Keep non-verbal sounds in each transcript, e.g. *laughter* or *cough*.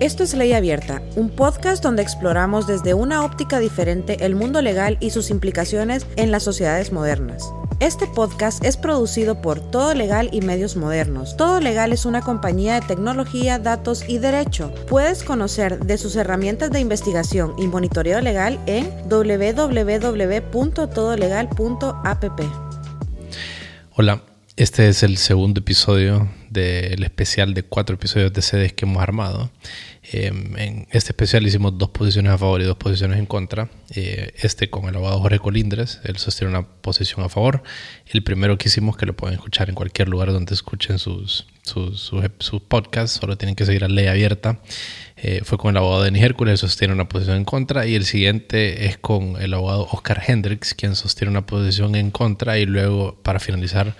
Esto es Ley Abierta, un podcast donde exploramos desde una óptica diferente el mundo legal y sus implicaciones en las sociedades modernas. Este podcast es producido por Todo Legal y Medios Modernos. Todo Legal es una compañía de tecnología, datos y derecho. Puedes conocer de sus herramientas de investigación y monitoreo legal en www.todolegal.app. Hola, este es el segundo episodio del especial de cuatro episodios de sedes que hemos armado. Em, en este especial hicimos dos posiciones a favor y dos posiciones en contra. Eh, este con el abogado Jorge Colindres, él sostiene una posición a favor. El primero que hicimos, que lo pueden escuchar en cualquier lugar donde escuchen sus, sus, sus, podcasts, solo tienen que seguir a ley abierta. Eh, fue con el abogado Denis Hércules, sostiene una posición en contra. Y el siguiente es con el abogado Oscar Hendricks, quien sostiene una posición en contra. Y luego, para finalizar,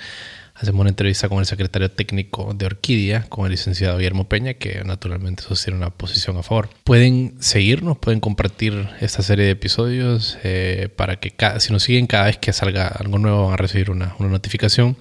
hacemos una entrevista con el secretario técnico de Orquídea, con el licenciado Guillermo Peña, que naturalmente sostiene una posición a favor. Pueden seguirnos, pueden compartir esta serie de episodios eh, para que si nos siguen cada vez que salga algo nuevo van a recibir una, una notificación.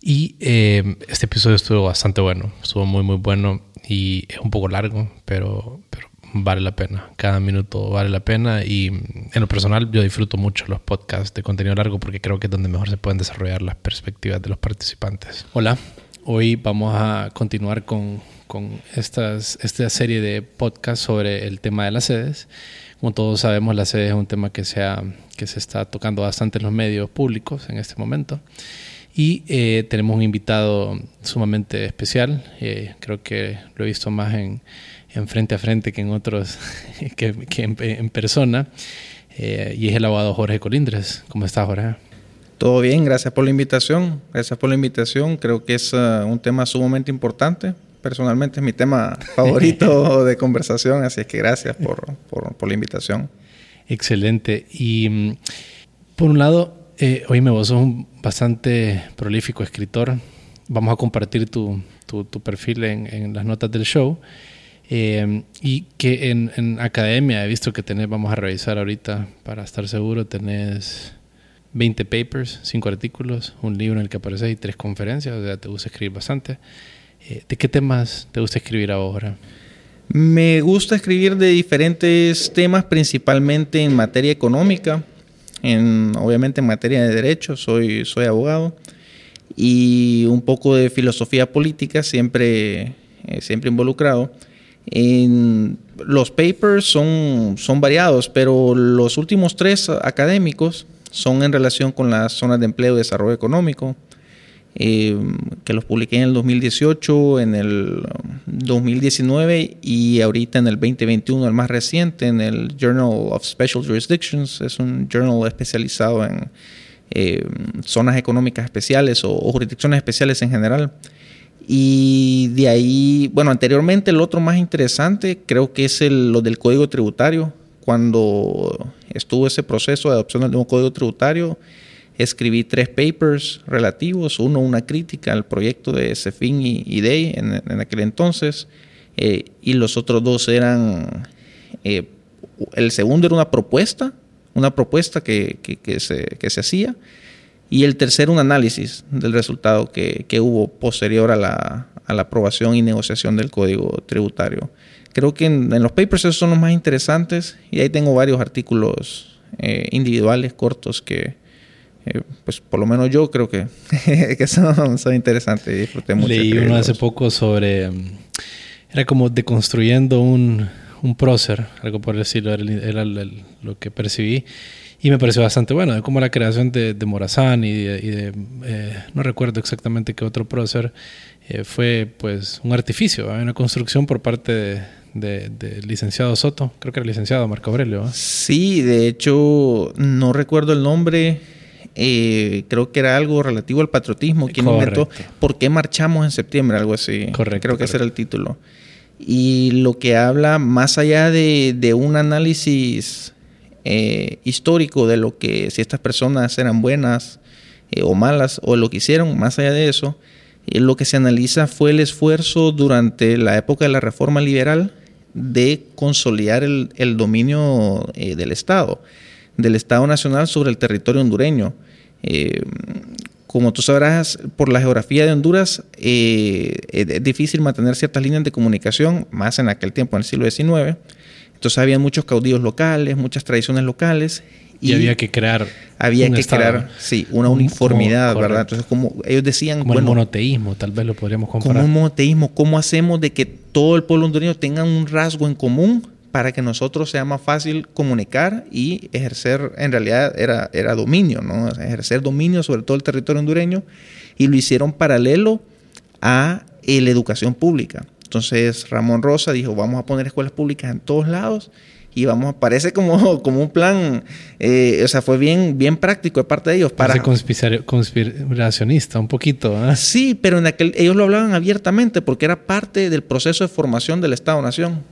Y eh, este episodio estuvo bastante bueno, estuvo muy muy bueno y es un poco largo, pero, pero vale la pena. Cada minuto vale la pena y en lo personal yo disfruto mucho los podcasts de contenido largo porque creo que es donde mejor se pueden desarrollar las perspectivas de los participantes. Hola, hoy vamos a continuar con, con estas, esta serie de podcasts sobre el tema de las sedes. Como todos sabemos, la sede es un tema que se, que se está tocando bastante en los medios públicos en este momento. Y eh, tenemos un invitado sumamente especial. Eh, creo que lo he visto más en, en frente a frente que en otros, *laughs* que, en, persona. Eh, y es el abogado Jorge Colindres. ¿Cómo estás, Jorge? Todo bien, gracias por la invitación. Gracias por la invitación. Creo que es uh, un tema sumamente importante. Personalmente es mi tema *laughs* favorito de conversación, así es que gracias por, por, la invitación. Excelente. Y mm, por un lado, eh, oíme, vos sos un bastante prolífico escritor. Vamos a compartir tu, tu, perfil en, en las notas del show. Eh, y que en, academia he visto que tenés, vamos a revisar ahorita para estar seguro, tenés 20 papers, 5 artículos, un libro en el que apareces y 3 conferencias, o sea, te gusta escribir bastante. Eh, ¿De qué temas te gusta escribir ahora? Me gusta escribir de diferentes temas, principalmente en materia económica, en, obviamente en materia de derecho, soy, soy abogado, y un poco de filosofía política, siempre, eh, siempre involucrado. En los papers son, son variados, pero los últimos tres académicos son en relación con las zonas de empleo y desarrollo económico, eh, que los publiqué en el 2018, en el 2019 y ahorita en el 2021, el más reciente, en el Journal of Special Jurisdictions. Es un journal especializado en eh, zonas económicas especiales o jurisdicciones especiales en general. Y de ahí, bueno, anteriormente el otro más interesante creo que es el, lo del código tributario. Cuando estuvo ese proceso de adopción del nuevo código tributario, escribí tres papers relativos, uno una crítica al proyecto de Cefin y, y DEI en, aquel entonces, eh, y los otros dos eran, eh, el segundo era una propuesta, una propuesta que, que, se, que se hacía, y el tercero, un análisis del resultado que, hubo posterior a la, aprobación y negociación del código tributario. Creo que en, los papers esos son los más interesantes y ahí tengo varios artículos eh, individuales, cortos, que eh, pues por lo menos yo creo que, *laughs* que son, interesantes y disfruté mucho. Leí uno hace poco sobre, era como deconstruyendo un, un prócer, algo por decirlo, era, lo que percibí y me pareció bastante bueno, como la creación de, Morazán y de, eh, no recuerdo exactamente qué otro prócer, eh, fue pues un artificio, una construcción por parte del licenciado Soto, creo que era el licenciado Marco Aurelio. Sí, de hecho no recuerdo el nombre, eh, creo que era algo relativo al patriotismo, quien inventó ¿Por qué marchamos en septiembre? Algo así. Correcto. Creo que ese era el título. Y lo que habla, más allá de, de un análisis eh, histórico de lo que si estas personas eran buenas eh, o malas o lo que hicieron, más allá de eso, eh, lo que se analiza fue el esfuerzo durante la época de la reforma liberal de consolidar el, dominio del Estado, del Estado Nacional sobre el territorio hondureño. como tú sabrás, por la geografía de Honduras es difícil mantener ciertas líneas de comunicación, más en aquel tiempo, en el siglo XIX. Entonces había muchos caudillos locales, muchas tradiciones locales. Y, había que crear. Había que crear, sí, una uniformidad, ¿verdad? Entonces, como ellos decían. Como el monoteísmo, tal vez lo podríamos comparar. Como un monoteísmo, ¿cómo hacemos de que todo el pueblo hondureño tenga un rasgo en común para que nosotros sea más fácil comunicar y ejercer, en realidad era, era dominio, ¿no? Ejercer dominio sobre todo el territorio hondureño y lo hicieron paralelo a la educación pública. Entonces Ramón Rosa dijo, vamos a poner escuelas públicas en todos lados y vamos, parece como, *laughs* como un plan, eh, o sea, fue bien, bien práctico de parte de ellos. Para... conspiracionista un poquito. ¿eh? Sí, pero en aquel, ellos lo hablaban abiertamente porque era parte del proceso de formación del Estado-Nación.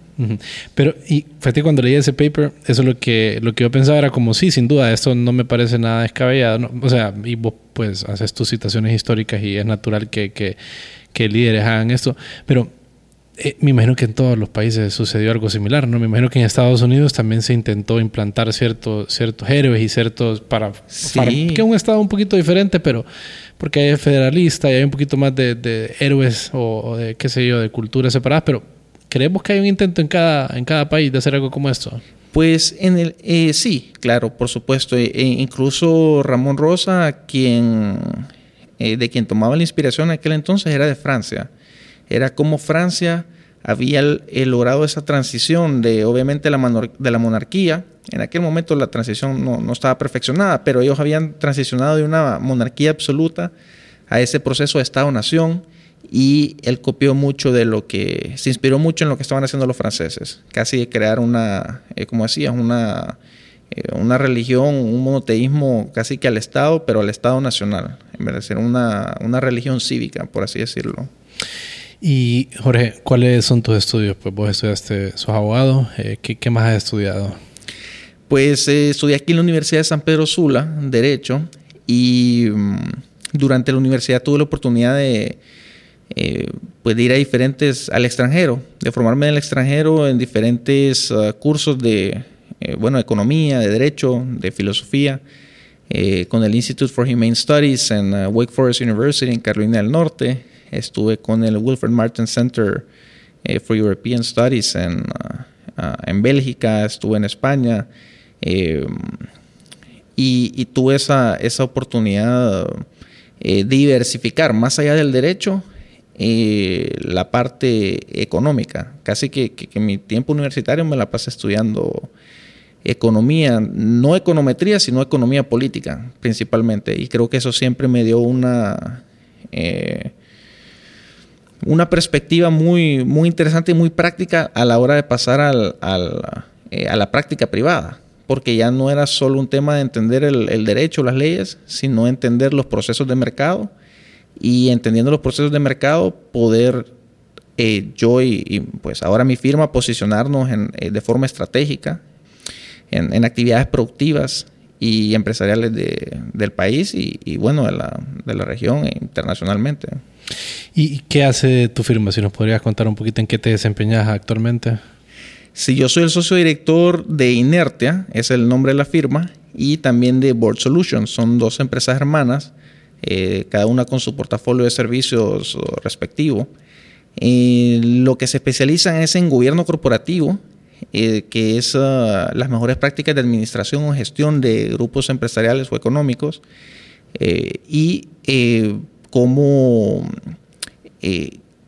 Pero, y fíjate, cuando leí ese paper, eso lo que, lo que yo pensaba era como, sí, sin duda, esto no me parece nada descabellado. O sea, y vos pues haces tus citaciones históricas y es natural que, que, que líderes hagan esto. Pero eh, me imagino que en todos los países sucedió algo similar, ¿no? Me imagino que en Estados Unidos también se intentó implantar ciertos, ciertos héroes y ciertos para, que es un estado un poquito diferente, pero porque hay federalista y hay un poquito más de, de héroes o, o, de qué sé yo, de culturas separadas, pero ¿Creemos que hay un intento en cada, en cada país de hacer algo como esto? Pues en el eh, sí, claro, por supuesto. E, e incluso Ramón Rosa, quien eh, de quien tomaba la inspiración en aquel entonces, era de Francia. Era como Francia había logrado esa transición de, obviamente, la, de la monarquía. En aquel momento la transición no, no estaba perfeccionada, pero ellos habían transicionado de una monarquía absoluta a ese proceso de Estado-nación y él copió mucho de lo que, se inspiró mucho en lo que estaban haciendo los franceses, casi de crear una, eh, como decías, una, eh, una religión, un monoteísmo casi que al Estado, pero al Estado nacional, en vez de ser una, una religión cívica, por así decirlo. Y Jorge, ¿cuáles son tus estudios? Pues vos estudiaste, sos abogado, eh, ¿qué, ¿qué, más has estudiado? Pues estudié aquí en la Universidad de San Pedro Sula, Derecho, y mm, durante la universidad tuve la oportunidad de eh, pues ir a diferentes, al extranjero, de formarme en el extranjero en diferentes uh, cursos de, eh, bueno, economía, de derecho, de filosofía, eh, con el Institute for Humane Studies en uh, Wake Forest University en Carolina del Norte. Estuve con el Wilfred Martin Center eh, for European Studies en, uh, en Bélgica, estuve en España. Y, y, tuve esa, esa oportunidad de diversificar más allá del derecho eh, la parte económica. Casi que, que, mi tiempo universitario me la pasé estudiando economía, no econometría, sino economía política principalmente. Y creo que eso siempre me dio una, eh, una perspectiva muy, muy interesante y muy práctica a la hora de pasar al, al, eh, a la práctica privada. Porque ya no era solo un tema de entender el, el derecho, las leyes, sino entender los procesos de mercado y entendiendo los procesos de mercado, poder eh, yo y, pues ahora mi firma posicionarnos en, eh, de forma estratégica en, actividades productivas y empresariales de, del país y, bueno, de la, de la, región e internacionalmente. ¿Y qué hace tu firma? Si nos podrías contar un poquito en qué te desempeñas actualmente. Sí, yo soy el socio director de Inertia, es el nombre de la firma, y también de Board Solutions. Son dos empresas hermanas eh, cada una con su portafolio de servicios respectivo. Eh, lo que se especializan es en gobierno corporativo, eh, que es ah, las mejores prácticas de administración o gestión de grupos empresariales o económicos, y cómo,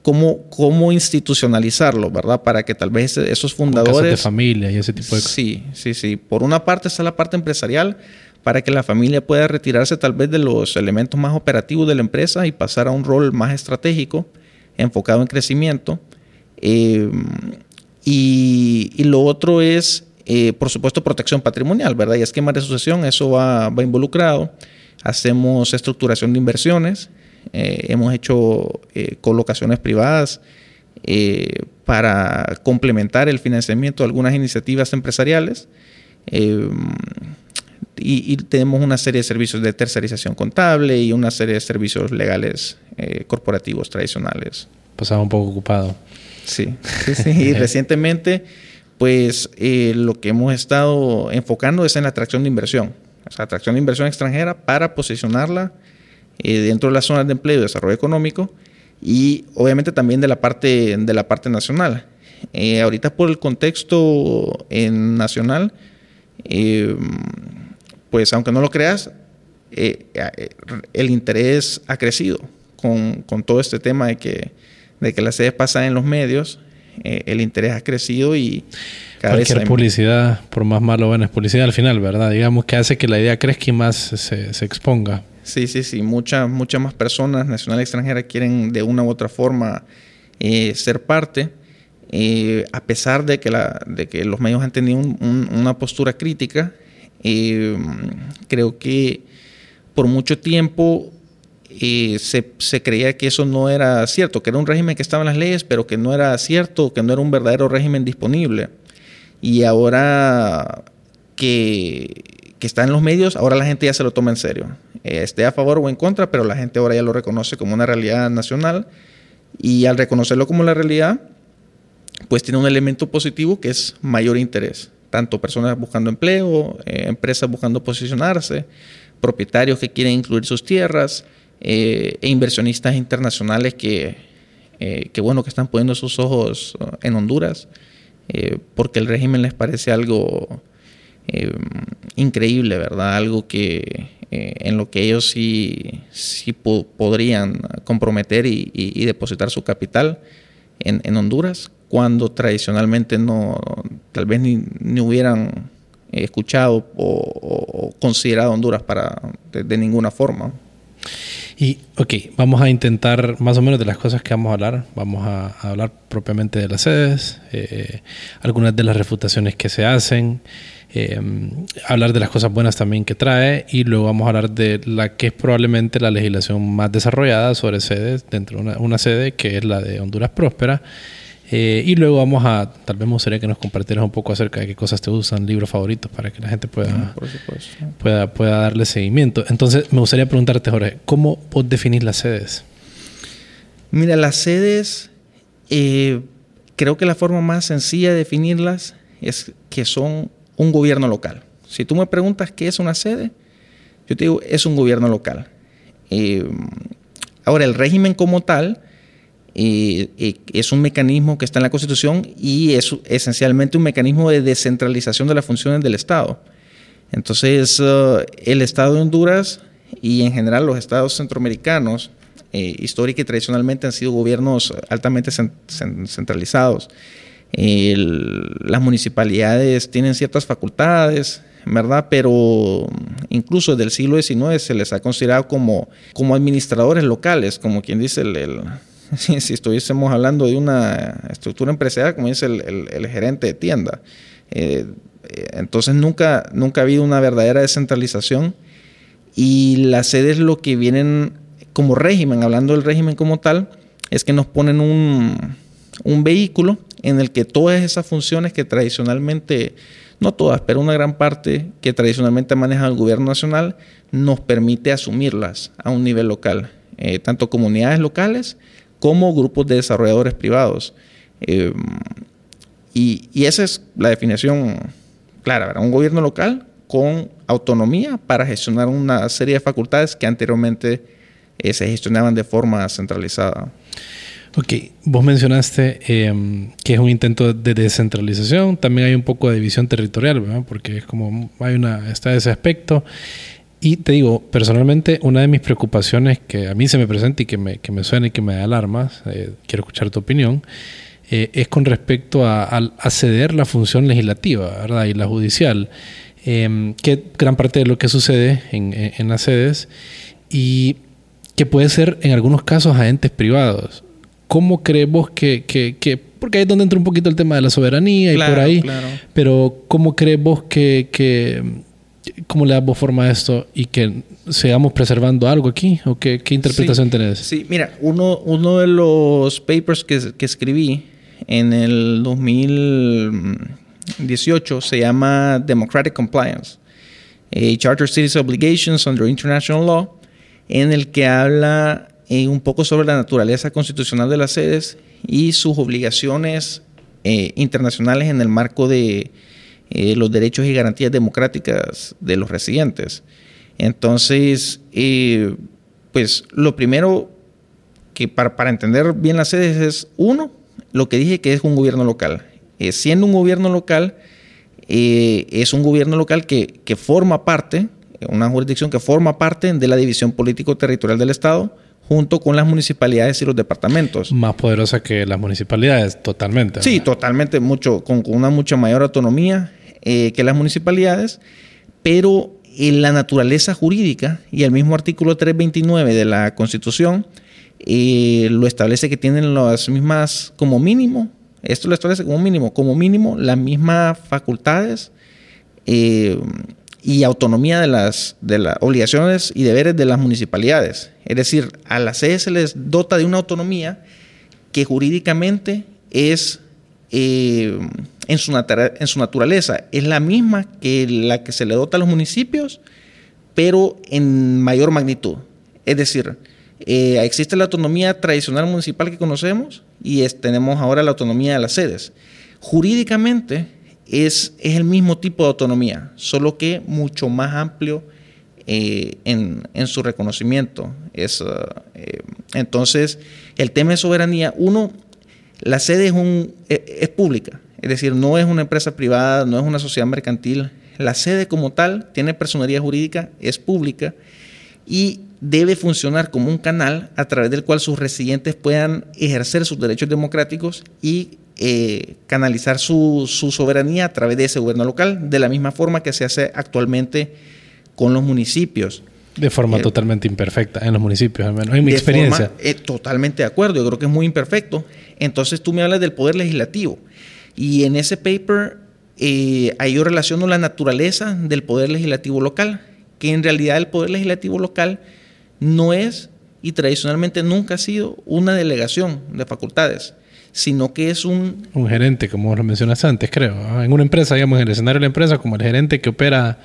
cómo, cómo, institucionalizarlo, ¿verdad? Para que tal vez esos fundadores... de familia y ese tipo de cosas. Sí, sí, sí. Por una parte está la parte empresarial, para que la familia pueda retirarse tal vez de los elementos más operativos de la empresa y pasar a un rol más estratégico, enfocado en crecimiento. Eh, y, lo otro es, eh, por supuesto, protección patrimonial, ¿verdad? Y esquema de sucesión, eso va, va involucrado. Hacemos estructuración de inversiones, eh, hemos hecho colocaciones privadas para complementar el financiamiento de algunas iniciativas empresariales y, tenemos una serie de servicios de tercerización contable y una serie de servicios legales eh, corporativos tradicionales. Pasaba un poco ocupado. Sí, sí, sí. y *laughs* recientemente, pues eh, lo que hemos estado enfocando es en la atracción de inversión. O sea, atracción de inversión extranjera para posicionarla eh, dentro de las zonas de empleo y desarrollo económico y obviamente también de la parte, de la parte nacional. Eh, ahorita por el contexto en nacional, pues aunque no lo creas, el interés ha crecido con, con, todo este tema de que, de que las sedes pasan en los medios, el interés ha crecido y Cualquier publicidad, por más malo bueno, es publicidad al final, ¿verdad? Digamos que hace que la idea crezca y más se, se exponga. Sí, sí, sí. Muchas, muchas más personas nacionales y extranjeras quieren de una u otra forma eh, ser parte. Eh, a pesar de que, la, de que los medios han tenido una postura crítica, eh, creo que por mucho tiempo se, se, creía que eso no era cierto, que era un régimen que estaba en las leyes, pero que no era cierto, que no era un verdadero régimen disponible. Y ahora que, está en los medios, ahora la gente ya se lo toma en serio. Eh, esté a favor o en contra, pero la gente ahora ya lo reconoce como una realidad nacional. Y al reconocerlo como la realidad, pues tiene un elemento positivo que es mayor interés. Tanto personas buscando empleo, eh, empresas buscando posicionarse, propietarios que quieren incluir sus tierras eh, e inversionistas internacionales que, que, bueno, que están poniendo sus ojos en Honduras. Eh, porque el régimen les parece algo eh, increíble, ¿verdad? Algo que eh, en lo que ellos sí, sí podrían comprometer y, depositar su capital en, Honduras, cuando tradicionalmente no, tal vez ni, ni hubieran escuchado o, considerado Honduras para de ninguna forma. Y, ok, vamos a intentar más o menos de las cosas que vamos a hablar. Vamos a, hablar propiamente de las sedes, eh, algunas de las refutaciones que se hacen, eh, hablar de las cosas buenas también que trae y luego vamos a hablar de la que es probablemente la legislación más desarrollada sobre sedes dentro de una sede que es la de Honduras Próspera eh, y luego vamos a, tal vez me gustaría que nos compartieras un poco acerca de qué cosas te usan, libros favoritos, para que la gente pueda, ah, pueda, pueda darle seguimiento. Entonces, me gustaría preguntarte, Jorge, ¿cómo vos definís las sedes? Mira, las sedes, eh, creo que la forma más sencilla de definirlas es que son un gobierno local. Si tú me preguntas qué es una sede, yo te digo, es un gobierno local. Eh, ahora, el régimen como tal es un mecanismo que está en la Constitución y es esencialmente un mecanismo de descentralización de las funciones del Estado. Entonces, uh, el Estado de Honduras y en general los estados centroamericanos, eh, históricamente y tradicionalmente han sido gobiernos altamente centralizados. las municipalidades tienen ciertas facultades, ¿verdad? Pero incluso desde el siglo XIX se les ha considerado como, como administradores locales, como quien dice el *laughs* si, estuviésemos hablando de una estructura empresarial, como dice el, gerente de tienda. Eh, eh, entonces nunca, nunca ha habido una verdadera descentralización y las sedes lo que vienen como régimen, hablando del régimen como tal, es que nos ponen un, un vehículo en el que todas esas funciones que tradicionalmente, no todas, pero una gran parte que tradicionalmente maneja el gobierno nacional, nos permite asumirlas a un nivel local. Eh, tanto comunidades locales como grupos de desarrolladores privados. Eh, y, esa es la definición clara, un gobierno local con autonomía para gestionar una serie de facultades que anteriormente eh, se gestionaban de forma centralizada. Ok, vos mencionaste em, que es un intento de descentralización, también hay un poco de división territorial, ¿verdad? porque es como hay una, está ese aspecto. Y te digo, personalmente, una de mis preocupaciones que a mí se me presenta y que me, que me suena y que me da alarmas, eh, quiero escuchar tu opinión, eh, es con respecto a, ceder la función legislativa ¿verdad? y la judicial, em, que gran parte de lo que sucede en, en, las sedes y que puede ser en algunos casos a entes privados. ¿Cómo crees vos que, que, que porque ahí es donde entra un poquito el tema de la soberanía y por ahí, pero ¿cómo crees vos que, que ¿Cómo le damos forma a esto y que sigamos preservando algo aquí? ¿O qué, interpretación tenés? Sí, mira, uno, uno de los papers que, que escribí en el 2018 se llama Democratic Compliance, a Charter Cities Obligations under International Law, en el que habla eh, un poco sobre la naturaleza constitucional de las sedes y sus obligaciones eh, internacionales en el marco de eh, los derechos y garantías democráticas de los residentes. Entonces, eh, pues lo primero que para, para, entender bien las sedes es, uno, lo que dije que es un gobierno local. Eh, siendo un gobierno local, eh, es un gobierno local que, que, forma parte, una jurisdicción que forma parte de la división político-territorial del Estado, junto con las municipalidades y los departamentos. Más poderosa que las municipalidades, totalmente. Sí, totalmente, mucho, con, con, una mucha mayor autonomía eh, que las municipalidades, pero en la naturaleza jurídica y el mismo artículo 329 de la Constitución eh, lo establece que tienen las mismas, como mínimo, esto lo establece como mínimo, como mínimo las mismas facultades eh, y autonomía de las, de las obligaciones y deberes de las municipalidades. Es decir, a las sedes se les dota de una autonomía que jurídicamente es en, su en su naturaleza, es la misma que la que se le dota a los municipios, pero en mayor magnitud. Es decir, eh, existe la autonomía tradicional municipal que conocemos y tenemos ahora la autonomía de las sedes. Jurídicamente, es, es el mismo tipo de autonomía, solo que mucho más amplio eh, en, en, su reconocimiento. Eh, entonces, el tema de soberanía, uno, la sede es, un, es, pública, es decir, no es una empresa privada, no es una sociedad mercantil. La sede como tal tiene personería jurídica, es pública y debe funcionar como un canal a través del cual sus residentes puedan ejercer sus derechos democráticos y eh, canalizar su, su, soberanía a través de ese gobierno local, de la misma forma que se hace actualmente con los municipios. De forma eh, totalmente imperfecta en los municipios, al menos en mi experiencia. Forma, eh, totalmente de acuerdo, yo creo que es muy imperfecto. Entonces tú me hablas del poder legislativo y en ese paper eh, ahí yo relaciono la naturaleza del poder legislativo local, que en realidad el poder legislativo local no es y tradicionalmente nunca ha sido una delegación de facultades sino que es un... Un gerente, como lo mencionaste antes, creo. En una empresa, digamos, en el escenario de la empresa, como el gerente que opera...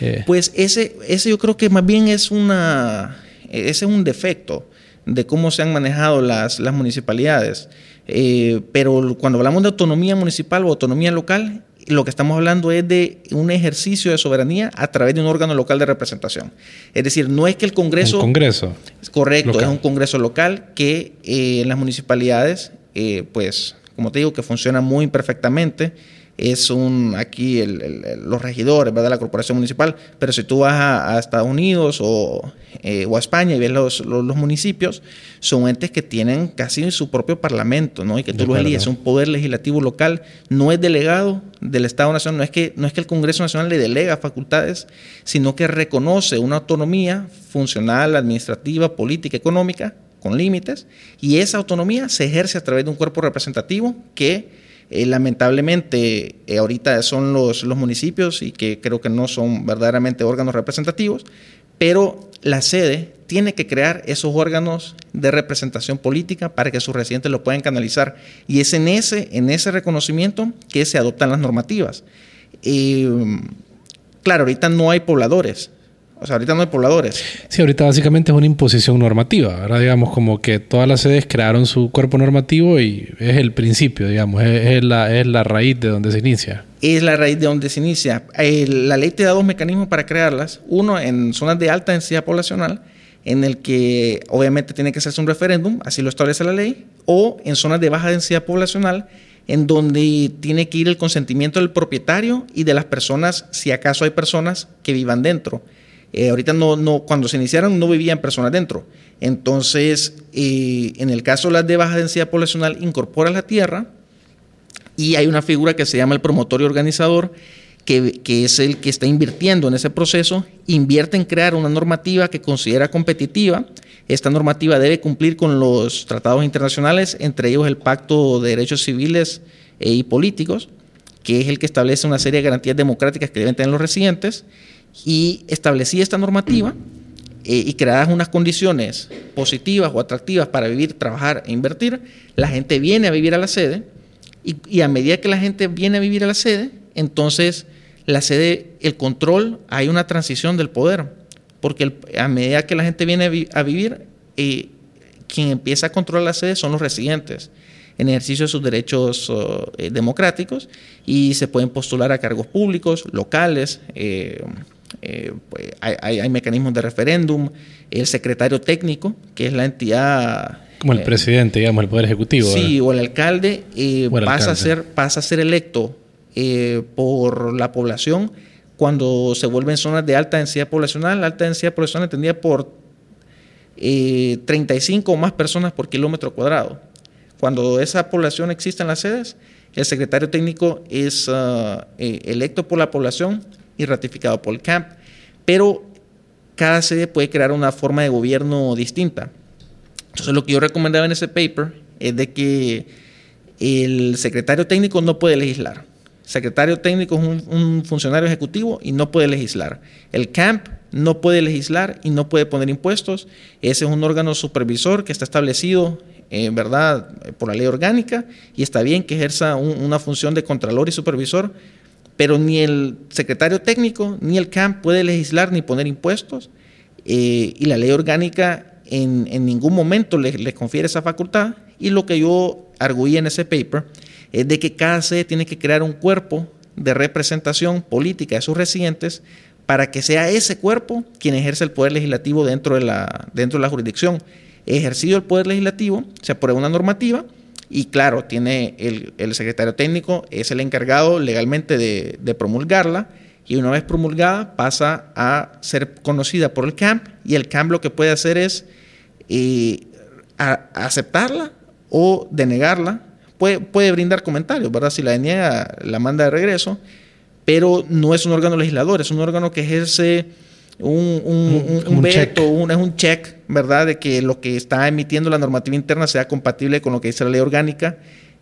Eh... Pues ese, ese yo creo que más bien es una... Ese es un defecto de cómo se han manejado las, las municipalidades. Eh, pero cuando hablamos de autonomía municipal o autonomía local, lo que estamos hablando es de un ejercicio de soberanía a través de un órgano local de representación. Es decir, no es que el Congreso... Un Congreso. Es correcto, local. es un Congreso local que eh, en las municipalidades eh, pues como te digo, que funciona muy imperfectamente. Es un, aquí el, el, los regidores, ¿verdad? La corporación municipal, pero si tú vas a, a Estados Unidos o, eh, o, a España y ves los, los, los, municipios, son entes que tienen casi su propio parlamento, ¿no? Y que tú los eliges, un poder legislativo local, no es delegado del Estado Nacional, no es, que, no es que el Congreso Nacional le delega facultades, sino que reconoce una autonomía funcional, administrativa, política, económica, con límites, y esa autonomía se ejerce a través de un cuerpo representativo que eh, lamentablemente eh, ahorita son los, los municipios y que creo que no son verdaderamente órganos representativos, pero la sede tiene que crear esos órganos de representación política para que sus residentes lo puedan canalizar. Y es en ese, en ese reconocimiento que se adoptan las normativas. Eh, claro, ahorita no hay pobladores, o sea, ahorita no hay pobladores. Sí, ahorita básicamente es una imposición normativa, ¿verdad? Digamos, como que todas las sedes crearon su cuerpo normativo y es el principio, digamos, es, es la, es la raíz de donde se inicia. Es la raíz de donde se inicia. La ley te da dos mecanismos para crearlas. Uno, en zonas de alta densidad poblacional, en el que obviamente tiene que hacerse un referéndum, así lo establece la ley, o en zonas de baja densidad poblacional, en donde tiene que ir el consentimiento del propietario y de las personas, si acaso hay personas que vivan dentro. Eh, ahorita no, no, cuando se iniciaron no vivían personas dentro. Entonces, eh, en el caso de las de baja densidad poblacional, incorpora la tierra y hay una figura que se llama el promotor y organizador, que, que, es el que está invirtiendo en ese proceso, invierte en crear una normativa que considera competitiva. Esta normativa debe cumplir con los tratados internacionales, entre ellos el Pacto de Derechos Civiles eh, y Políticos, que es el que establece una serie de garantías democráticas que deben tener los residentes y establecía esta normativa eh, y creadas unas condiciones positivas o atractivas para vivir, trabajar e invertir, la gente viene a vivir a la sede y, a medida que la gente viene a vivir a la sede, entonces la sede, el control, hay una transición del poder, porque a medida que la gente viene a, vi, a vivir, eh, quien empieza a controlar la sede son los residentes en ejercicio de sus derechos eh, democráticos y se pueden postular a cargos públicos, locales, eh, eh, pues hay, mecanismos de referéndum, el secretario técnico, que es la entidad... Como el presidente, digamos, el Poder Ejecutivo. Sí, o el alcalde, pasa, A ser, pasa a ser electo por la población cuando se vuelven zonas de alta densidad poblacional. alta densidad poblacional entendida por 35 o más personas por kilómetro cuadrado. Cuando esa población existe en las sedes, el secretario técnico es ah, eh, electo por la población y ratificado por el CAMP, pero cada sede puede crear una forma de gobierno distinta. Entonces lo que yo recomendaba en ese paper es de que el secretario técnico no puede legislar. Secretario técnico es un, un funcionario ejecutivo y no puede legislar. El CAMP no puede legislar y no puede poner impuestos. Ese es un órgano supervisor que está establecido en ¿verdad?, por la ley orgánica y está bien que ejerza una función de contralor y supervisor, pero ni el secretario técnico ni el CAMP puede legislar ni poner impuestos eh, y la ley orgánica en, ningún momento le, confiere esa facultad y lo que yo arguí en ese paper es de que cada sede tiene que crear un cuerpo de representación política de sus residentes para que sea ese cuerpo quien ejerce el poder legislativo dentro de la, dentro de la jurisdicción. Ejercido el poder legislativo, se aprueba una normativa y claro, tiene el, secretario técnico, es el encargado legalmente de, promulgarla y una vez promulgada pasa a ser conocida por el CAMP y el CAMP lo que puede hacer es eh, aceptarla o denegarla. Puede, puede brindar comentarios, ¿verdad? Si la deniega, la manda de regreso, pero no es un órgano legislador, es un órgano que ejerce un, un, veto, un, es un check, ¿verdad? De que lo que está emitiendo la normativa interna sea compatible con lo que dice la ley orgánica,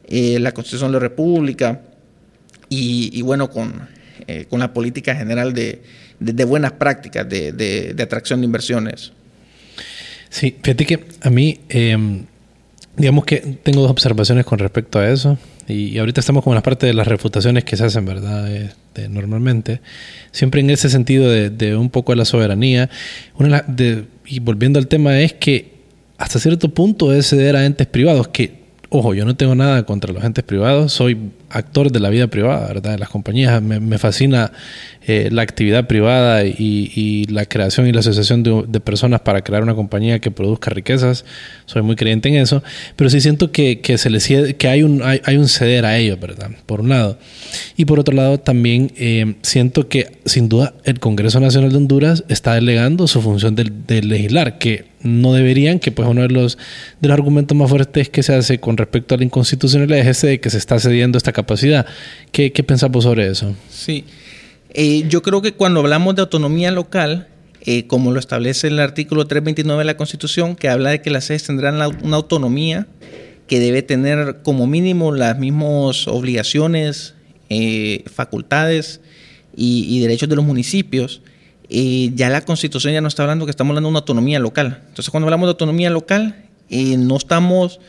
eh, la Constitución de la República y, bueno, con, eh, con la política general de, buenas prácticas de, atracción de inversiones. Sí, fíjate que a mí, em, digamos que tengo dos observaciones con respecto a eso. Y, ahorita estamos como en la parte de las refutaciones que se hacen, ¿verdad? Normalmente. Siempre en ese sentido de, un poco de la soberanía. Una y volviendo al tema es que hasta cierto punto es ceder a entes privados que, ojo, yo no tengo nada contra los entes privados, soy actor de la vida privada, ¿verdad? De las compañías. Me, fascina eh, la actividad privada y, la creación y la asociación de, personas para crear una compañía que produzca riquezas. Soy muy creyente en eso. Pero sí siento que, se les, que hay, un, hay, un ceder a ellos, ¿verdad? Por un lado. Y por otro lado, también eh, siento que, sin duda, el Congreso Nacional de Honduras está delegando su función de, de legislar, que no deberían, que pues uno de los, de los argumentos más fuertes que se hace con respecto a la inconstitucionalidad es ese de que se está cediendo esta capacidad. ¿Qué, qué pensamos sobre eso? Sí, eh, yo creo que cuando hablamos de autonomía local, eh, como lo establece el artículo 329 de la Constitución, que habla de que las sedes tendrán una autonomía que debe tener como mínimo las mismas obligaciones, eh, facultades y, derechos de los municipios, ya la Constitución ya no está hablando que estamos hablando de una autonomía local. Entonces, cuando hablamos de autonomía local, no estamos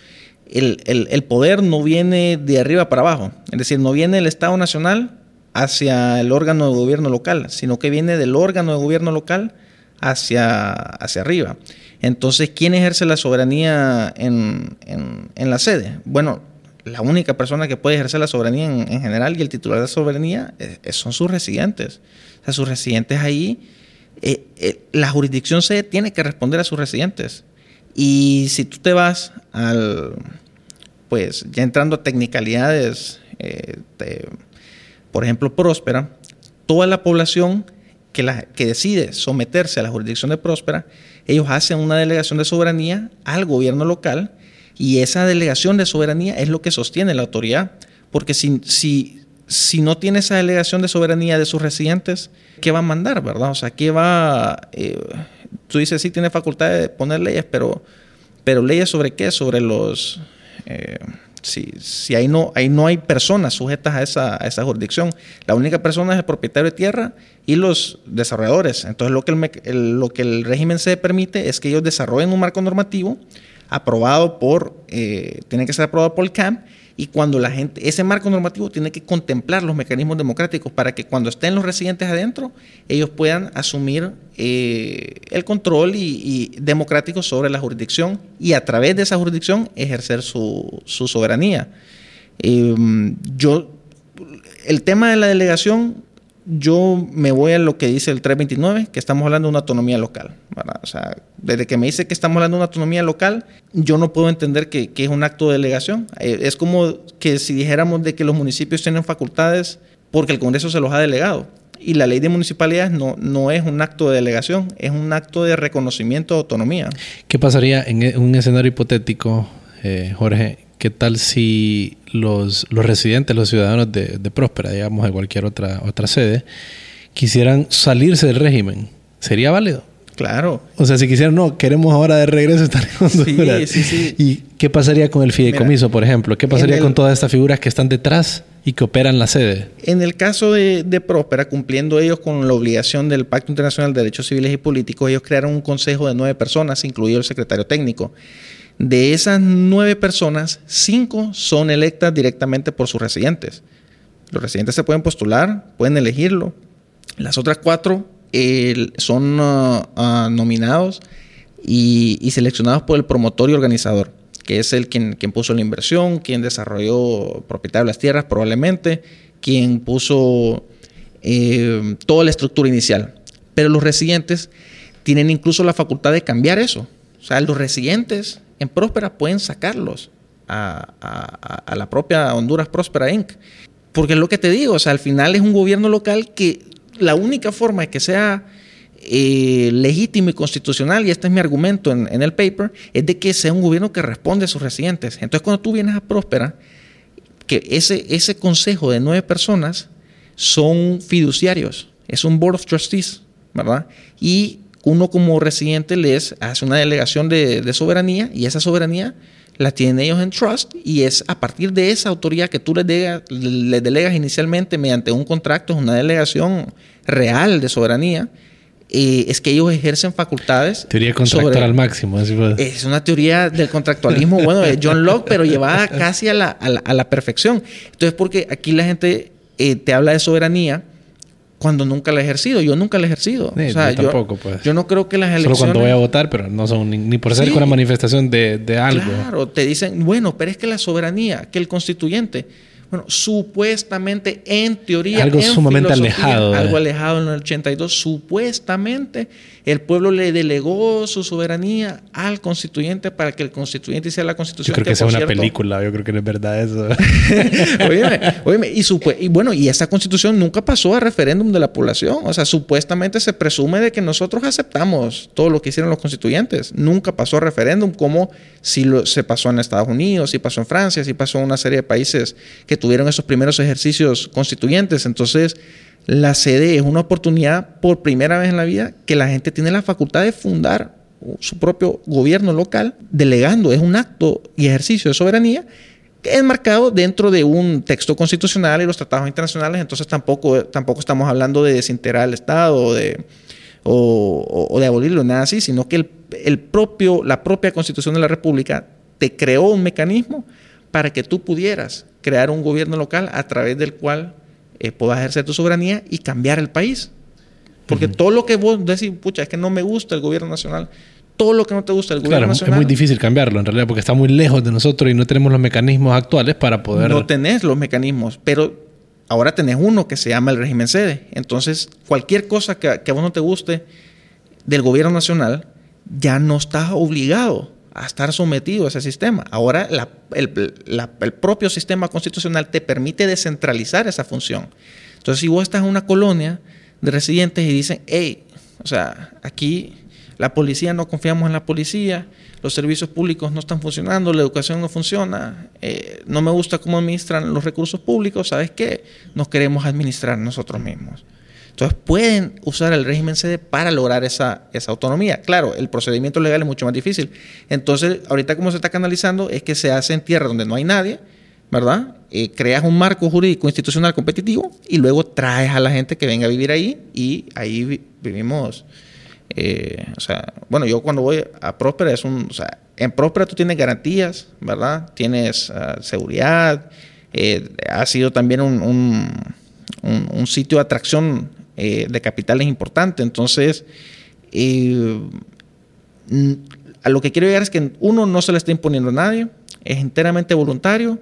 el, poder no viene de arriba para abajo, es decir, no viene del Estado Nacional hacia el órgano de gobierno local, sino que viene del órgano de gobierno local hacia, hacia arriba. Entonces, ¿quién ejerce la soberanía en, la sede? Bueno, la única persona que puede ejercer la soberanía en, general y el titular de la soberanía eh, eh, son sus residentes. O sea, sus residentes ahí, eh, la jurisdicción sede tiene que responder a sus residentes. Y si tú te vas al, pues ya entrando a tecnicalidades, eh, por ejemplo, Próspera, toda la población que, la, que decide someterse a la jurisdicción de Próspera, ellos hacen una delegación de soberanía al gobierno local y esa delegación de soberanía es lo que sostiene la autoridad, porque si, si no tiene esa delegación de soberanía de sus residentes, ¿qué va a mandar, verdad? O sea, ¿qué va... Eh, tú dices, sí, tiene facultad de poner leyes, pero, pero leyes sobre qué? Sobre los... Eh, si, si ahí, no, ahí no hay personas sujetas a esa, a esa jurisdicción, la única persona es el propietario de tierra y los desarrolladores. Entonces lo que el, lo que el régimen se permite es que ellos desarrollen un marco normativo aprobado por, eh, tiene que ser aprobado por el CAMP y cuando la gente, ese marco normativo tiene que contemplar los mecanismos democráticos para que cuando estén los residentes adentro, ellos puedan asumir eh, el control y, democrático sobre la jurisdicción y a través de esa jurisdicción ejercer su, soberanía. Em, yo, el tema de la delegación, yo me voy a lo que dice el 329, que estamos hablando de una autonomía local. O sea, desde que me dice que estamos hablando de una autonomía local, yo no puedo entender que, que es un acto de delegación. Eh, es como que si dijéramos de que los municipios tienen facultades porque el Congreso se los ha delegado. Y la ley de municipalidades no, no es un acto de delegación, es un acto de reconocimiento de autonomía. ¿Qué pasaría en e, un escenario hipotético, eh, Jorge? ¿Qué tal si los, los residentes, los ciudadanos de, de, Próspera, digamos, de cualquier otra, otra sede, quisieran salirse del régimen? ¿Sería válido? Claro. O sea, si quisieran, no, queremos ahora de regreso estar en Honduras. Sí, sí, sí. ¿Y qué pasaría con el fideicomiso, por ejemplo? ¿Qué pasaría con todas estas figuras que están detrás y que operan la sede? En el caso de, de, Próspera, cumpliendo ellos con la obligación del Pacto Internacional de Derechos Civiles y Políticos, ellos crearon un consejo de nueve personas, incluido el secretario técnico. De esas nueve personas, cinco son electas directamente por sus residentes. Los residentes se pueden postular, pueden elegirlo. Las otras cuatro son uh, uh, nominados y, seleccionados por el promotor y organizador, que es el quien, quien puso la inversión, quien desarrolló propietario de las tierras probablemente, quien puso eh, toda la estructura inicial. Pero los residentes tienen incluso la facultad de cambiar eso. O sea, los residentes en Próspera pueden sacarlos a, la propia Honduras Próspera Inc. Porque es lo que te digo, o sea, al final es un gobierno local que la única forma de que sea eh, legítimo y constitucional, y este es mi argumento en, el paper, es de que sea un gobierno que responde a sus residentes. Entonces, cuando tú vienes a Próspera, que ese, ese consejo de nueve personas son fiduciarios, es un board of trustees, ¿verdad? Y uno como residente les hace una delegación de, de soberanía y esa soberanía la tienen ellos en trust y es a partir de esa autoridad que tú les, delegas inicialmente mediante un contrato, es una delegación real de soberanía, eh, es que ellos ejercen facultades. Teoría contractual al máximo. Es una teoría del contractualismo, bueno, de John Locke, pero llevada casi a la, a la, perfección. Entonces, porque aquí la gente eh, te habla de soberanía cuando nunca la he ejercido. Yo nunca la he ejercido. o sea, yo tampoco, pues. Yo no creo que las elecciones... Solo cuando voy a votar, pero no son ni, por ser una manifestación de, de, algo. Claro, te dicen, bueno, pero es que la soberanía, que el constituyente bueno, supuestamente, en teoría, algo sumamente alejado. Algo alejado en el 82, supuestamente el pueblo le delegó su soberanía al constituyente para que el constituyente hiciera la constitución. Yo creo que, sea una película, yo creo que no es verdad eso. *laughs* oíme, y, y, bueno, y esa constitución nunca pasó a referéndum de la población. O sea, supuestamente se presume de que nosotros aceptamos todo lo que hicieron los constituyentes. Nunca pasó a referéndum como si lo, se pasó en Estados Unidos, si pasó en Francia, si pasó en una serie de países que tuvieron esos primeros ejercicios constituyentes. Entonces, la sede es una oportunidad por primera vez en la vida que la gente tiene la facultad de fundar su propio gobierno local, delegando, es un acto y ejercicio de soberanía enmarcado dentro de un texto constitucional y los tratados internacionales, entonces tampoco, tampoco estamos hablando de desintegrar el Estado o de, o, de abolirlo, nada así, sino que el, el, propio, la propia constitución de la República te creó un mecanismo para que tú pudieras crear un gobierno local a través del cual eh, puedas ejercer tu soberanía y cambiar el país. Porque todo lo que vos decís, pucha, es que no me gusta el gobierno nacional, todo lo que no te gusta del gobierno nacional. Es muy difícil cambiarlo en realidad porque está muy lejos de nosotros y no tenemos los mecanismos actuales para poder. No tenés los mecanismos, pero ahora tenés uno que se llama el régimen sede. Entonces, cualquier cosa que, que a vos no te guste del gobierno nacional, ya no estás obligado a estar sometido a ese sistema. Ahora el, propio sistema constitucional te permite descentralizar esa función. Entonces, si vos estás en una colonia de residentes y dicen, hey, o sea, aquí la policía no confiamos en la policía, los servicios públicos no están funcionando, la educación no funciona, eh, no me gusta cómo administran los recursos públicos, ¿sabes qué? Nos queremos administrar nosotros mismos. Entonces pueden usar el régimen sede para lograr esa, esa autonomía. Claro, el procedimiento legal es mucho más difícil. Entonces, ahorita como se está canalizando es que se hace en tierra donde no hay nadie, ¿verdad? Eh, creas un marco jurídico institucional competitivo y luego traes a la gente que venga a vivir ahí y ahí vivimos. Eh, o sea, bueno, yo cuando voy a Próspera es un, o sea, en Próspera tú tienes garantías, ¿verdad? Tienes ah, seguridad, eh, ha sido también un, un, sitio de atracción eh, de capital es importante. Entonces, eh, a lo que quiero llegar es que uno no se le está imponiendo a nadie, es enteramente voluntario.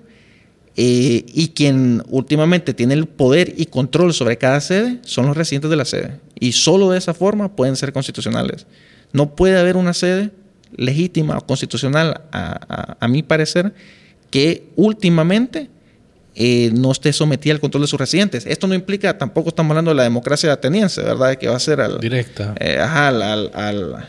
Eh, y quien últimamente tiene el poder y control sobre cada sede son los residentes de la sede. Y solo de esa forma pueden ser constitucionales. No puede haber una sede legítima o constitucional, a, mi parecer, que últimamente eh, no esté sometida al control de sus residentes. Esto no implica, tampoco estamos hablando de la democracia ateniense, ¿verdad? Que va a ser al... Directa. Eh, ajá, al... al,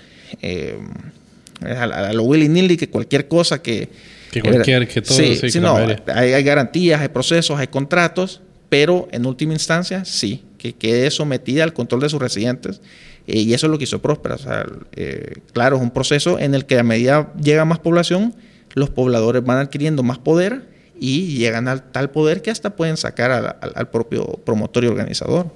a lo willy nilly que cualquier cosa que que cualquier, que todo. Sí, sí, no, hay, garantías, hay procesos, hay contratos, pero en última instancia sí, que quede sometida al control de sus residentes. Eh, y eso es lo que hizo Próspera. O sea, eh, claro, es un proceso en el que a medida llega más población, los pobladores van adquiriendo más poder y llegan al tal poder que hasta pueden sacar al, propio promotor y organizador.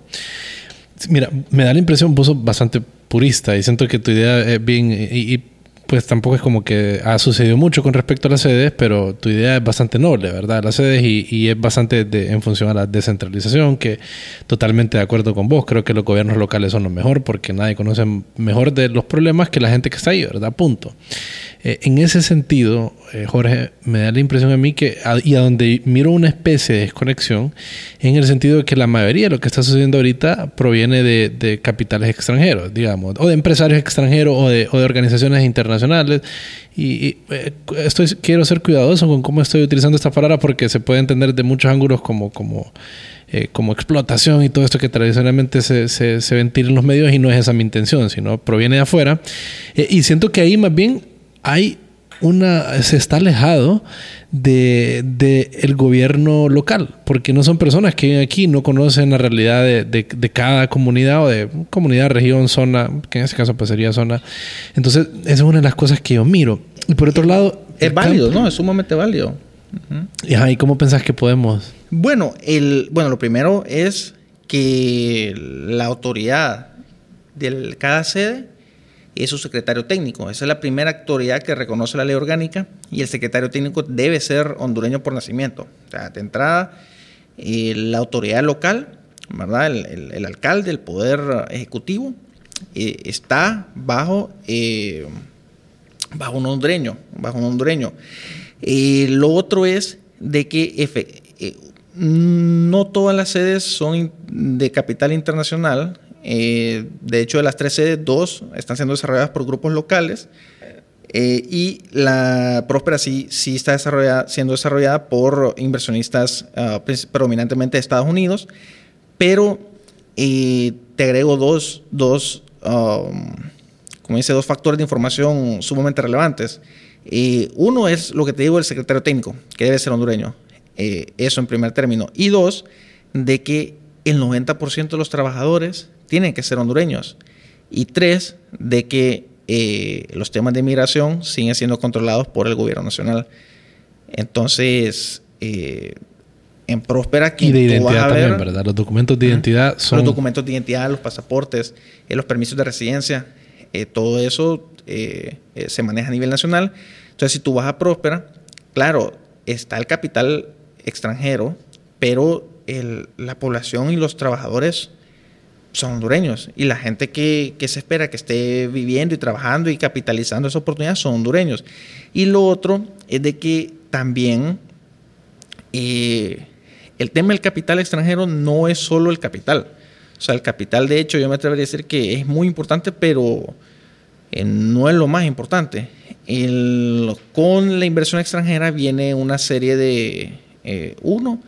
Mira, me da la impresión, vos bastante purista y siento que tu idea es bien, y pues tampoco es como que ha sucedido mucho con respecto a las sedes, pero tu idea es bastante noble, ¿verdad? Las sedes y, es bastante en función a la descentralización, que totalmente de acuerdo con vos. Creo que los gobiernos locales son lo mejor porque nadie conoce mejor de los problemas que la gente que está ahí, ¿verdad? Punto. Eh, en ese sentido, eh, Jorge, me da la impresión a mí que, y a donde miro una especie de desconexión, en el sentido de que la mayoría de lo que está sucediendo ahorita proviene de, capitales extranjeros, digamos, o de empresarios extranjeros o de, organizaciones internacionales. Y, eh, estoy, quiero ser cuidadoso con cómo estoy utilizando esta palabra porque se puede entender de muchos ángulos como, como, como explotación y todo esto que tradicionalmente se, se, se, ventila en los medios y no es esa mi intención, sino proviene de afuera. y siento que ahí más bien hay una, se está alejado de, el gobierno local, porque no son personas que viven aquí, no conocen la realidad de, cada comunidad o de comunidad, región, zona, que en este caso pues sería zona. Entonces, esa es una de las cosas que yo miro. Y por otro lado... Es válido, ¿no? Es sumamente válido. ¿Y cómo pensás que podemos? Bueno, el, bueno, lo primero es que la autoridad de cada sede es su secretario técnico. Esa es la primera autoridad que reconoce la ley orgánica y el secretario técnico debe ser hondureño por nacimiento. O sea, de entrada, eh, la autoridad local, ¿verdad? El, alcalde, el poder ejecutivo, eh, está bajo, eh, bajo un hondureño, bajo un hondureño. lo otro es de que no todas las sedes son de capital internacional, eh, de hecho, de las tres sedes, dos están siendo desarrolladas por grupos locales. Eh, y la Próspera sí, sí está desarrollada, siendo desarrollada por inversionistas uh, predominantemente de Estados Unidos. Pero eh, te agrego dos, dos um, como dice, dos factores de información sumamente relevantes. uno es lo que te digo el secretario técnico, que debe ser hondureño. eso en primer término. Y dos, de que el 90% de los trabajadores tienen que ser hondureños. Y tres, de que eh, los temas de migración siguen siendo controlados por el gobierno nacional. Entonces, eh, en Próspera... Y de identidad también, ¿verdad? Los documentos de identidad son... Los documentos de identidad, los pasaportes, eh, los permisos de residencia, todo eso se maneja a nivel nacional. Entonces, si tú vas a Próspera, claro, está el capital extranjero, pero la población y los trabajadores son hondureños y la gente que, se espera que esté viviendo y trabajando y capitalizando esa oportunidad son hondureños. Y lo otro es de que también eh, el tema del capital extranjero no es solo el capital. O sea, el capital, de hecho, yo me atrevería a decir que es muy importante, pero eh, no es lo más importante. con la inversión extranjera viene una serie de, eh, uno,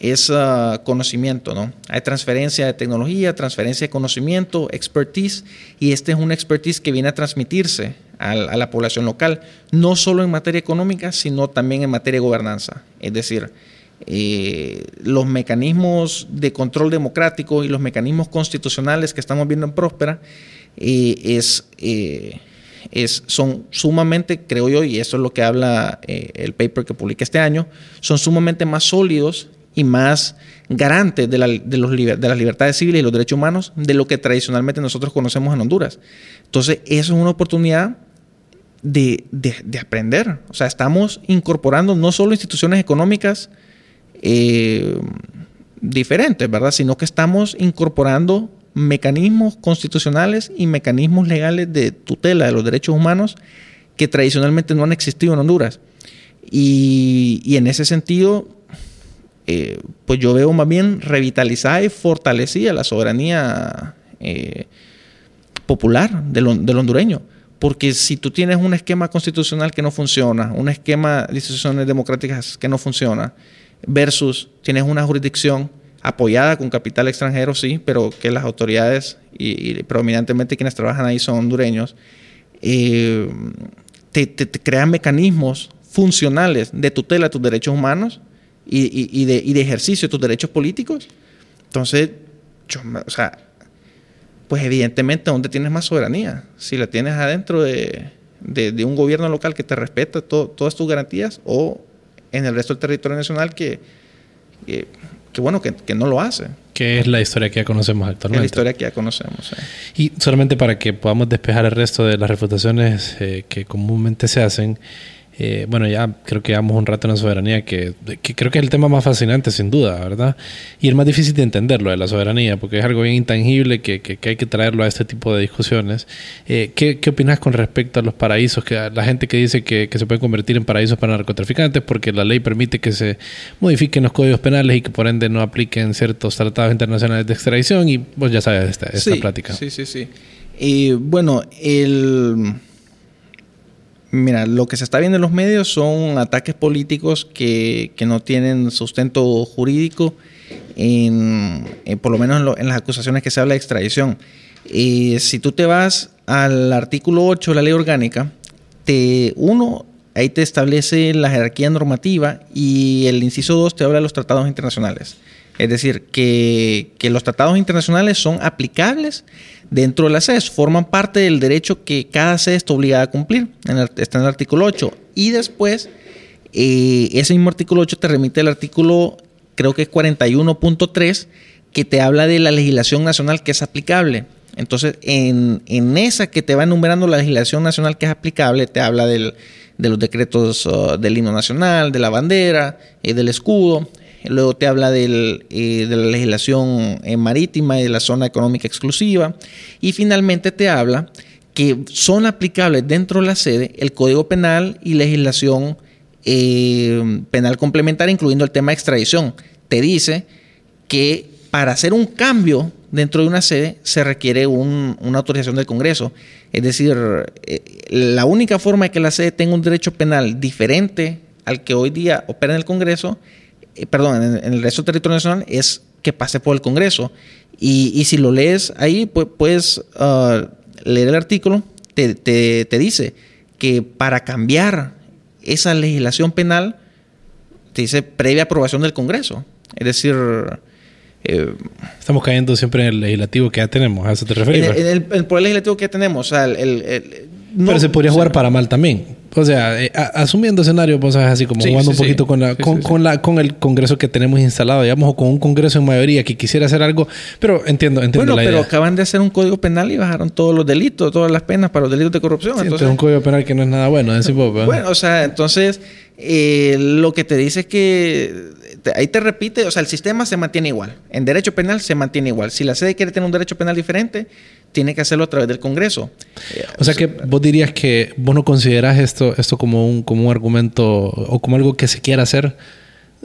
es ah, conocimiento, ¿no? Hay transferencia de tecnología, transferencia de conocimiento, expertise, y este es una expertise que viene a transmitirse a, la población local, no solo en materia económica, sino también en materia de gobernanza. Es decir, eh, los mecanismos de control democrático y los mecanismos constitucionales que estamos viendo en Próspera eh, es, eh, es, son sumamente, creo yo, y eso es lo que habla el paper que publiqué este año, son sumamente más sólidos y más garante de, los, de las libertades civiles y los derechos humanos de lo que tradicionalmente nosotros conocemos en Honduras. Entonces, eso es una oportunidad de, aprender. O sea, estamos incorporando no solo instituciones económicas eh, diferentes, ¿verdad? Sino que estamos incorporando mecanismos constitucionales y mecanismos legales de tutela de los derechos humanos que tradicionalmente no han existido en Honduras. Y, y en ese sentido, eh, pues yo veo más bien revitalizada y fortalecida la soberanía eh, popular del, hondureño. Porque si tú tienes un esquema constitucional que no funciona, un esquema de instituciones democráticas que no funciona, versus tienes una jurisdicción apoyada con capital extranjero, sí, pero que las autoridades y, predominantemente quienes trabajan ahí son hondureños, eh, te, crean mecanismos funcionales de tutela de tus derechos humanos y, de, y, de, ejercicio de tus derechos políticos. Entonces, yo, o sea, pues evidentemente, ¿dónde tienes más soberanía? Si la tienes adentro de, de un gobierno local que te respeta todas tus garantías o en el resto del territorio nacional que, que, bueno, que, que, no lo hace. Que es la historia que ya conocemos actualmente. Es la historia que ya conocemos. Y solamente para que podamos despejar el resto de las refutaciones eh, que comúnmente se hacen, eh, bueno, ya creo que llevamos un rato en la soberanía, que, creo que es el tema más fascinante, sin duda, ¿verdad? Y el más difícil de entenderlo de la soberanía, porque es algo bien intangible que, que, hay que traerlo a este tipo de discusiones. Eh, ¿qué, ¿Qué opinas con respecto a los paraísos? Que la gente que dice que, se puede convertir en paraísos para narcotraficantes porque la ley permite que se modifiquen los códigos penales y que por ende no apliquen ciertos tratados internacionales de extradición, y vos ya sabes esta, esta plática. Sí, sí, sí. Y bueno, el Mira, lo que se está viendo en los medios son ataques políticos que, no tienen sustento jurídico, en, eh, por lo menos en, las acusaciones que se habla de extradición. Eh, si tú te vas al artículo 8 de la ley orgánica, te, uno, ahí te establece la jerarquía normativa y el inciso 2 te habla de los tratados internacionales. Es decir, que, los tratados internacionales son aplicables dentro de la SES, forman parte del derecho que cada SES está obligada a cumplir, está en el artículo 8. Y después, eh, ese mismo artículo 8 te remite al artículo, creo que es 41.3, que te habla de la legislación nacional que es aplicable. Entonces, en, esa que te va enumerando la legislación nacional que es aplicable, te habla de los decretos uh, del himno nacional, de la bandera, y del escudo, Luego te habla del, eh, de la legislación eh, marítima y de la zona económica exclusiva. Y finalmente te habla que son aplicables dentro de la sede el Código Penal y legislación eh, penal complementaria, incluyendo el tema de extradición. Te dice que para hacer un cambio dentro de una sede se requiere una autorización del Congreso. Es decir, la única forma de que la sede tenga un derecho penal diferente al que hoy día opera en el Congreso eh, perdón, en, el resto del territorio nacional es que pase por el Congreso. Y, si lo lees ahí, pues, puedes uh, leer el artículo, te, dice que para cambiar esa legislación penal, te dice previa aprobación del Congreso. Es decir... Eh, Estamos cayendo siempre en el legislativo que ya tenemos, ¿a eso te refieres? En el, poder legislativo que ya tenemos, o sea, el, Pero se podría jugar para mal también. O sea, eh, asumiendo escenarios, vos sabes, así como jugando un poquito con, la, con, la, con el Congreso que tenemos instalado, digamos, o con un Congreso en mayoría que quisiera hacer algo. Pero entiendo, entiendo bueno, pero acaban de hacer un código penal y bajaron todos los delitos, todas las penas para los delitos de corrupción. entonces, es un código penal que no es nada bueno, decimos, Bueno, o sea, entonces, eh, lo que te dice es que ahí te repite, o sea, el sistema se mantiene igual. En derecho penal se mantiene igual. Si la sede quiere tener un derecho penal diferente, tiene que hacerlo a través del Congreso. O sea que vos dirías que vos no consideras esto, esto como un, como un argumento o como algo que se quiera hacer.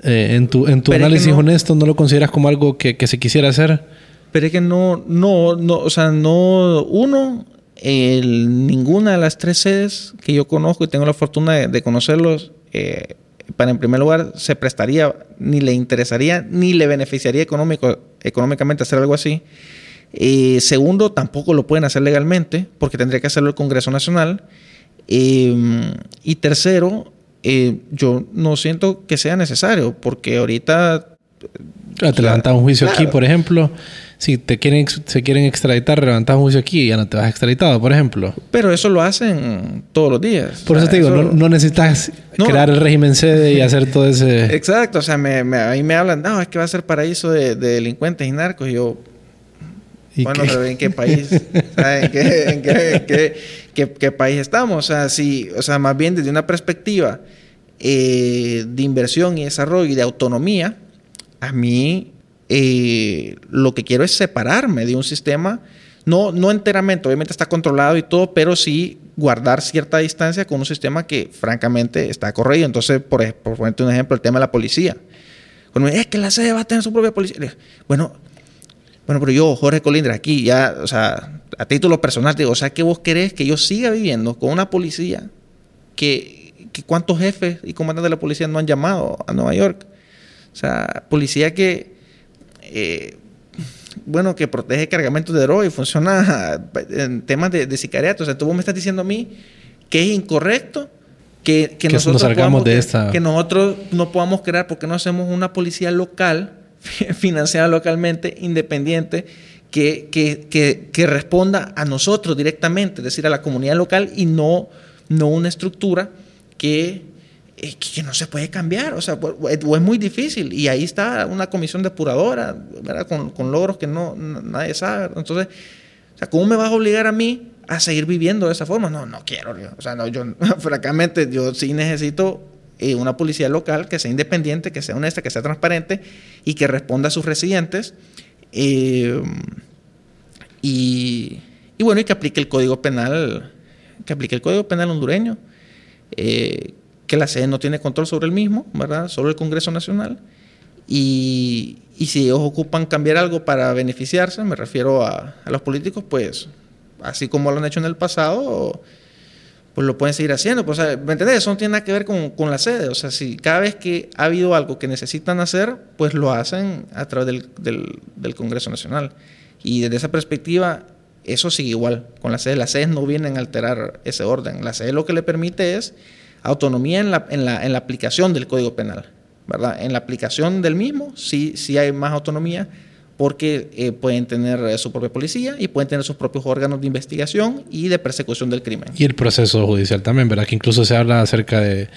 Eh, en tu, en tu análisis honesto, ¿no lo consideras como algo que, se quisiera hacer? Pero es que no, no, no, o sea, no, uno, ninguna de las tres sedes que yo conozco y tengo la fortuna de, conocerlos, eh, para en primer lugar se prestaría, ni le interesaría, ni le beneficiaría económico, económicamente hacer algo así. Eh, segundo, tampoco lo pueden hacer legalmente porque tendría que hacerlo el Congreso Nacional. Eh, y tercero, eh, yo no siento que sea necesario porque ahorita... te levantas un juicio aquí, por ejemplo. Si te quieren, se quieren extraditar, levantas un juicio aquí y ya no te vas extraditado, por ejemplo. Pero eso lo hacen todos los días. Por eso te digo, no, necesitas crear el régimen sede y hacer todo ese... Exacto, o sea, me, ahí me hablan, no, es que va a ser paraíso de, de delincuentes y narcos. Y yo, bueno, pero ¿en qué país? ¿En, qué, país estamos? O sea, si, o sea, más bien desde una perspectiva eh, de inversión y desarrollo y de autonomía, a mí eh, lo que quiero es separarme de un sistema, no, no enteramente, obviamente está controlado y todo, pero sí guardar cierta distancia con un sistema que francamente está corregido. Entonces, por, por un ejemplo, el tema de la policía Cuando me es que la sede va a tener su propia policía. Bueno, bueno, pero yo, Jorge Colindra, aquí ya, o sea, a título personal, digo, o sea, que vos querés que yo siga viviendo con una policía que, que cuántos jefes y comandantes de la policía no han llamado a Nueva York? O sea, policía que, eh, bueno, que protege cargamentos de droga y funciona en temas de, de sicariato. O sea, tú me estás diciendo a mí que es incorrecto que, que, nosotros, nos de esta... que nosotros no podamos crear porque no hacemos una policía local *laughs* financiada localmente, independiente, que, que, que, responda a nosotros directamente, es decir, a la comunidad local y no, no una estructura que, eh, que no se puede cambiar, o sea, es muy difícil. Y ahí está una comisión depuradora, ¿verdad? Con, logros que no, nadie sabe. Entonces, o sea, ¿cómo me vas a obligar a mí a seguir viviendo de esa forma? No, no quiero. O sea, no, yo, *laughs* francamente, yo sí necesito eh, una policía local que sea independiente, que sea honesta, que sea transparente y que responda a sus residentes. Eh, y, bueno, y que aplique el código penal, que aplique el código penal hondureño, que la sede no tiene control sobre el mismo, ¿verdad? Solo el Congreso Nacional. Y, y si ellos ocupan cambiar algo para beneficiarse, me refiero a, a los políticos, pues así como lo han hecho en el pasado, pues lo pueden seguir haciendo. Pues, ¿Me entendés? Eso no tiene nada que ver con, con, la sede. O sea, si cada vez que ha habido algo que necesitan hacer, pues lo hacen a través del, del, del Congreso Nacional. Y desde esa perspectiva, eso sigue igual con la sede. Las sedes no vienen a alterar ese orden. La sede lo que le permite es autonomía en la, en la, en la aplicación del Código Penal. ¿verdad? En la aplicación del mismo sí, sí hay más autonomía porque eh, pueden tener eh, su propia policía y pueden tener sus propios órganos de investigación y de persecución del crimen. Y el proceso judicial también, ¿verdad? Que incluso se habla acerca de,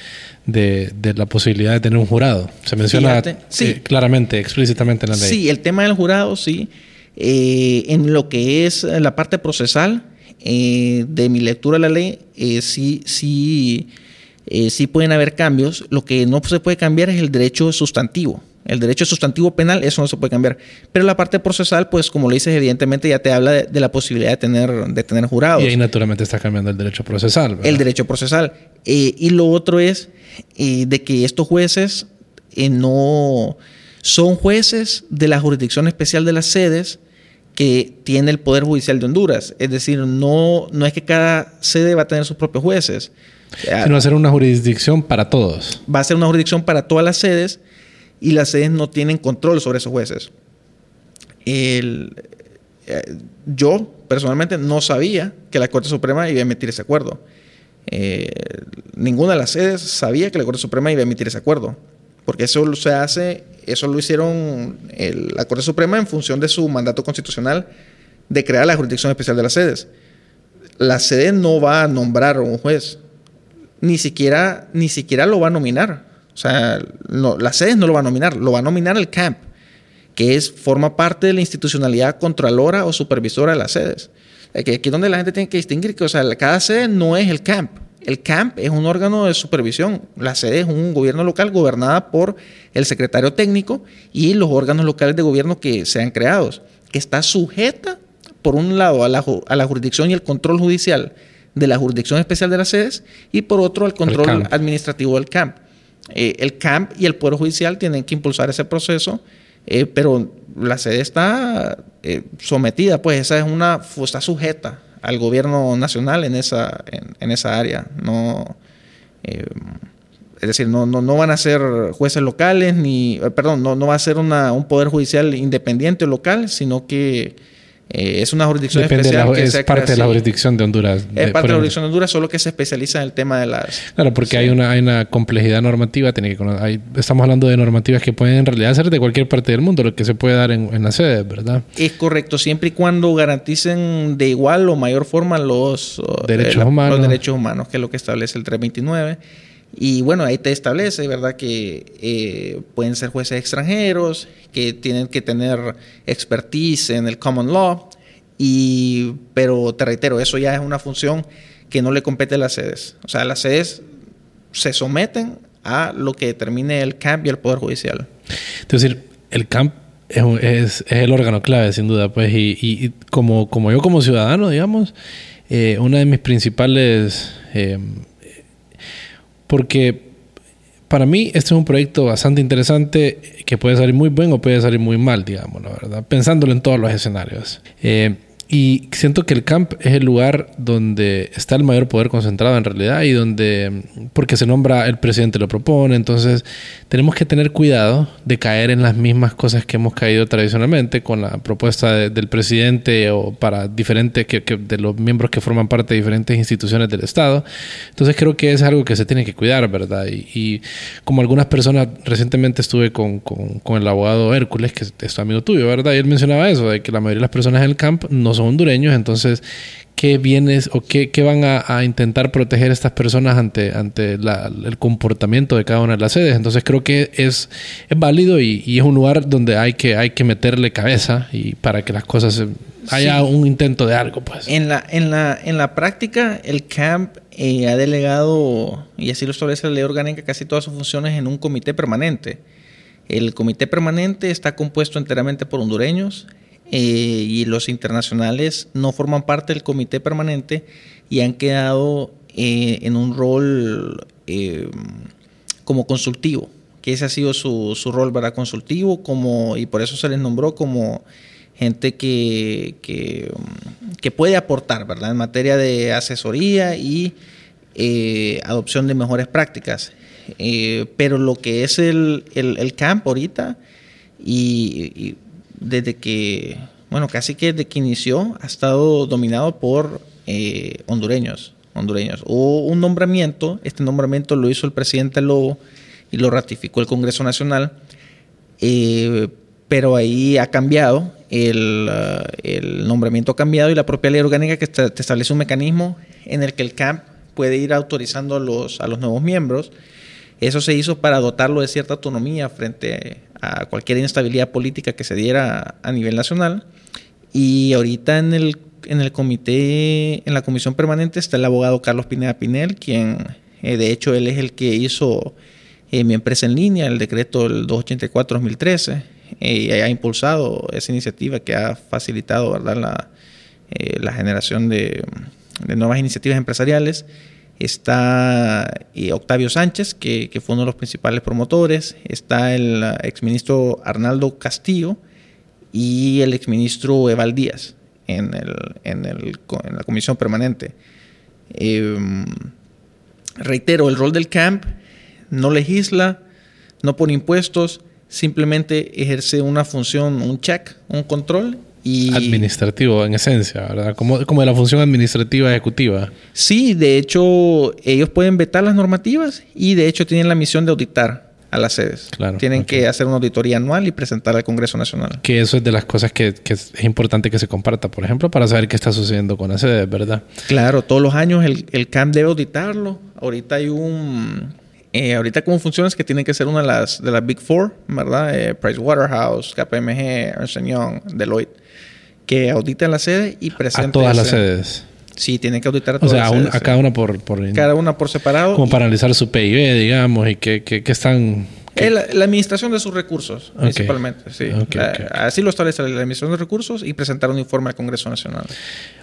de, la posibilidad de tener un jurado. Se menciona eh, claramente, explícitamente en la ley. Sí, el tema del jurado, sí. en lo que es la parte procesal, de mi lectura de la ley, sí, sí, sí pueden haber cambios. Lo que no se puede cambiar es el derecho sustantivo. El derecho sustantivo penal, eso no se puede cambiar. Pero la parte procesal, pues como lo dices, evidentemente ya te habla de, la posibilidad de tener, de tener jurados. Y ahí naturalmente está cambiando el derecho procesal. ¿verdad? El derecho procesal. Eh, y lo otro es eh, de que estos jueces eh, no son jueces de la jurisdicción especial de las sedes que tiene el Poder Judicial de Honduras. Es decir, no, no es que cada sede va a tener sus propios jueces. Sino va a ser una jurisdicción para todos. Va a ser una jurisdicción para todas las sedes y las sedes no tienen control sobre esos jueces. El, eh, yo personalmente no sabía que la Corte Suprema iba a emitir ese acuerdo. Eh, ninguna de las sedes sabía que la Corte Suprema iba a emitir ese acuerdo, porque eso se hace, eso lo hicieron la Corte Suprema en función de su mandato constitucional de crear la jurisdicción especial de las sedes. La sede no va a nombrar un juez, ni siquiera, ni siquiera lo va a nominar. O sea, no, las sedes no lo va a nominar, lo va a nominar el CAMP, que es, forma parte de la institucionalidad contralora o supervisora de las sedes. Aquí es donde la gente tiene que distinguir que, o sea, cada sede no es el CAMP. El CAMP es un órgano de supervisión. La sede es un gobierno local gobernada por el secretario técnico y los órganos locales de gobierno que sean creados, que está sujeta, por un lado, a la, a la jurisdicción y el control judicial de la jurisdicción especial de las sedes y por otro al control administrativo del CAMP. Eh, el CAMP y el Poder Judicial tienen que impulsar ese proceso, eh, pero la sede está eh, sometida, pues esa es una, está sujeta al gobierno nacional en esa, en, esa área. No, es decir, no, no, no, van a ser jueces locales, ni, perdón, no, no va a ser una, un poder judicial independiente o local, sino que eh, es una jurisdicción especial. que es parte de la jurisdicción de Honduras. Es parte de la jurisdicción de Honduras, solo que se especializa en el tema de las. Claro, porque hay, una, hay una complejidad normativa. Tiene que, estamos hablando de normativas que pueden en realidad ser de cualquier parte del mundo, lo que se puede dar en, en la sede, ¿verdad? Es correcto, siempre y cuando garanticen de igual o mayor forma los derechos, eh, humanos. los derechos humanos, que es lo que establece el 329. Y bueno, ahí te establece, ¿verdad?, que eh, pueden ser jueces extranjeros, que tienen que tener expertise en el common law, y, pero te reitero, eso ya es una función que no le compete a las sedes. O sea, las sedes se someten a lo que determine el CAMP y el Poder Judicial. Es decir, el CAMP es, es, el órgano clave, sin duda, pues, y, y, como, como yo como ciudadano, digamos, eh, una de mis principales... Eh, porque para mí este es un proyecto bastante interesante que puede salir muy bien o puede salir muy mal, digamos, la verdad, pensándolo en todos los escenarios. Eh, y siento que el camp es el lugar donde está el mayor poder concentrado en realidad y donde, porque se nombra, el presidente lo propone, entonces tenemos que tener cuidado de caer en las mismas cosas que hemos caído tradicionalmente con la propuesta del presidente o para diferentes, que, de los miembros que forman parte de diferentes instituciones del Estado. Entonces creo que es algo que se tiene que cuidar, ¿verdad? Y, como algunas personas, recientemente estuve con, con, con el abogado Hércules, que es amigo tuyo, ¿verdad? Y él mencionaba eso, de que la mayoría de las personas en el camp no son hondureños, entonces, ¿qué bienes o qué, van a, intentar proteger estas personas ante, ante el comportamiento de cada una de las sedes? Entonces creo que es, es válido y, es un lugar donde hay que, hay que meterle cabeza y para que las cosas haya un intento de algo, pues. En la, en la, en la práctica, el CAMP eh, ha delegado, y así lo establece la ley orgánica, casi todas sus funciones en un comité permanente. El comité permanente está compuesto enteramente por hondureños. Eh, y los internacionales no forman parte del comité permanente y han quedado eh, en un rol eh, como consultivo, que ese ha sido su, su, rol, ¿verdad? Consultivo, como, y por eso se les nombró como gente que, que, puede aportar, ¿verdad? En materia de asesoría y adopción de mejores prácticas. pero lo que es el, el, el camp ahorita, y desde que, bueno, casi que desde que inició, ha estado dominado por eh, hondureños. hondureños. Hubo un nombramiento, este nombramiento lo hizo el presidente Lobo y lo ratificó el Congreso Nacional, eh, pero ahí ha cambiado, el, uh, el, nombramiento ha cambiado y la propia ley orgánica que establece un mecanismo en el que el CAMP puede ir autorizando a los, a los nuevos miembros. Eso se hizo para dotarlo de cierta autonomía frente a cualquier inestabilidad política que se diera a nivel nacional. Y ahorita en el, en el comité, en la comisión permanente está el abogado Carlos Pineda Pinel, quien eh, de hecho él es el que hizo eh, mi empresa en línea, el decreto del 284-2013, eh, y ha impulsado esa iniciativa que ha facilitado. La, la generación de nuevas iniciativas empresariales está eh, Octavio Sánchez, que, fue uno de los principales promotores, está el uh, exministro Arnaldo Castillo y el exministro Eval Díaz en la comisión permanente. Em, reitero, el rol del CAMP no legisla, no pone impuestos, simplemente ejerce una función, un check, un control Administrativo, en esencia, ¿verdad? Como, como de la función administrativa ejecutiva. Sí, de hecho, ellos pueden vetar las normativas y de hecho tienen la misión de auditar a las sedes. Claro, Tienen que hacer una auditoría anual y presentar al Congreso Nacional. Que eso es de las cosas que, que, es importante que se comparta, por ejemplo, para saber qué está sucediendo con las sedes, ¿verdad? Claro, todos los años el, el CAM debe auditarlo. Ahorita hay un... Eh, ahorita cómo funciona es que tiene que ser una de las, de las Big Four, ¿verdad? Eh, Pricewaterhouse, KPMG, Ernst Young, Deloitte que auditen la sede y presenten. A todas las sedes. Sí, tienen que auditar a todas o sea, las a, cada una por, por, Cada una por separado. Como para analizar su PIB, digamos, y qué que, están... La, administración de sus recursos, principalmente, sí. Así lo establece la administración de recursos y presentar un informe al Congreso Nacional.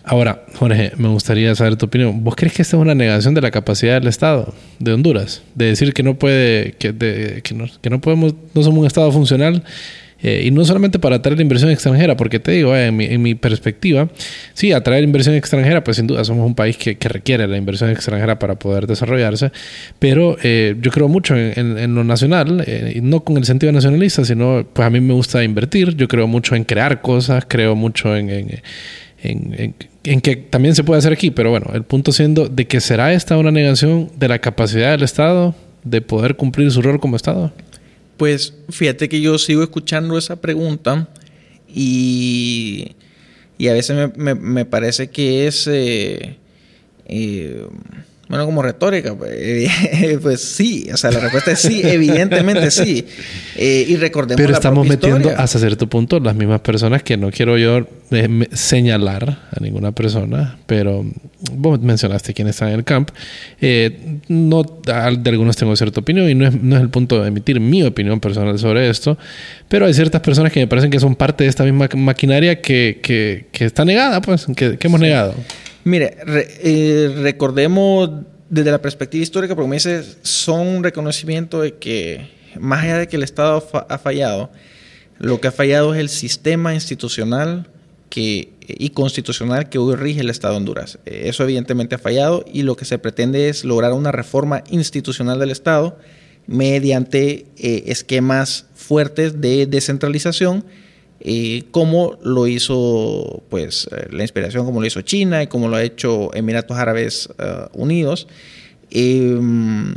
Ahora, Jorge, me gustaría saber tu opinión. ¿Vos crees que esta es una negación de la capacidad del Estado de Honduras? De decir que no puede, que, que, no, que no podemos, no somos un Estado funcional eh, y no solamente para atraer inversión extranjera, porque te digo, eh, en, mi, perspectiva, sí, atraer inversión extranjera, pues sin duda somos un país que, requiere la inversión extranjera para poder desarrollarse, pero eh, yo creo mucho en, lo nacional, y no con el sentido nacionalista, sino pues a mí me gusta invertir, yo creo mucho en crear cosas, creo mucho en, en, en, que también se puede hacer aquí, pero bueno, el punto siendo de que será esta una negación de la capacidad del Estado de poder cumplir su rol como Estado. Pues fíjate que yo sigo escuchando esa pregunta y, y a veces me, me, parece que es, eh, eh, bueno, como retórica, pues, *laughs* pues, sí, o sea, la respuesta es sí, evidentemente sí. Eh, y recordemos Pero estamos metiendo hasta cierto punto las mismas personas que no quiero yo eh, señalar a ninguna persona, pero vos mencionaste quién está en el camp. Eh, no, de algunos tengo cierta opinión y no es, no es el punto de emitir mi opinión personal sobre esto, pero hay ciertas personas que me parecen que son parte de esta misma maquinaria que, que, que está negada, pues, que, que hemos negado. Mire, eh, recordemos desde la perspectiva histórica, porque me dices, son un reconocimiento de que, más allá de que el Estado ha fallado, lo que ha fallado es el sistema institucional que, y constitucional que hoy rige el Estado de Honduras. Eh, eso evidentemente ha fallado y lo que se pretende es lograr una reforma institucional del Estado mediante eh, esquemas fuertes de descentralización, eh, como lo hizo pues, la inspiración, como lo hizo China y como lo ha hecho Emiratos Árabes Unidos. Em,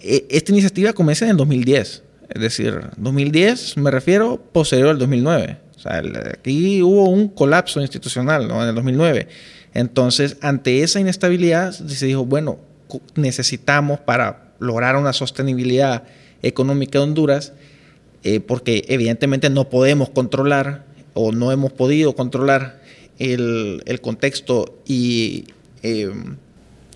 e, esta iniciativa comienza en el 2010, es decir, 2010 me refiero posterior al 2009. O sea, aquí hubo un colapso institucional en el 2009. Entonces, ante esa inestabilidad, se dijo, bueno, necesitamos para lograr una sostenibilidad económica de Honduras, eh, porque evidentemente no podemos controlar o no hemos podido controlar el, el contexto y eh,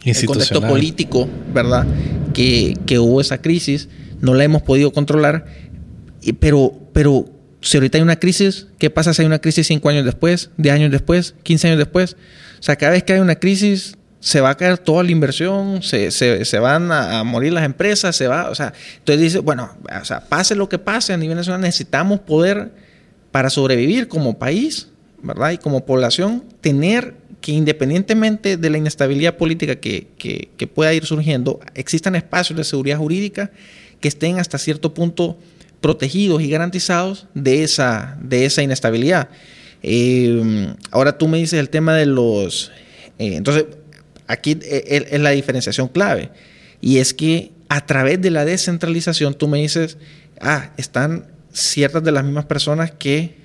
el contexto político, ¿verdad? Que, que, hubo esa crisis, no la hemos podido controlar, pero, pero si ahorita hay una crisis, ¿qué pasa si hay una crisis cinco años después, diez años después, quince años después? O sea, cada vez que hay una crisis, se va a caer toda la inversión, se, se, se van a, morir las empresas, se va, o sea, entonces dice, bueno, o sea, pase lo que pase a nivel nacional, necesitamos poder, para sobrevivir como país, ¿verdad? Y como población, tener que independientemente de la inestabilidad política que, que, que pueda ir surgiendo, existan espacios de seguridad jurídica que estén hasta cierto punto protegidos y garantizados de esa, de esa inestabilidad. Eh, ahora tú me dices el tema de los... Eh, entonces, aquí eh, es la diferenciación clave. Y es que a través de la descentralización tú me dices, ah, están ciertas de las mismas personas que,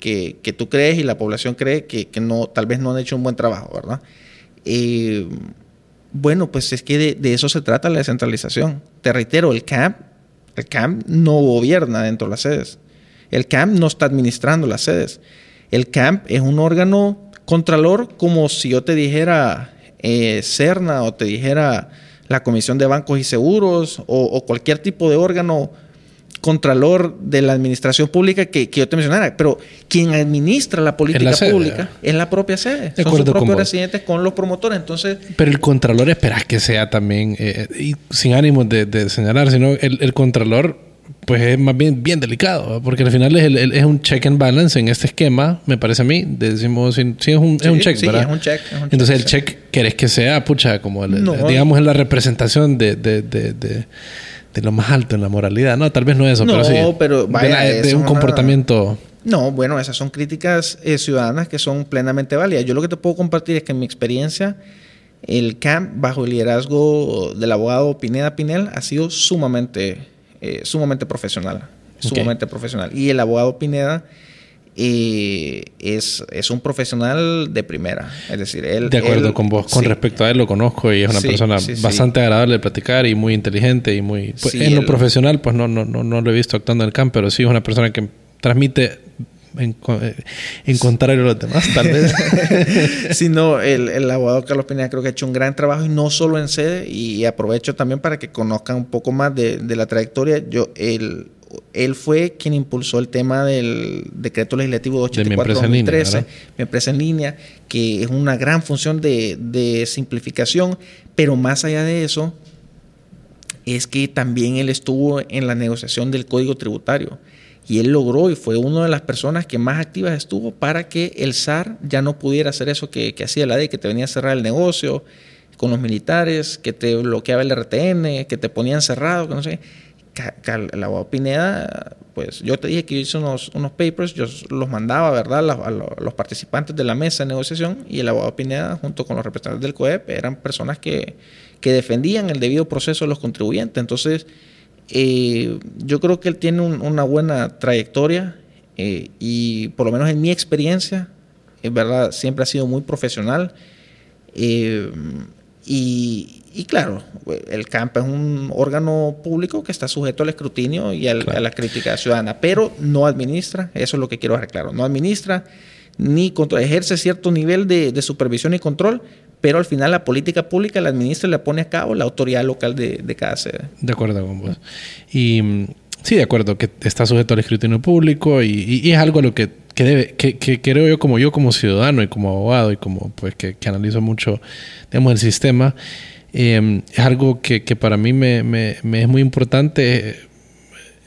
que, tú crees y la población cree que, no, tal vez no han hecho un buen trabajo, ¿verdad? bueno, pues es que de, de, eso se trata la descentralización. Te reitero, el CAMP el CAMP no gobierna dentro de las sedes. El CAMP no está administrando las sedes. El CAMP es un órgano contralor como si yo te dijera eh, CERNA o te dijera la Comisión de Bancos y Seguros o cualquier tipo de órgano contralor de la administración pública que, yo te mencionara, pero quien administra la política pública es la propia sede. De Son sus propios residentes con los promotores. Entonces, pero el contralor esperas que sea también, eh, y sin ánimo de, señalar, sino el, contralor pues es más bien bien delicado, porque al final es, es, un check and balance en este esquema, me parece a mí. Decimos, sí, es un, es un check, ¿verdad? Es un check, Entonces el check querés que sea, pucha, como digamos en la representación de, de de lo más alto en la moralidad. No, tal vez no eso, pero sí. pero de, un comportamiento. No, bueno, esas son críticas eh, ciudadanas que son plenamente válidas. Yo lo que te puedo compartir es que en mi experiencia, el CAMP, bajo el liderazgo del abogado Pineda Pinel, ha sido sumamente, eh, sumamente profesional. Sumamente profesional. Y el abogado Pineda y es, es, un profesional de primera. Es decir, él... De acuerdo con vos. Con respecto a él lo conozco y es una persona bastante agradable de platicar y muy inteligente y muy... Pues, en lo profesional pues no, no, no, no, lo he visto actuando en el campo, pero sí es una persona que transmite en, eh, en, contrario a los demás, tal vez. *laughs* sí, no, el, el, abogado Carlos Pineda creo que ha hecho un gran trabajo y no solo en sede, y aprovecho también para que conozcan un poco más de, de la trayectoria. Yo, el, él fue quien impulsó el tema del decreto legislativo 284 de 2013, mi empresa en línea, que es una gran función de, simplificación, pero más allá de eso, es que también él estuvo en la negociación del código tributario y él logró y fue una de las personas que más activas estuvo para que el SAR ya no pudiera hacer eso que, hacía la ley, que te venía a cerrar el negocio con los militares, que te bloqueaba el RTN, que te ponían cerrado, que no sé el abogado Pineda, pues yo te dije que yo hice unos, unos papers, yo los mandaba, ¿verdad?, a, los participantes de la mesa de negociación y el abogado Pineda, junto con los representantes del COEP, eran personas que, que defendían el debido proceso de los contribuyentes. Entonces, eh, yo creo que él tiene una buena trayectoria eh, y por lo menos en mi experiencia, es verdad, siempre ha sido muy profesional. Eh, y, y claro, el CAMP es un órgano público que está sujeto al escrutinio y a la crítica ciudadana, pero no administra, eso es lo que quiero dejar claro, no administra ni ejerce cierto nivel de, supervisión y control, pero al final la política pública la administra y la pone a cabo la autoridad local de, cada sede. De acuerdo con vos. Y mm, sí, de acuerdo, que está sujeto al escrutinio público y, es algo a lo que que, debe, que, creo yo como yo como ciudadano y como abogado y como pues que, que analizo mucho digamos el sistema eh, es algo que, para mí me, es muy importante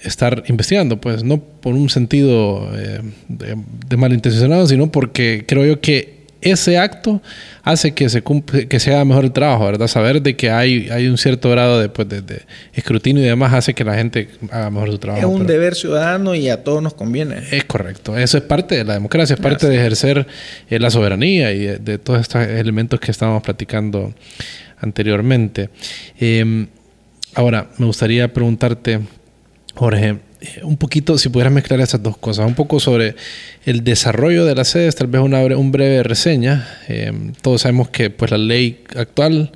estar investigando pues no por un sentido eh, de, de malintencionado sino porque creo yo que ese acto hace que se cumple, que se haga mejor el trabajo, ¿verdad? Saber de que hay, hay un cierto grado de, pues, de, de, escrutinio y demás hace que la gente haga mejor su trabajo. Es un deber ciudadano y a todos nos conviene. Es correcto. Eso es parte de la democracia, es parte Gracias. de ejercer eh, la soberanía y de, de, todos estos elementos que estábamos platicando anteriormente. Eh, ahora, me gustaría preguntarte, Jorge, un poquito, si pudieras mezclar esas dos cosas, un poco sobre el desarrollo de las sedes, tal vez una un breve reseña. Eh, todos sabemos que pues, la ley actual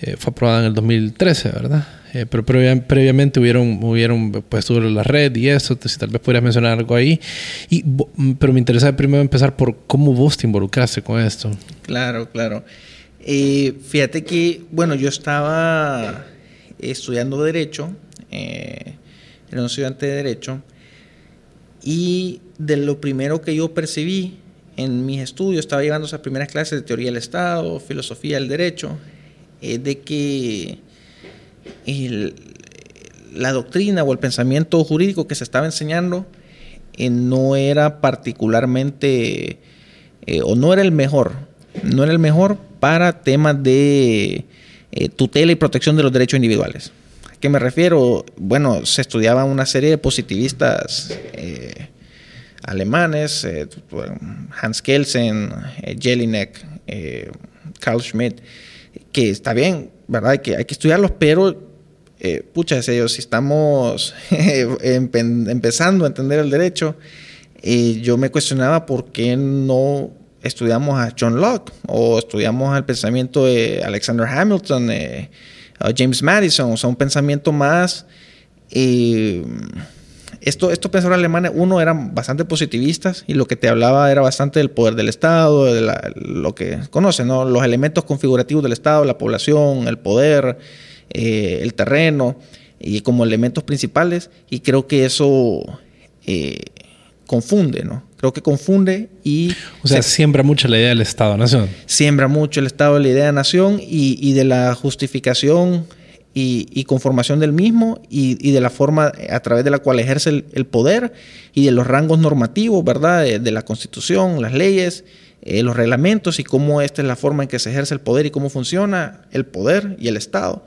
eh, fue aprobada en el 2013, ¿verdad? Eh, pero previa, previamente hubieron, hubieron pues la red y eso, si tal vez pudieras mencionar algo ahí. Y, pero me interesa primero empezar por cómo vos te involucraste con esto. Claro, claro. Eh, fíjate que, bueno, yo estaba estudiando Derecho, eh, era un estudiante de Derecho, y de lo primero que yo percibí en mis estudios, estaba llevando esas primeras clases de teoría del Estado, filosofía del derecho, es de que la doctrina o el pensamiento jurídico que se estaba enseñando eh, no era particularmente eh, o no era el mejor, no era el mejor para temas de eh, tutela y protección de los derechos individuales. ¿A qué me refiero? Bueno, se estudiaba una serie de positivistas eh, alemanes, eh, Hans Kelsen, Jelinek, Carl Schmitt, que está bien, ¿verdad? Que hay que estudiarlos, pero eh, pucha, ellos, si estamos *laughs* empezando a entender el derecho, eh, yo me cuestionaba por qué no estudiamos a John Locke o estudiamos el pensamiento de Alexander Hamilton, eh, James Madison, o sea, un pensamiento más... Eh, esto, estos pensadores alemanes, uno, eran bastante positivistas y lo que te hablaba era bastante del poder del Estado, de la, lo que conocen, ¿no? los elementos configurativos del Estado, la población, el poder, eh, el terreno, y como elementos principales, y creo que eso eh, confunde, ¿no? Creo que confunde y... O sea, se, siembra mucho la idea del Estado-Nación. Siembra mucho el Estado, la idea de nación y, y de la justificación y, y, conformación del mismo y, y, de la forma a través de la cual ejerce el, el poder y de los rangos normativos, ¿verdad? De, de la constitución, las leyes, eh, los reglamentos y cómo esta es la forma en que se ejerce el poder y cómo funciona el poder y el Estado.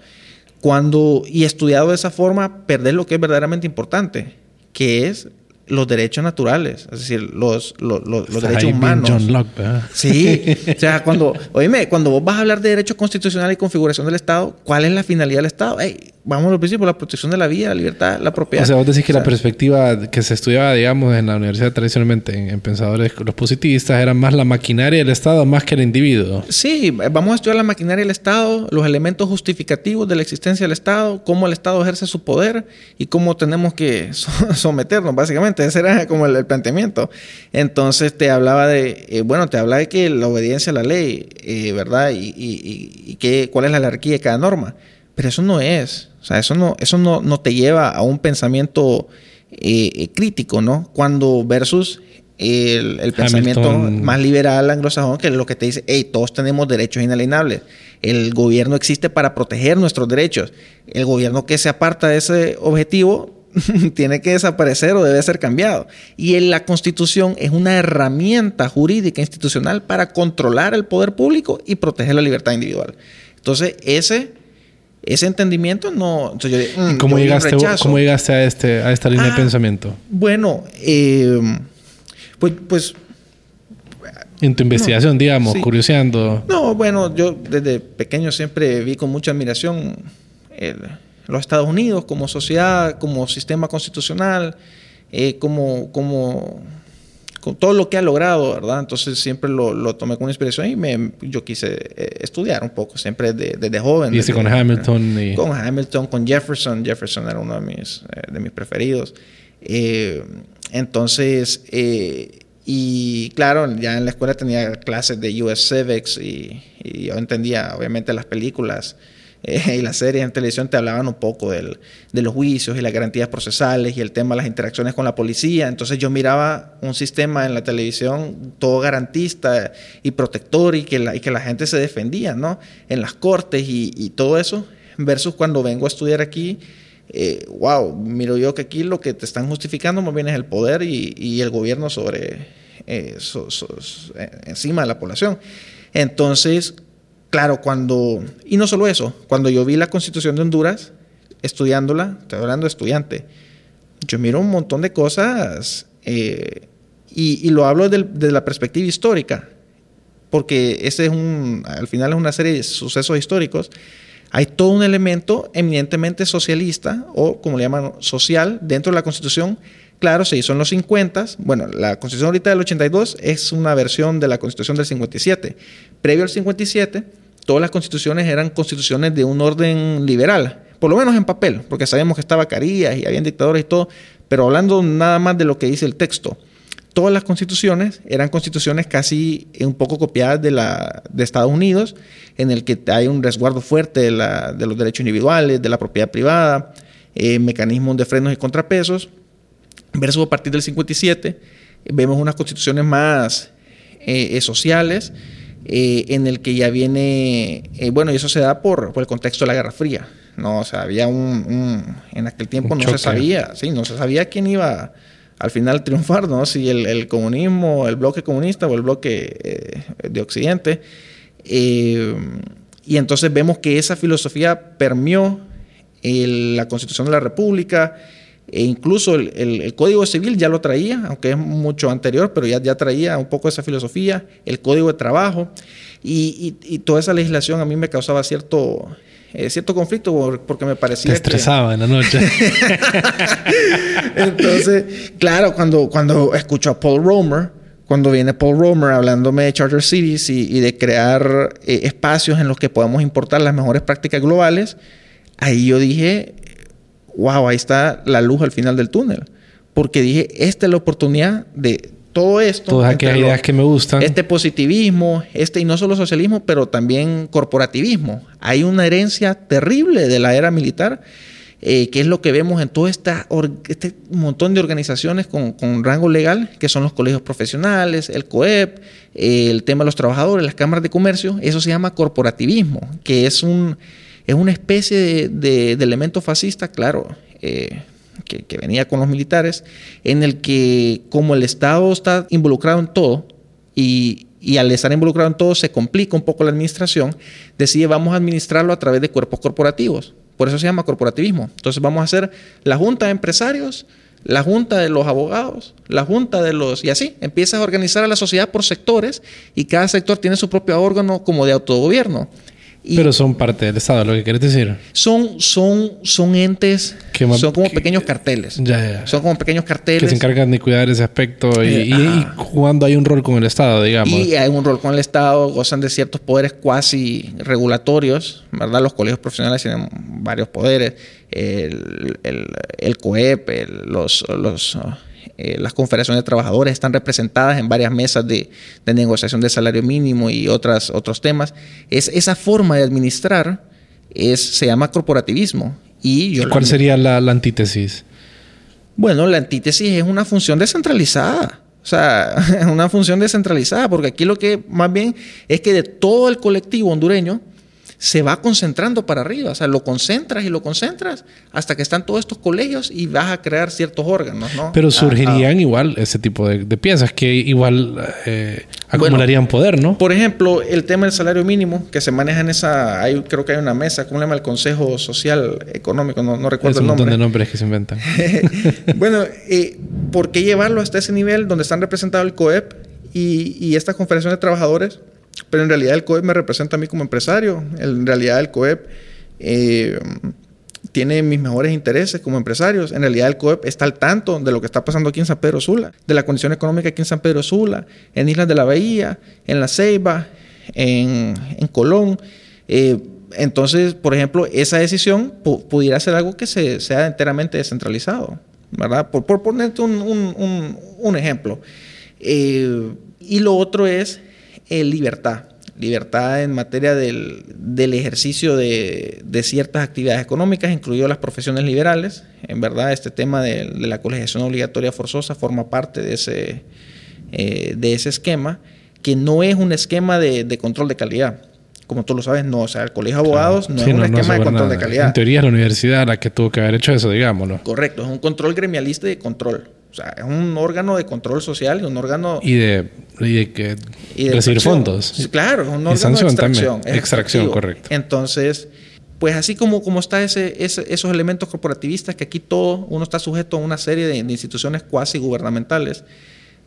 Cuando, y estudiado de esa forma, perder lo que es verdaderamente importante, que es los derechos naturales, es decir, los, los, los, los derechos humanos. John Locke. Sí, o sea, cuando, oíme, cuando vos vas a hablar de derecho constitucional y configuración del Estado, ¿cuál es la finalidad del Estado? Hey, vamos al principio, la protección de la vida, la libertad, la propiedad. O sea, vos decís que o sea, la perspectiva que se estudiaba, digamos, en la universidad tradicionalmente, en, en, pensadores, los positivistas, era más la maquinaria del Estado más que el individuo. Sí, vamos a estudiar la maquinaria del Estado, los elementos justificativos de la existencia del Estado, cómo el Estado ejerce su poder y cómo tenemos que *laughs* someternos, básicamente. Ese era como el, el planteamiento. Entonces te hablaba de, eh, bueno, te hablaba de que la obediencia a la ley, eh, ¿verdad? Y, y, y que, cuál es la jerarquía de cada norma. Pero eso no es. O sea, eso no, eso no, no te lleva a un pensamiento eh, crítico, ¿no? Cuando versus el, el pensamiento más liberal anglosajón, que es lo que te dice, hey, todos tenemos derechos inalienables. El gobierno existe para proteger nuestros derechos. El gobierno que se aparta de ese objetivo *laughs* tiene que desaparecer o debe ser cambiado. Y en la constitución es una herramienta jurídica institucional para controlar el poder público y proteger la libertad individual. Entonces, ese, ese entendimiento no... Entonces yo, mm, ¿Cómo, yo llegaste, ¿Cómo llegaste a, este, a esta línea ah, de pensamiento? Bueno, eh, pues... pues en tu investigación, no, digamos, sí. curioseando. No, bueno, yo desde pequeño siempre vi con mucha admiración el, los Estados Unidos como sociedad, como sistema constitucional, eh, como, como con todo lo que ha logrado, ¿verdad? Entonces siempre lo, lo tomé como inspiración y me, yo quise eh, estudiar un poco, siempre desde, desde joven. ¿Y desde, con Hamilton? Y... Con Hamilton, con Jefferson. Jefferson era uno de mis, eh, de mis preferidos. Eh, entonces, y claro, ya en la escuela tenía clases de US Civics y, y yo entendía obviamente las películas eh, y las series en televisión te hablaban un poco del, de los juicios y las garantías procesales y el tema de las interacciones con la policía. Entonces yo miraba un sistema en la televisión todo garantista y protector y que la, y que la gente se defendía, ¿no? En las cortes y, y todo eso, versus cuando vengo a estudiar aquí eh, wow, miro yo que aquí lo que te están justificando más bien es el poder y, el gobierno sobre eh, eh, encima de la población. Entonces, claro, cuando, y no solo eso, cuando yo vi la constitución de Honduras, estudiándola, estoy hablando de estudiante, yo miro un montón de cosas y, lo hablo desde la perspectiva histórica, porque ese es un, al final es una serie de sucesos históricos hay todo un elemento eminentemente socialista o, como le llaman, social dentro de la Constitución. Claro, se hizo en los 50. Bueno, la Constitución ahorita del 82 es una versión de la Constitución del 57. Previo al 57, todas las constituciones eran constituciones de un orden liberal, por lo menos en papel, porque sabemos que estaba Carías y habían dictadores y todo, pero hablando nada más de lo que dice el texto todas las constituciones eran constituciones casi un poco copiadas de, la, de Estados Unidos, en el que hay un resguardo fuerte de, los derechos individuales, de la propiedad privada, eh, mecanismos de frenos y contrapesos, versus a partir del 57 vemos unas constituciones más eh, sociales, eh, en el que ya viene, bueno, y eso se da por, por, el contexto de la Guerra Fría, ¿no? O sea, había un, en aquel tiempo no se sabía, sí, no se sabía quién iba al final triunfar, ¿no? Si el, comunismo, el bloque comunista o el bloque eh, de Occidente. Eh, y entonces vemos que esa filosofía permeó la Constitución de la República, e incluso el, Código Civil ya lo traía, aunque es mucho anterior, pero ya, ya traía un poco esa filosofía, el Código de Trabajo, y toda esa legislación a mí me causaba cierto eh, cierto conflicto porque me parecía... Te estresaba en la noche. *laughs* Entonces, claro, cuando, cuando escucho a Paul Romer, cuando viene Paul Romer hablándome de Charter Cities y, de crear eh, espacios en los que podamos importar las mejores prácticas globales, ahí yo dije, wow, ahí está la luz al final del túnel. Porque dije, esta es la oportunidad de todo esto. Todas aquellas ideas que me gustan. Este positivismo, este, y no solo socialismo, pero también corporativismo. Hay una herencia terrible de la era militar, eh, que es lo que vemos en todo esta este montón de organizaciones con, rango legal, que son los colegios profesionales, el COEP, eh, el tema de los trabajadores, las cámaras de comercio. Eso se llama corporativismo, que es, un, es una especie de, elemento fascista, claro. Eh, que, venía con los militares, en el que como el Estado está involucrado en todo y, y al estar involucrado en todo se complica un poco la administración, decide vamos a administrarlo a través de cuerpos corporativos. Por eso se llama corporativismo. Entonces vamos a hacer la junta de empresarios, la junta de los abogados, la junta de los... Y así, empiezas a organizar a la sociedad por sectores y cada sector tiene su propio órgano como de autogobierno. Pero son parte del Estado, lo que quieres decir. Son, son, son entes, son como pequeños carteles. Son como pequeños carteles. Que se encargan de cuidar ese aspecto y, eh, jugando hay un rol con el Estado, digamos. Y hay un rol con el Estado, gozan de ciertos poderes cuasi regulatorios, ¿verdad? Los colegios profesionales tienen varios poderes, el, el, el COEP, los, los eh, las confederaciones de trabajadores están representadas en varias mesas de, negociación de salario mínimo y otras, otros temas. Es, esa forma de administrar es, se llama corporativismo. ¿Y cuál sería la, antítesis? Bueno, la antítesis es una función descentralizada. O sea, es *laughs* una función descentralizada, porque aquí lo que más bien es que de todo el colectivo hondureño, se va concentrando para arriba, o sea, lo concentras y lo concentras hasta que están todos estos colegios y vas a crear ciertos órganos, ¿no? Pero surgirían igual ese tipo de, piezas que igual eh, acumularían poder, ¿no? Por ejemplo, el tema del salario mínimo que se maneja en esa, hay, creo que hay una mesa, ¿cómo se llama? El Consejo Social Económico, no, no recuerdo el nombre. un montón de nombres que se inventan. *laughs* bueno, eh, ¿por qué llevarlo hasta ese nivel donde están representados el COEP y, y estas confederaciones de trabajadores? Pero en realidad el COEP me representa a mí como empresario. En realidad el COEP eh, tiene mis mejores intereses como empresarios. En realidad el COEP está al tanto de lo que está pasando aquí en San Pedro Sula, de la condición económica aquí en San Pedro Sula, en Islas de la Bahía, en La Ceiba, en, Colón. Eh, entonces, por ejemplo, esa decisión pudiera ser algo que se, sea enteramente descentralizado, ¿verdad? Por, por ponerte un, ejemplo. Eh, y lo otro es libertad. libertad en materia del, del ejercicio de, de, ciertas actividades económicas, incluido las profesiones liberales. En verdad, este tema de, de la colegiación obligatoria forzosa forma parte de ese, eh, de ese esquema, que no es un esquema de, de, control de calidad. Como tú lo sabes, no. O sea, el colegio de abogados no sí, es un no, esquema no de control nada. de calidad. En teoría, es la universidad la que tuvo que haber hecho eso, digámoslo. Correcto, es un control gremialista y de control. O sea, es un órgano de control social y un órgano... Y de, y de que y de recibir fondos. Claro, es un órgano de extracción. Extracción, correcto. Entonces, pues así como, como está ese, ese, esos elementos corporativistas, que aquí todo uno está sujeto a una serie de, de instituciones cuasi gubernamentales,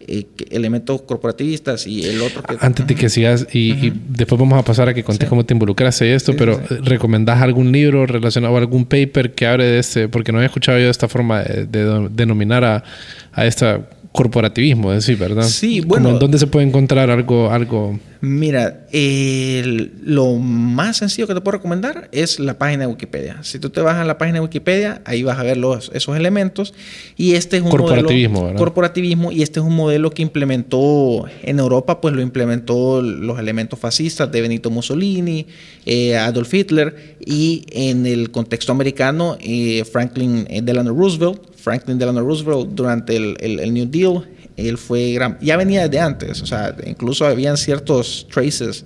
eh, elementos corporativistas y el otro que... Antes de que sigas, y, uh -huh. y después vamos a pasar a que contes sí. cómo te involucraste esto, sí, pero sí. ¿recomendás algún libro relacionado o algún paper que hable de este? Porque no he escuchado yo de esta forma de, de denominar a, a esta corporativismo, es decir, ¿verdad? Sí, bueno. Como, ¿Dónde se puede encontrar algo? algo... Mira, eh, lo más sencillo que te puedo recomendar es la página de Wikipedia. Si tú te vas a la página de Wikipedia, ahí vas a ver los, esos elementos. Y este es un corporativismo, modelo, ¿verdad? corporativismo, y este es un modelo que implementó en Europa, pues lo implementó los elementos fascistas de Benito Mussolini, eh, Adolf Hitler, y en el contexto americano, eh, Franklin Delano Roosevelt. Franklin Delano Roosevelt durante el, el, el New Deal él fue gran, ya venía desde antes, o sea, incluso habían ciertos traces,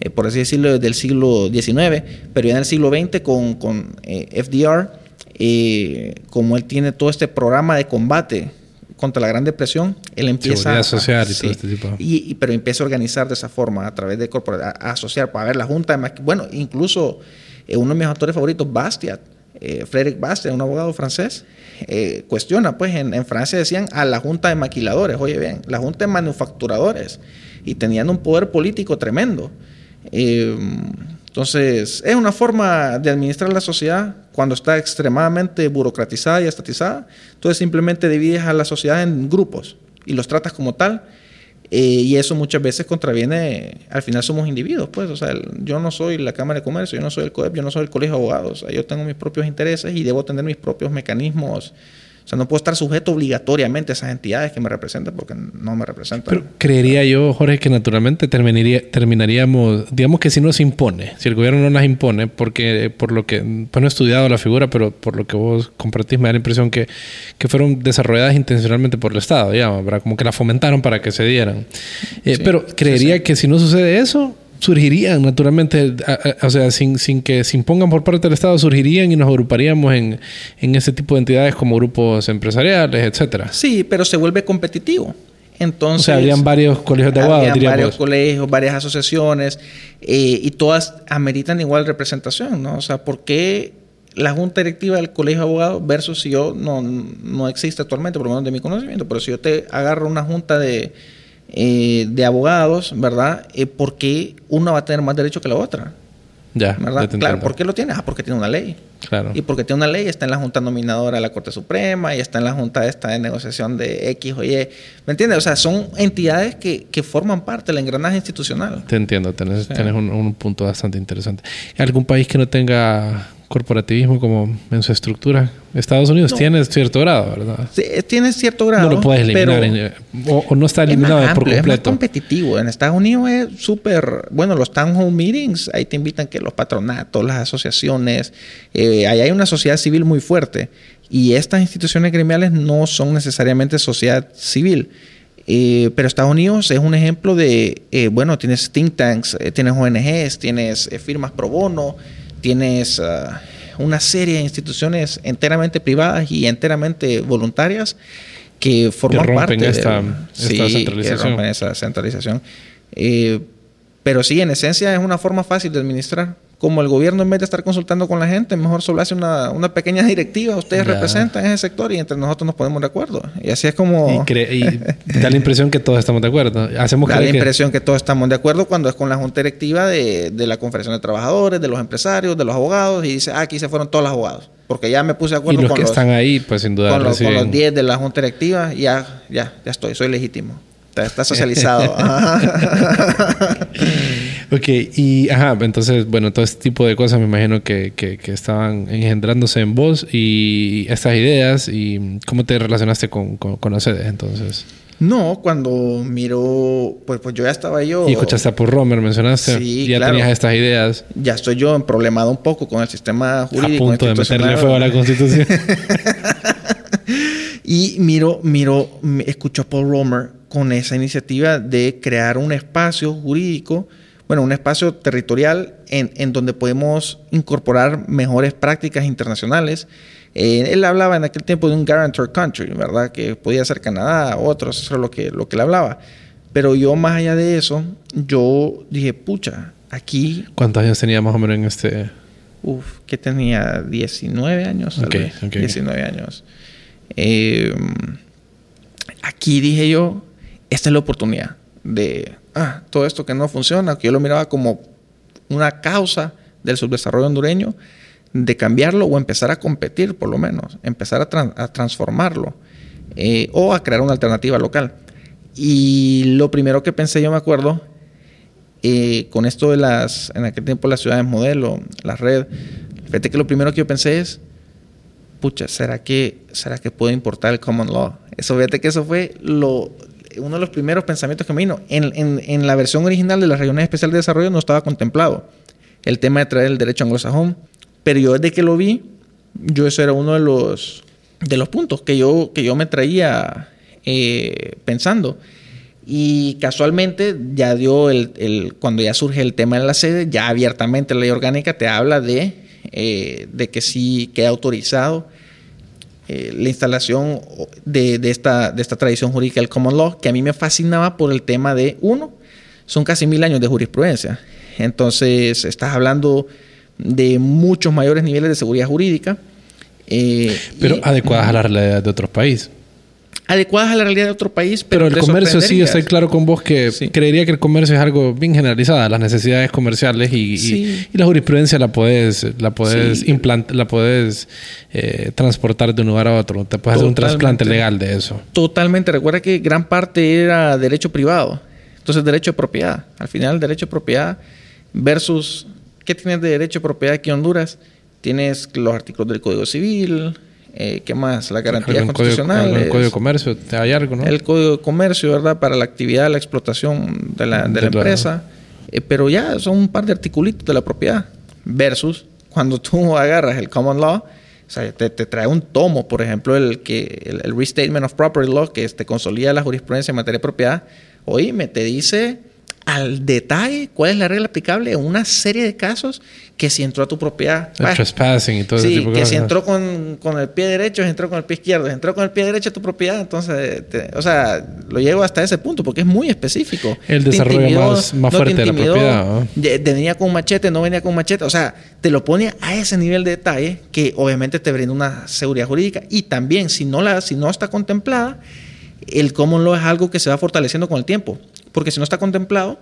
eh, por así decirlo, del siglo XIX, pero ya en el siglo XX con, con eh, FDR, eh, como él tiene todo este programa de combate contra la Gran Depresión, él empieza a social y sí, todo este tipo. Y, y, pero empieza a organizar de esa forma, a través de a, a asociar, para ver la Junta, de, bueno, incluso uno de mis autores favoritos, Bastiat, eh, Frédéric Bastiat, un abogado francés, eh, cuestiona, pues en, en, Francia decían a la junta de maquiladores, oye bien, la junta de manufacturadores, y tenían un poder político tremendo. Eh, entonces, es una forma de administrar la sociedad cuando está extremadamente burocratizada y estatizada. Entonces, simplemente divides a la sociedad en grupos y los tratas como tal. Eh, y eso muchas veces contraviene, al final somos individuos, pues, o sea, yo no soy la Cámara de Comercio, yo no soy el COEP, yo no soy el Colegio de Abogados, o sea, yo tengo mis propios intereses y debo tener mis propios mecanismos. O sea, no puedo estar sujeto obligatoriamente a esas entidades que me representan porque no me representan. Pero creería yo, Jorge, que naturalmente terminaría, terminaríamos, digamos que si no se impone, si el gobierno no las impone, porque por lo que, pues no he estudiado la figura, pero por lo que vos compartís me da la impresión que, que fueron desarrolladas intencionalmente por el Estado, digamos, ¿verdad? Como que las fomentaron para que se dieran. Eh, sí, pero creería sí, sí. que si no sucede eso, surgirían naturalmente, a, a, o sea, sin, sin que se impongan por parte del Estado, surgirían y nos agruparíamos en, en ese tipo de entidades como grupos empresariales, etcétera. Sí, pero se vuelve competitivo. Entonces, o sea, habrían varios colegios de abogados, habrían varios colegios, varias asociaciones, eh, y todas ameritan igual representación, ¿no? O sea, ¿por qué la junta directiva del colegio de abogados versus si yo no, no existe actualmente, por lo menos de mi conocimiento, pero si yo te agarro una junta de eh, de abogados, ¿verdad? Eh, ¿Por qué una va a tener más derecho que la otra? Ya, ¿verdad? Ya claro, ¿por qué lo tiene? Ah, porque tiene una ley. Claro. Y porque tiene una ley, está en la Junta Nominadora de la Corte Suprema y está en la Junta esta de negociación de X o Y. ¿Me entiendes? O sea, son entidades que, que forman parte del engranaje institucional. Te entiendo, tenés, sí. tenés un, un, punto bastante interesante. ¿Algún país que no tenga corporativismo como en su estructura. Estados Unidos no. tiene cierto grado, ¿verdad? Sí, tiene cierto grado. No lo puedes eliminar pero en, o, o, no está eliminado es más por completo. Es más competitivo. En Estados Unidos es súper. Bueno, los town hall meetings, ahí te invitan que los patronatos, las asociaciones. Eh, ahí hay una sociedad civil muy fuerte. Y estas instituciones gremiales no son necesariamente sociedad civil. Eh, pero Estados Unidos es un ejemplo de, eh, bueno, tienes think tanks, eh, tienes ONGs, tienes eh, firmas pro bono, tienes uh, una serie de instituciones enteramente privadas y enteramente voluntarias que forman que parte esta, de esta sí, centralización. Que rompen esa centralización. Eh, pero sí, en esencia es una forma fácil de administrar. Como el gobierno, en vez de estar consultando con la gente, mejor solo hace una, una pequeña directiva. Ustedes ya. representan ese sector y entre nosotros nos ponemos de acuerdo. Y así es como. Y, y *laughs* da la impresión que todos estamos de acuerdo. Hacemos da la impresión que... que... todos estamos de acuerdo cuando es con la junta directiva de, de la Confederación de Trabajadores, de los empresarios, de los abogados. Y dice, ah, aquí se fueron todos los abogados. Porque ya me puse de acuerdo y los con que los, están ahí, pues sin duda. Con, los, con los 10 de la junta directiva. Ya, ya, ya estoy, soy legítimo. Está, está socializado. *laughs* ok, y ajá, entonces, bueno, todo este tipo de cosas me imagino que, que, que, estaban engendrándose en vos y estas ideas y cómo te relacionaste con, con, con las sedes entonces. No, cuando miro, pues, pues yo ya estaba yo. Y escuchaste a Paul Romer, mencionaste. Sí, ya claro. tenías estas ideas. Ya estoy yo problemado un poco con el sistema A jurídico. punto de meterle fuego a la constitución. *laughs* Y miro, miro, escucho a Paul Romer con esa iniciativa de crear un espacio jurídico, bueno, un espacio territorial en, en donde podemos incorporar mejores prácticas internacionales. Eh, él hablaba en aquel tiempo de un guarantor country, ¿verdad? Que podía ser Canadá, otros, eso es lo que, lo que él hablaba. Pero yo, más allá de eso, yo dije, pucha, aquí, ¿Cuántos años tenía más o menos en este? uff, que tenía 19 años, tal Ok, vez, ok. 19 años. Eh, aquí dije yo, esta es la oportunidad de ah, todo esto que no funciona, que yo lo miraba como una causa del subdesarrollo hondureño, de cambiarlo o empezar a competir, por lo menos, empezar a, tran- a transformarlo eh, o a crear una alternativa local. Y lo primero que pensé, yo me acuerdo, eh, con esto de las, en aquel tiempo las ciudades modelo, la red, fíjate que lo primero que yo pensé es, pucha, ¿será que, ¿será que puedo importar el common law? Eso, fíjate que eso fue lo, uno de los primeros pensamientos que me vino. En, en- en la versión original de las regiones especiales de desarrollo no estaba contemplado el tema de traer el derecho anglosajón, pero yo desde que lo vi, yo eso era uno de los, de los puntos que yo, que yo me traía eh, pensando. Y casualmente ya dio el, el- cuando ya surge el tema en la sede, ya abiertamente la ley orgánica te habla de, eh, de que sí queda autorizado eh, la instalación de, de esta, de esta tradición jurídica del common law, que a mí me fascinaba por el tema de, uno, son casi mil años de jurisprudencia. Entonces, estás hablando de muchos mayores niveles de seguridad jurídica. eh, Pero y- adecuadas a la realidad de otros países. Adecuadas a la realidad de otro país, Pero, pero, el comercio sí, estoy claro con vos que Sí. creería que el comercio es algo bien generalizado, las necesidades comerciales y, y- Sí. y la jurisprudencia la puedes, la puedes Sí. la puedes eh, transportar de un lugar a otro. Te puedes hacer un trasplante legal de eso. Totalmente. Recuerda que gran parte era derecho privado. Entonces, derecho de propiedad. Al final, derecho de propiedad versus... ¿Qué tienes de derecho de propiedad aquí en Honduras? Tienes los artículos del Código Civil. Eh, ¿Qué más? Las garantías Algún código, algún código de comercio, hay algo, ¿no? El Código de Comercio, ¿verdad? Para la actividad, la explotación de la, de la De la- empresa. Eh, pero ya son un par de articulitos de la propiedad. Versus cuando tú *laughs* agarras el Common Law, o sea, te, te trae un tomo, por ejemplo, el, que, el, el Restatement of Property Law, que te consolida la jurisprudencia en materia de propiedad. Oíme, te dice al detalle cuál es la regla aplicable en una serie de casos que si entró a tu propiedad. el trespassing y todo ese tipo de que cosas. si entró con, con el pie derecho, si entró con el pie izquierdo, si entró con el pie derecho a tu propiedad, entonces, te- o sea, lo llevo hasta ese punto porque es muy específico. El desarrollo intimidó, más- más te fuerte de la propiedad, ¿no? venía con machete, no venía con machete, o sea, te lo pone a ese nivel de detalle que obviamente te brinda una seguridad jurídica y también si no, la, si no está contemplada, el common law es algo que se va fortaleciendo con el tiempo, porque si no está contemplado,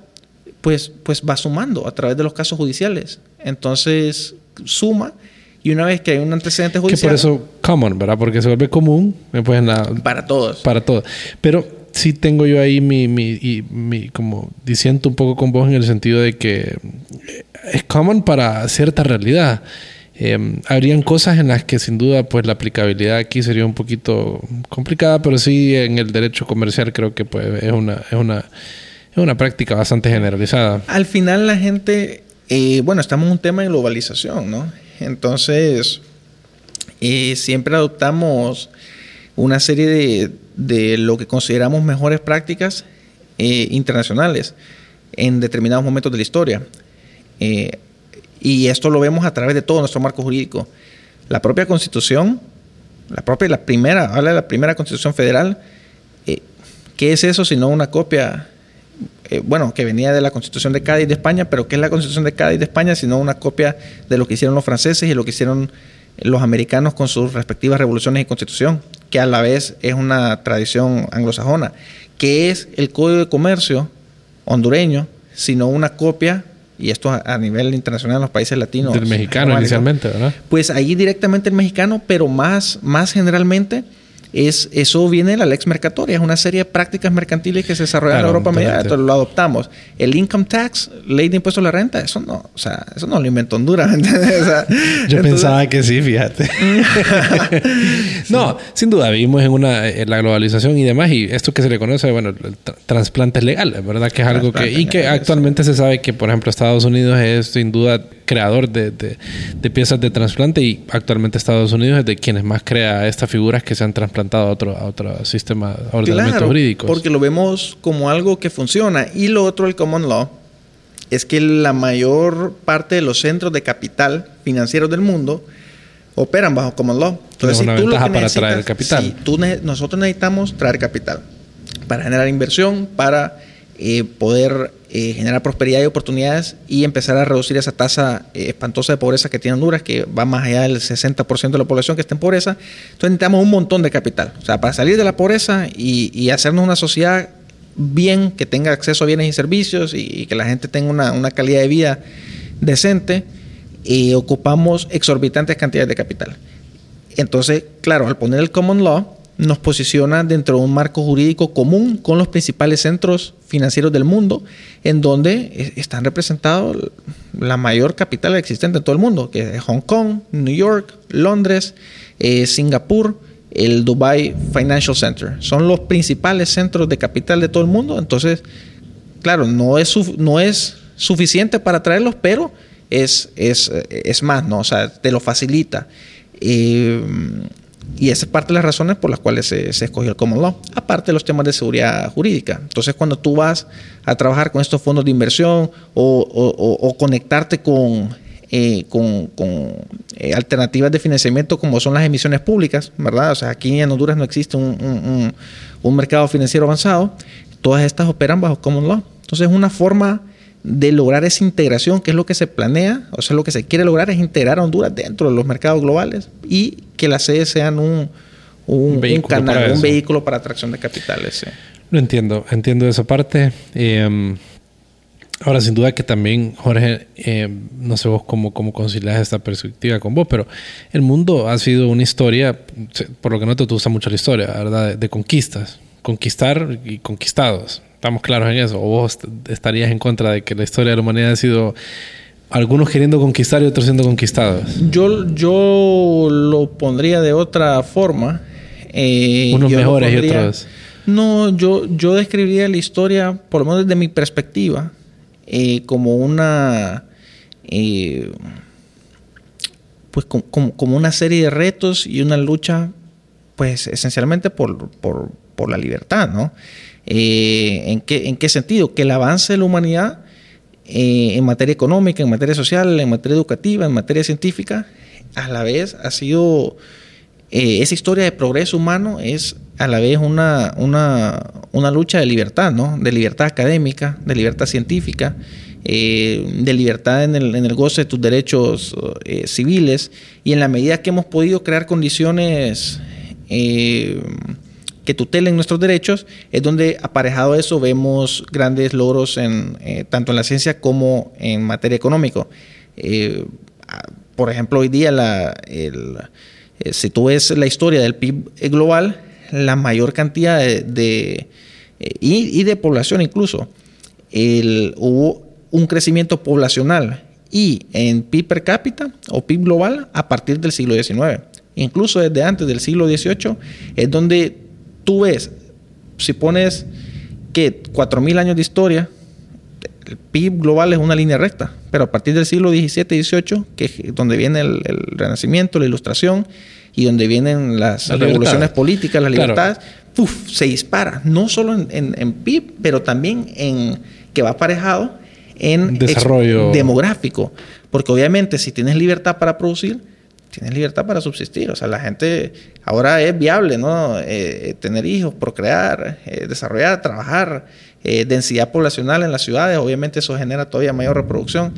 pues, pues va sumando a través de los casos judiciales. Entonces, suma y una vez que hay un antecedente Que judicial... por eso common, ¿verdad? Porque se vuelve común eh, pues, en la, Para todos. para todo. Pero sí tengo yo ahí mi, mi, y mi- como diciendo un poco con vos en el sentido de que eh, es common para cierta realidad. Eh, habrían cosas en las que sin duda pues la aplicabilidad aquí sería un poquito complicada, pero sí en el derecho comercial creo que pues es una, es una, es una práctica bastante generalizada. Al final la gente, eh, bueno, estamos en un tema de globalización, ¿no? Entonces, eh, siempre adoptamos una serie de, de lo que consideramos mejores prácticas eh, internacionales en determinados momentos de la historia. Y esto lo vemos a través de todo nuestro marco jurídico. La propia Constitución, la propia, la primera, habla de la primera Constitución Federal. eh, ¿Qué es eso sino una copia eh, bueno, que venía de la Constitución de Cádiz de España, pero ¿qué es la Constitución de Cádiz de España? Sino una copia de lo que hicieron los franceses y lo que hicieron los americanos con sus respectivas revoluciones y constitución, que a la vez es una tradición anglosajona, que es el Código de Comercio hondureño, sino una copia, y esto a, a nivel internacional en los países latinos. Del mexicano inicialmente, ¿verdad? pues ahí directamente el mexicano, pero más, más generalmente es, eso viene de la lex mercatoria, es una serie de prácticas mercantiles que se desarrollaron en Europa media, entonces lo adoptamos. El income tax, ley de impuesto a la renta, eso no, o sea, eso no lo inventó Honduras. *laughs* Yo pensaba que sí, fíjate. *laughs* no, sin duda, vivimos en una la globalización y demás, y esto que se le conoce, bueno, el trasplante legal, ¿verdad? Que es algo que, y que actualmente se sabe que, por ejemplo, Estados Unidos es sin duda creador de, de, piezas de trasplante y actualmente Estados Unidos es de quienes más crea estas figuras que se han trasplantado a otro, a otro sistema, a ordenamientos claro, jurídicos. Porque lo vemos como algo que funciona. Y lo otro, el common law, es que la mayor parte de los centros de capital financieros del mundo operan bajo common law. Entonces, una ventaja para traer capital. tú nosotros necesitamos traer capital para generar inversión, para eh, poder eh, generar prosperidad y oportunidades y empezar a reducir esa tasa eh, espantosa de pobreza que tiene Honduras, que va más allá del 60% de la población que está en pobreza. Entonces necesitamos un montón de capital. O sea, para salir de la pobreza y, hacernos una sociedad bien, que tenga acceso a bienes y servicios y, que la gente tenga una, calidad de vida decente, y ocupamos exorbitantes cantidades de capital. Entonces, claro, al poner el common law, nos posiciona dentro de un marco jurídico común con los principales centros financieros del mundo, en donde están representados la mayor capital existente en todo el mundo, que es Hong Kong, New York, Londres, eh, Singapur, el Dubai Financial Center. Son los principales centros de capital de todo el mundo. Entonces, claro, no es, no es suficiente para traerlos, pero es, es, es más, ¿no? O sea, te lo facilita. Eh, y esa es parte de las razones por las cuales se, escogió el common law, aparte de los temas de seguridad jurídica. Entonces, cuando tú vas a trabajar con estos fondos de inversión o, conectarte con, eh, con, eh, alternativas de financiamiento como son las emisiones públicas, ¿verdad? O sea, aquí en Honduras no existe un, un mercado financiero avanzado. Todas estas operan bajo common law. Entonces, es una forma de lograr esa integración, que es lo que se planea, o sea, lo que se quiere lograr es integrar a Honduras dentro de los mercados globales y que las sedes sean un, un, canal, un vehículo para atracción de capitales. Lo entiendo, entiendo esa parte. Em, ahora, sin duda que también, Jorge, em, no sé vos cómo, cómo concilias esta perspectiva con vos, pero el mundo ha sido una historia, por lo que no te gusta mucho la historia, ¿verdad? de conquistas, conquistar y conquistados Estamos claros en eso. ¿O vos estarías en contra de que la historia de la humanidad ha sido algunos queriendo conquistar y otros siendo conquistados? Yo, yo lo pondría de otra forma. Eh, Unos mejores y otros. No, yo, yo describiría la historia, por lo menos desde mi perspectiva, eh, como una. Eh, pues como, como, una serie de retos y una lucha, pues esencialmente por, por, por la libertad, ¿no? Eh, ¿en, qué, ¿En qué sentido? Que el avance de la humanidad eh, en materia económica, en materia social, en materia educativa, en materia científica, a la vez ha sido, eh, esa historia de progreso humano es a la vez una, una, lucha de libertad, ¿no? De libertad académica, de libertad científica, de libertad en el, en el, goce de tus derechos civiles y en la medida que hemos podido crear condiciones que tutelen nuestros derechos, es donde aparejado eso vemos grandes logros en, eh, tanto en la ciencia como en materia económica. Eh, por ejemplo, hoy día, eh, si tú ves la historia del PIB global, la mayor cantidad de, y, de población incluso, hubo un crecimiento poblacional y en PIB per cápita o PIB global a partir del siglo XIX. Incluso desde antes del siglo XVIII es donde tú ves, si pones que 4.000 años de historia, el PIB global es una línea recta, pero a partir del siglo XVII y XVIII, que es donde viene el, Renacimiento, la Ilustración, y donde vienen las revoluciones políticas, las libertades, se dispara, no solo en, PIB, pero también en que va aparejado en desarrollo. demográfico, porque obviamente si tienes libertad para producir, tienes libertad para subsistir. O sea, la gente ahora es viable, ¿no? Eh, tener hijos, procrear, eh, desarrollar, trabajar, eh, densidad poblacional en las ciudades, obviamente eso genera todavía mayor reproducción.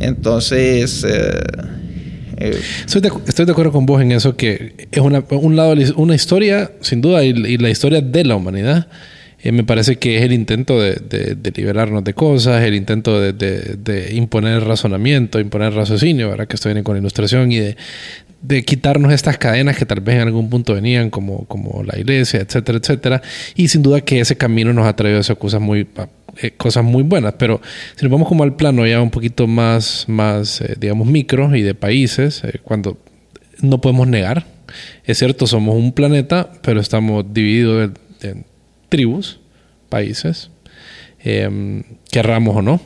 Entonces... Estoy de, acuerdo con vos en eso, que es una, un lado una historia, sin duda, y la historia de la humanidad. Eh, me parece que es el intento de, de, liberarnos de cosas, el intento de, imponer razonamiento, imponer raciocinio, ¿verdad? Que esto viene con ilustración y de, de quitarnos estas cadenas que tal vez en algún punto venían, como, como la iglesia, etcétera, etcétera. Y sin duda que ese camino nos ha traído esas cosas muy, eh, cosas muy buenas. Pero si nos vamos como al plano ya un poquito más, más eh, digamos, micro y de países, cuando no podemos negar, es cierto, somos un planeta, pero estamos divididos en, tribus, países, em, querramos o no,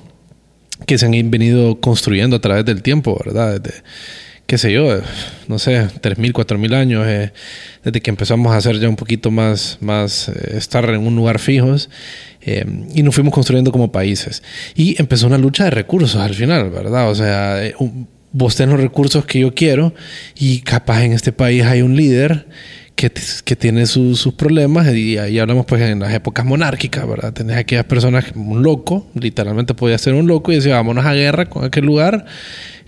que se han venido construyendo a través del tiempo, ¿verdad? Desde, qué sé yo, no sé, 3.000, 4.000 años, eh, desde que empezamos a hacer ya un poquito más, más eh, estar en un lugar fijos, eh, y nos fuimos construyendo como países. Y empezó una lucha de recursos al final, ¿verdad? O sea, vos tenés los recursos que yo quiero y capaz en este país hay un líder que, que tiene sus problemas y ahí hablamos pues en las épocas monárquicas, ¿verdad? Tenés aquellas personas, un loco, literalmente podía ser un loco y decía, vámonos a guerra con aquel lugar.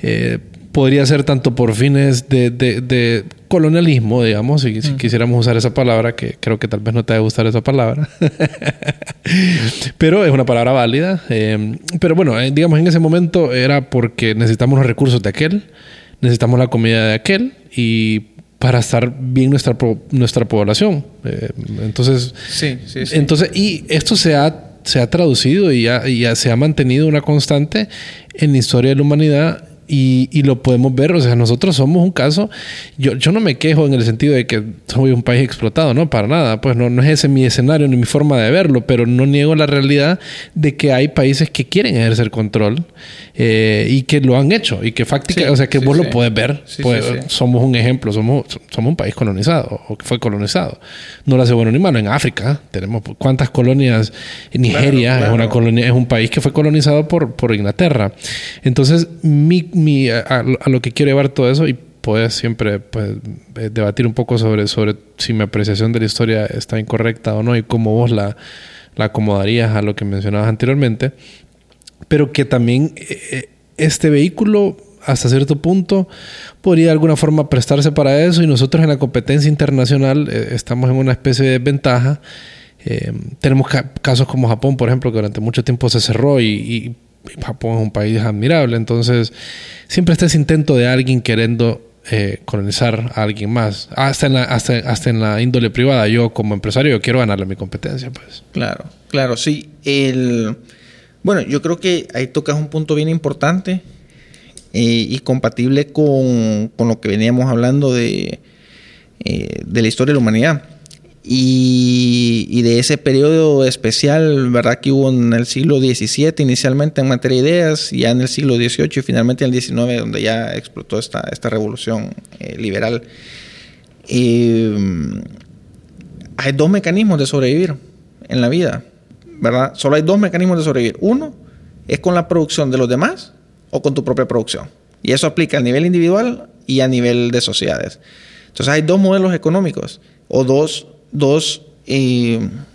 Eh, podría ser tanto por fines de, de, colonialismo, digamos, si, quisiéramos usar esa palabra, que creo que tal vez no te va a gustar esa palabra, *laughs* pero es una palabra válida. Eh, pero bueno, eh, digamos, en ese momento era porque necesitamos los recursos de aquel, necesitamos la comida de aquel y para estar bien nuestra, nuestra población. Eh, entonces, sí, sí, sí. entonces, y esto se ha, se ha traducido y ya, y ya se ha mantenido una constante en la historia de la humanidad y, y, lo podemos ver, o sea, nosotros somos un caso, yo, yo no me quejo en el sentido de que soy un país explotado, no, para nada, pues no, no es ese mi escenario ni mi forma de verlo, pero no niego la realidad de que hay países que quieren ejercer control eh, y que lo han hecho y que fácticamente, o sea, que vos lo puedes ver, pues, somos un ejemplo, somos, somos un país colonizado o que fue colonizado, no lo hace bueno ni malo, en África tenemos cuántas colonias, Nigeria es una colonia, es un país que fue colonizado por, por Inglaterra, entonces mi mi, a, lo que quiero llevar todo eso y puedes siempre pues, eh, debatir un poco sobre, sobre si mi apreciación de la historia está incorrecta o no y cómo vos la, la acomodarías a lo que mencionabas anteriormente, pero que también eh, eh, este vehículo hasta cierto punto podría de alguna forma prestarse para eso y nosotros en la competencia internacional estamos en una especie de ventaja. tenemos casos como Japón, por ejemplo, que durante mucho tiempo se cerró y Japón es un país admirable, entonces siempre está ese intento de alguien queriendo eh, colonizar a alguien más, hasta en, la, hasta, hasta en la índole privada. Yo como empresario yo quiero ganarle mi competencia, pues. Claro, claro, sí. El, bueno, yo creo que ahí tocas un punto bien importante eh, y compatible con, con, lo que veníamos hablando de, eh, de la historia de la humanidad. Y, de ese periodo especial, ¿verdad? Que hubo en el siglo XVII inicialmente en materia de ideas, ya en el siglo XVIII y finalmente en el XIX, donde ya explotó esta, esta revolución eh, liberal. hay dos mecanismos de sobrevivir en la vida, ¿verdad? Solo hay dos mecanismos de sobrevivir. Uno es con la producción de los demás o con tu propia producción. Y eso aplica a nivel individual y a nivel de sociedades. Entonces hay dos modelos económicos o dos dos...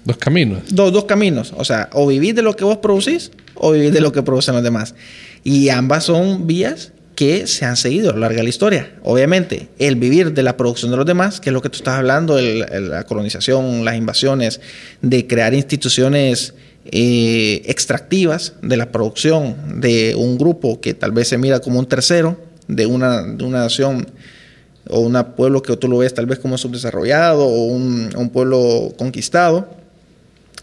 dos caminos. Dos, dos caminos. O sea, o vivir de lo que vos producís o vivir de lo que producen los demás. Y ambas son vías que se han seguido a lo largo de la historia. Obviamente, el vivir de la producción de los demás, que es lo que tú estás hablando, la colonización, las invasiones, de crear instituciones eh, extractivas de la producción de un grupo que tal vez se mira como un tercero, de una, de una nación o un pueblo que tú lo ves tal vez como subdesarrollado o un, pueblo conquistado.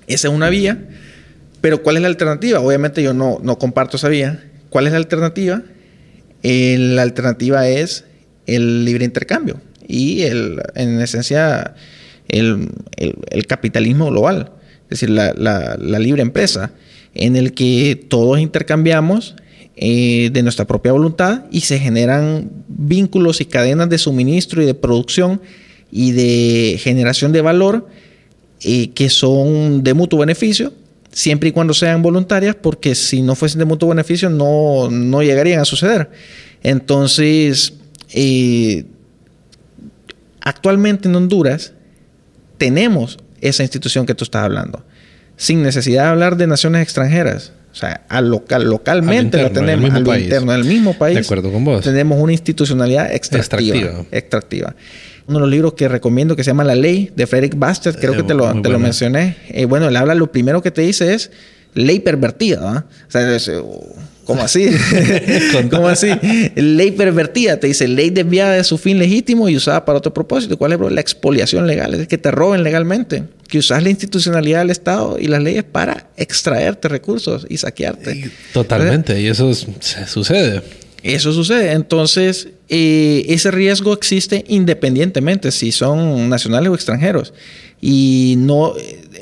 Esa es una vía, pero ¿cuál es la alternativa? Obviamente yo no, no comparto esa vía. ¿Cuál es la alternativa? la alternativa es el libre intercambio y en esencia el, capitalismo global, es decir, la, la libre empresa, en el que todos intercambiamos eh, de nuestra propia voluntad y se generan vínculos y cadenas de suministro y de producción y de generación de valor eh, que son de mutuo beneficio, siempre y cuando sean voluntarias, porque si no fuesen de mutuo beneficio no, no llegarían a suceder. Entonces, eh, actualmente en Honduras tenemos esa institución que tú estás hablando, sin necesidad de hablar de naciones extranjeras. O sea, al local, localmente lo tenemos, al interno del mismo país. De acuerdo con vos. Tenemos una institucionalidad extractiva. Extractiva. Uno de los libros que recomiendo que se llama La Ley de Frederick Bastiat, creo que te lo, te lo mencioné. Eh, bueno, él habla, lo primero que te dice es, ley pervertida. O sea, es, ¿Cómo así? *laughs* ¿Cómo así? Ley pervertida, te dice ley desviada de su fin legítimo y usada para otro propósito. ¿Cuál es la expoliación legal? Es que te roben legalmente. Que usas la institucionalidad del Estado y las leyes para extraerte recursos y saquearte. Totalmente, y eso sucede. Eso sucede. Entonces, eh, ese riesgo existe independientemente si son nacionales o extranjeros. Y no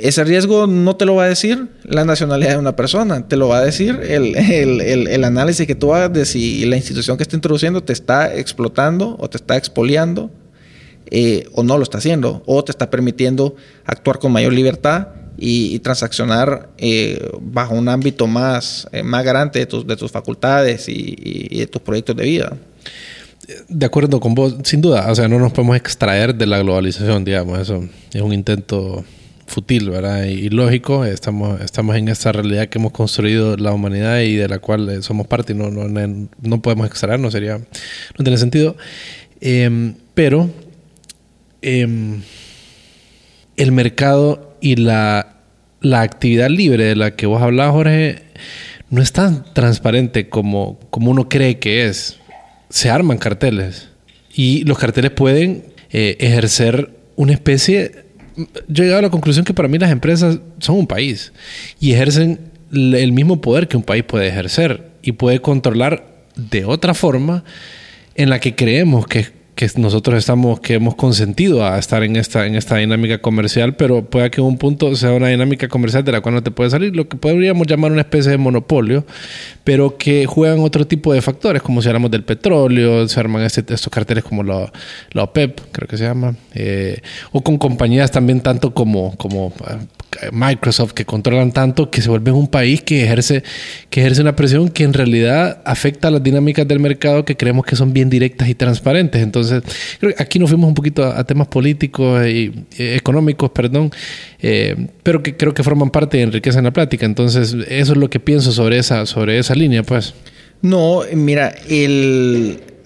ese riesgo no te lo va a decir la nacionalidad de una persona, te lo va a decir el, el, el, análisis que tú hagas de si la institución que está introduciendo te está explotando o te está expoliando eh, o no lo está haciendo, o te está permitiendo actuar con mayor libertad y, transaccionar eh, bajo un ámbito más, eh, más grande de tus, de tus facultades y, y de tus proyectos de vida. De acuerdo con vos, sin duda, o sea, no nos podemos extraer de la globalización, digamos, eso es un intento futil, ¿verdad? Y, lógico, estamos, estamos en esta realidad que hemos construido la humanidad y de la cual eh, somos parte y no, no, no podemos extraernos, sería, no tiene sentido. Em, pero em, el mercado y la, la actividad libre de la que vos hablabas, Jorge, no es tan transparente como, como uno cree que es. Se arman carteles y los carteles pueden eh, ejercer una especie yo he llegado a la conclusión que para mí las empresas son un país y ejercen el mismo poder que un país puede ejercer y puede controlar de otra forma en la que creemos que que nosotros estamos, que hemos consentido a estar en esta, en esta dinámica comercial, pero puede que en un punto sea una dinámica comercial de la cual no te puede salir, lo que podríamos llamar una especie de monopolio, pero que juegan otro tipo de factores, como si hablamos del petróleo, se arman este, estos carteles como la, la OPEP, creo que se llama, eh, o con compañías también tanto como, como Microsoft que controlan tanto que se vuelve un país que ejerce, que ejerce una presión que en realidad afecta a las dinámicas del mercado que creemos que son bien directas y transparentes. Entonces, creo que aquí nos fuimos un poquito a, temas políticos y económicos, perdón, eh, pero que creo que forman parte y enriquecen la plática. Entonces, eso es lo que pienso sobre esa, sobre esa línea, pues. No, mira,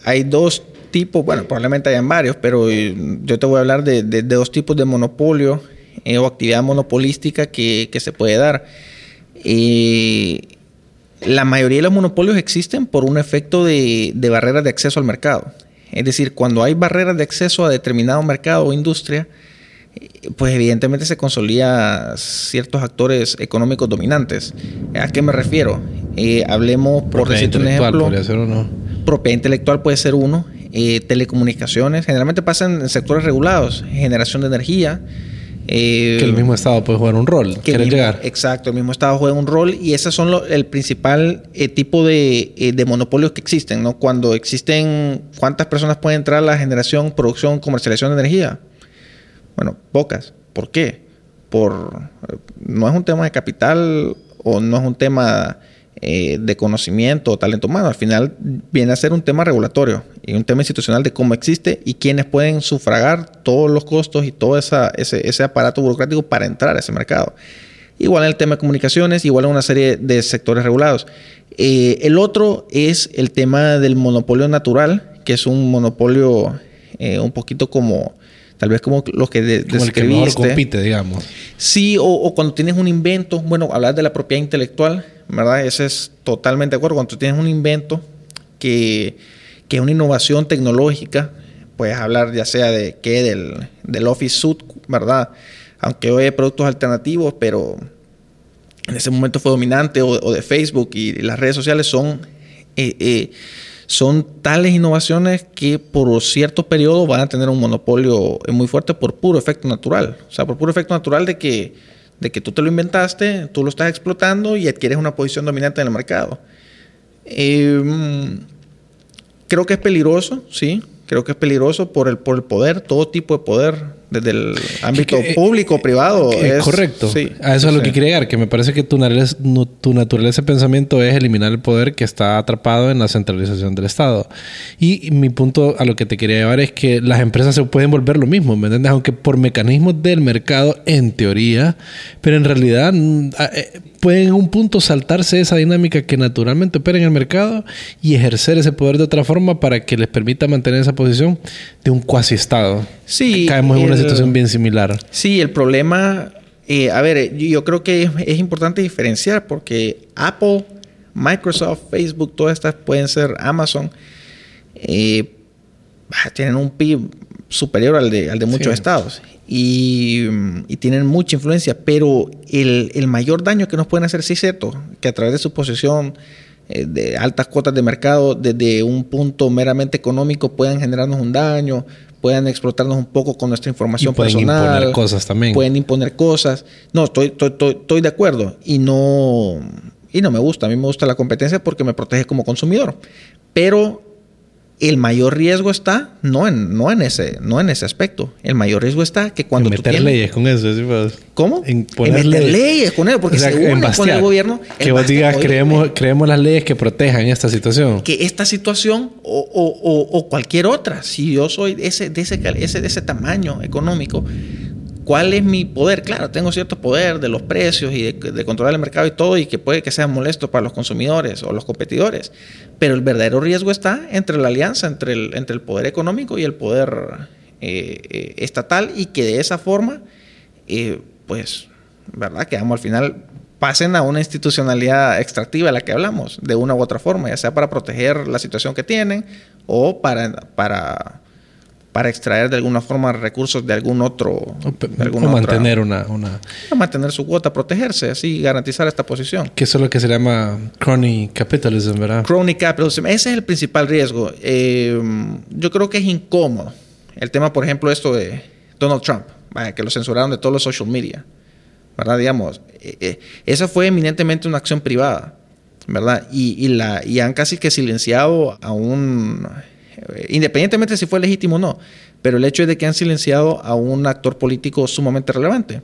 hay dos tipos, bueno, probablemente hayan varios, pero yo te voy a hablar de, de dos tipos de monopolio eh, o actividad monopolística que, se puede dar. Eh, la mayoría de los monopolios existen por un efecto de, barreras de acceso al mercado. Es decir, cuando hay barreras de acceso a determinado mercado o industria, eh, pues evidentemente se consolida ciertos actores económicos dominantes. ¿A qué me refiero? hablemos, por decirte un ejemplo, propiedad intelectual puede ser uno, telecomunicaciones, generalmente pasan en sectores regulados, generación de energía, eh, que el mismo Estado puede jugar un rol. Que llegar. Exacto, el mismo Estado juega un rol y esos son el principal eh, tipo eh, de, monopolios que existen, ¿no? Cuando existen, ¿cuántas personas pueden entrar a la generación, producción, comercialización de energía? Bueno, pocas. ¿Por qué? Por, no es un tema de capital o no es un tema de conocimiento o talento humano. Al final viene a ser un tema regulatorio y un tema institucional de cómo existe y quiénes pueden sufragar todos los costos y todo esa, ese, aparato burocrático para entrar a ese mercado. Igual en el tema de comunicaciones, igual en una serie de sectores regulados. Eh, el otro es el tema del monopolio natural, que es un monopolio eh, un poquito como, tal vez como los que de, como el que mejor compite, digamos. Sí, o, o, cuando tienes un invento, bueno, hablar de la propiedad intelectual, ¿verdad? Ese es totalmente de acuerdo. Cuando tú tienes un invento que, que una innovación tecnológica, puedes hablar ya sea de qué, del, del Office Suite, ¿verdad? Aunque hoy hay productos alternativos, pero en ese momento fue dominante, o, de Facebook y las redes sociales son, eh, eh, son tales innovaciones que por cierto periodo van a tener un monopolio muy fuerte por puro efecto natural. O sea, por puro efecto natural de que de que tú te lo inventaste, tú lo estás explotando y adquieres una posición dominante en el mercado. Em, creo que es peligroso, sí, creo que es peligroso por el, por el poder, todo tipo de poder desde el ámbito eh, público, privado. es, correcto. a eso es lo que quería llegar, que me parece que tu naturaleza, tu naturaleza de pensamiento es eliminar el poder que está atrapado en la centralización del Estado. Y, mi punto a lo que te quería llevar es que las empresas se pueden volver lo mismo, ¿me entiendes? Aunque por mecanismos del mercado, en teoría, pero en realidad mm, eh, pueden en un punto saltarse esa dinámica que naturalmente opera en el mercado y ejercer ese poder de otra forma para que les permita mantener esa posición de un cuasi Estado. Sí. Caemos en una situación bien similar. Sí, el problema Eh, a ver, yo creo que es, es, importante diferenciar porque Apple, Microsoft, Facebook, todas estas pueden ser Amazon, eh, tienen un PIB superior al de, al de muchos sí. estados y, y, tienen mucha influencia, pero el, el, mayor daño que nos pueden hacer, sí es cierto, que a través de su posición eh, de altas cuotas de mercado, desde un punto meramente económico, pueden generarnos un daño, puedan explotarnos un poco con nuestra información y pueden personal. imponer cosas también. Pueden imponer cosas. No, estoy, estoy, estoy, estoy de acuerdo y no, y no me gusta. A mí me gusta la competencia porque me protege como consumidor. Pero el mayor riesgo está no en, no en, ese, no en ese aspecto. El mayor riesgo está que cuando en meter tú tienes, leyes con eso. ¿sí? Pues, ¿Cómo? En, poner en meter leyes. leyes con eso, porque o sea, se une con el gobierno. Que vos digas, creemos, creemos las leyes que protejan esta situación. Que esta situación o, o, o, o cualquier otra, si yo soy ese, de, ese, ese, de ese tamaño económico, ¿Cuál es mi poder? Claro, tengo cierto poder de los precios y de, de, controlar el mercado y todo, y que puede que sea molesto para los consumidores o los competidores. Pero el verdadero riesgo está entre la alianza, entre el, entre el poder económico y el poder eh, eh, estatal, y que de esa forma, eh, pues, ¿verdad? Que vamos al final pasen a una institucionalidad extractiva de la que hablamos, de una u otra forma, ya sea para proteger la situación que tienen o para, para para extraer de alguna forma recursos de algún otro. De alguna o mantener otra, una, una. mantener su cuota, protegerse, así garantizar esta posición. Que eso es lo que se llama crony capitalism, ¿verdad? Crony capitalism. Ese es el principal riesgo. Eh, yo creo que es incómodo. El tema, por ejemplo, esto de Donald Trump, vaya, que lo censuraron de todos los social media. ¿Verdad? Digamos, eh, eh, esa fue eminentemente una acción privada. ¿Verdad? Y, y, la, y han casi que silenciado a un independientemente si fue legítimo o no, pero el hecho es de que han silenciado a un actor político sumamente relevante.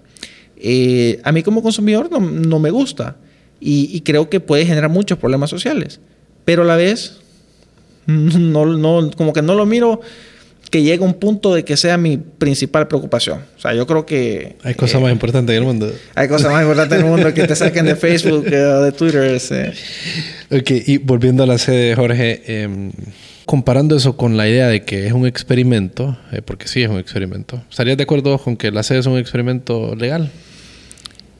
Eh, a mí como consumidor no, no me gusta y, y, creo que puede generar muchos problemas sociales, pero a la vez, *laughs* no, no, como que no lo miro que llegue a un punto de que sea mi principal preocupación. O sea, yo creo que... Hay cosas eh, más importantes en el mundo. Hay cosas más importantes en el mundo que te saquen de Facebook o de Twitter. Eh. Ok, y volviendo a la sede, Jorge, eh, comparando eso con la idea de que es un experimento, eh, porque sí es un experimento, ¿estarías de acuerdo con que la sede es un experimento legal?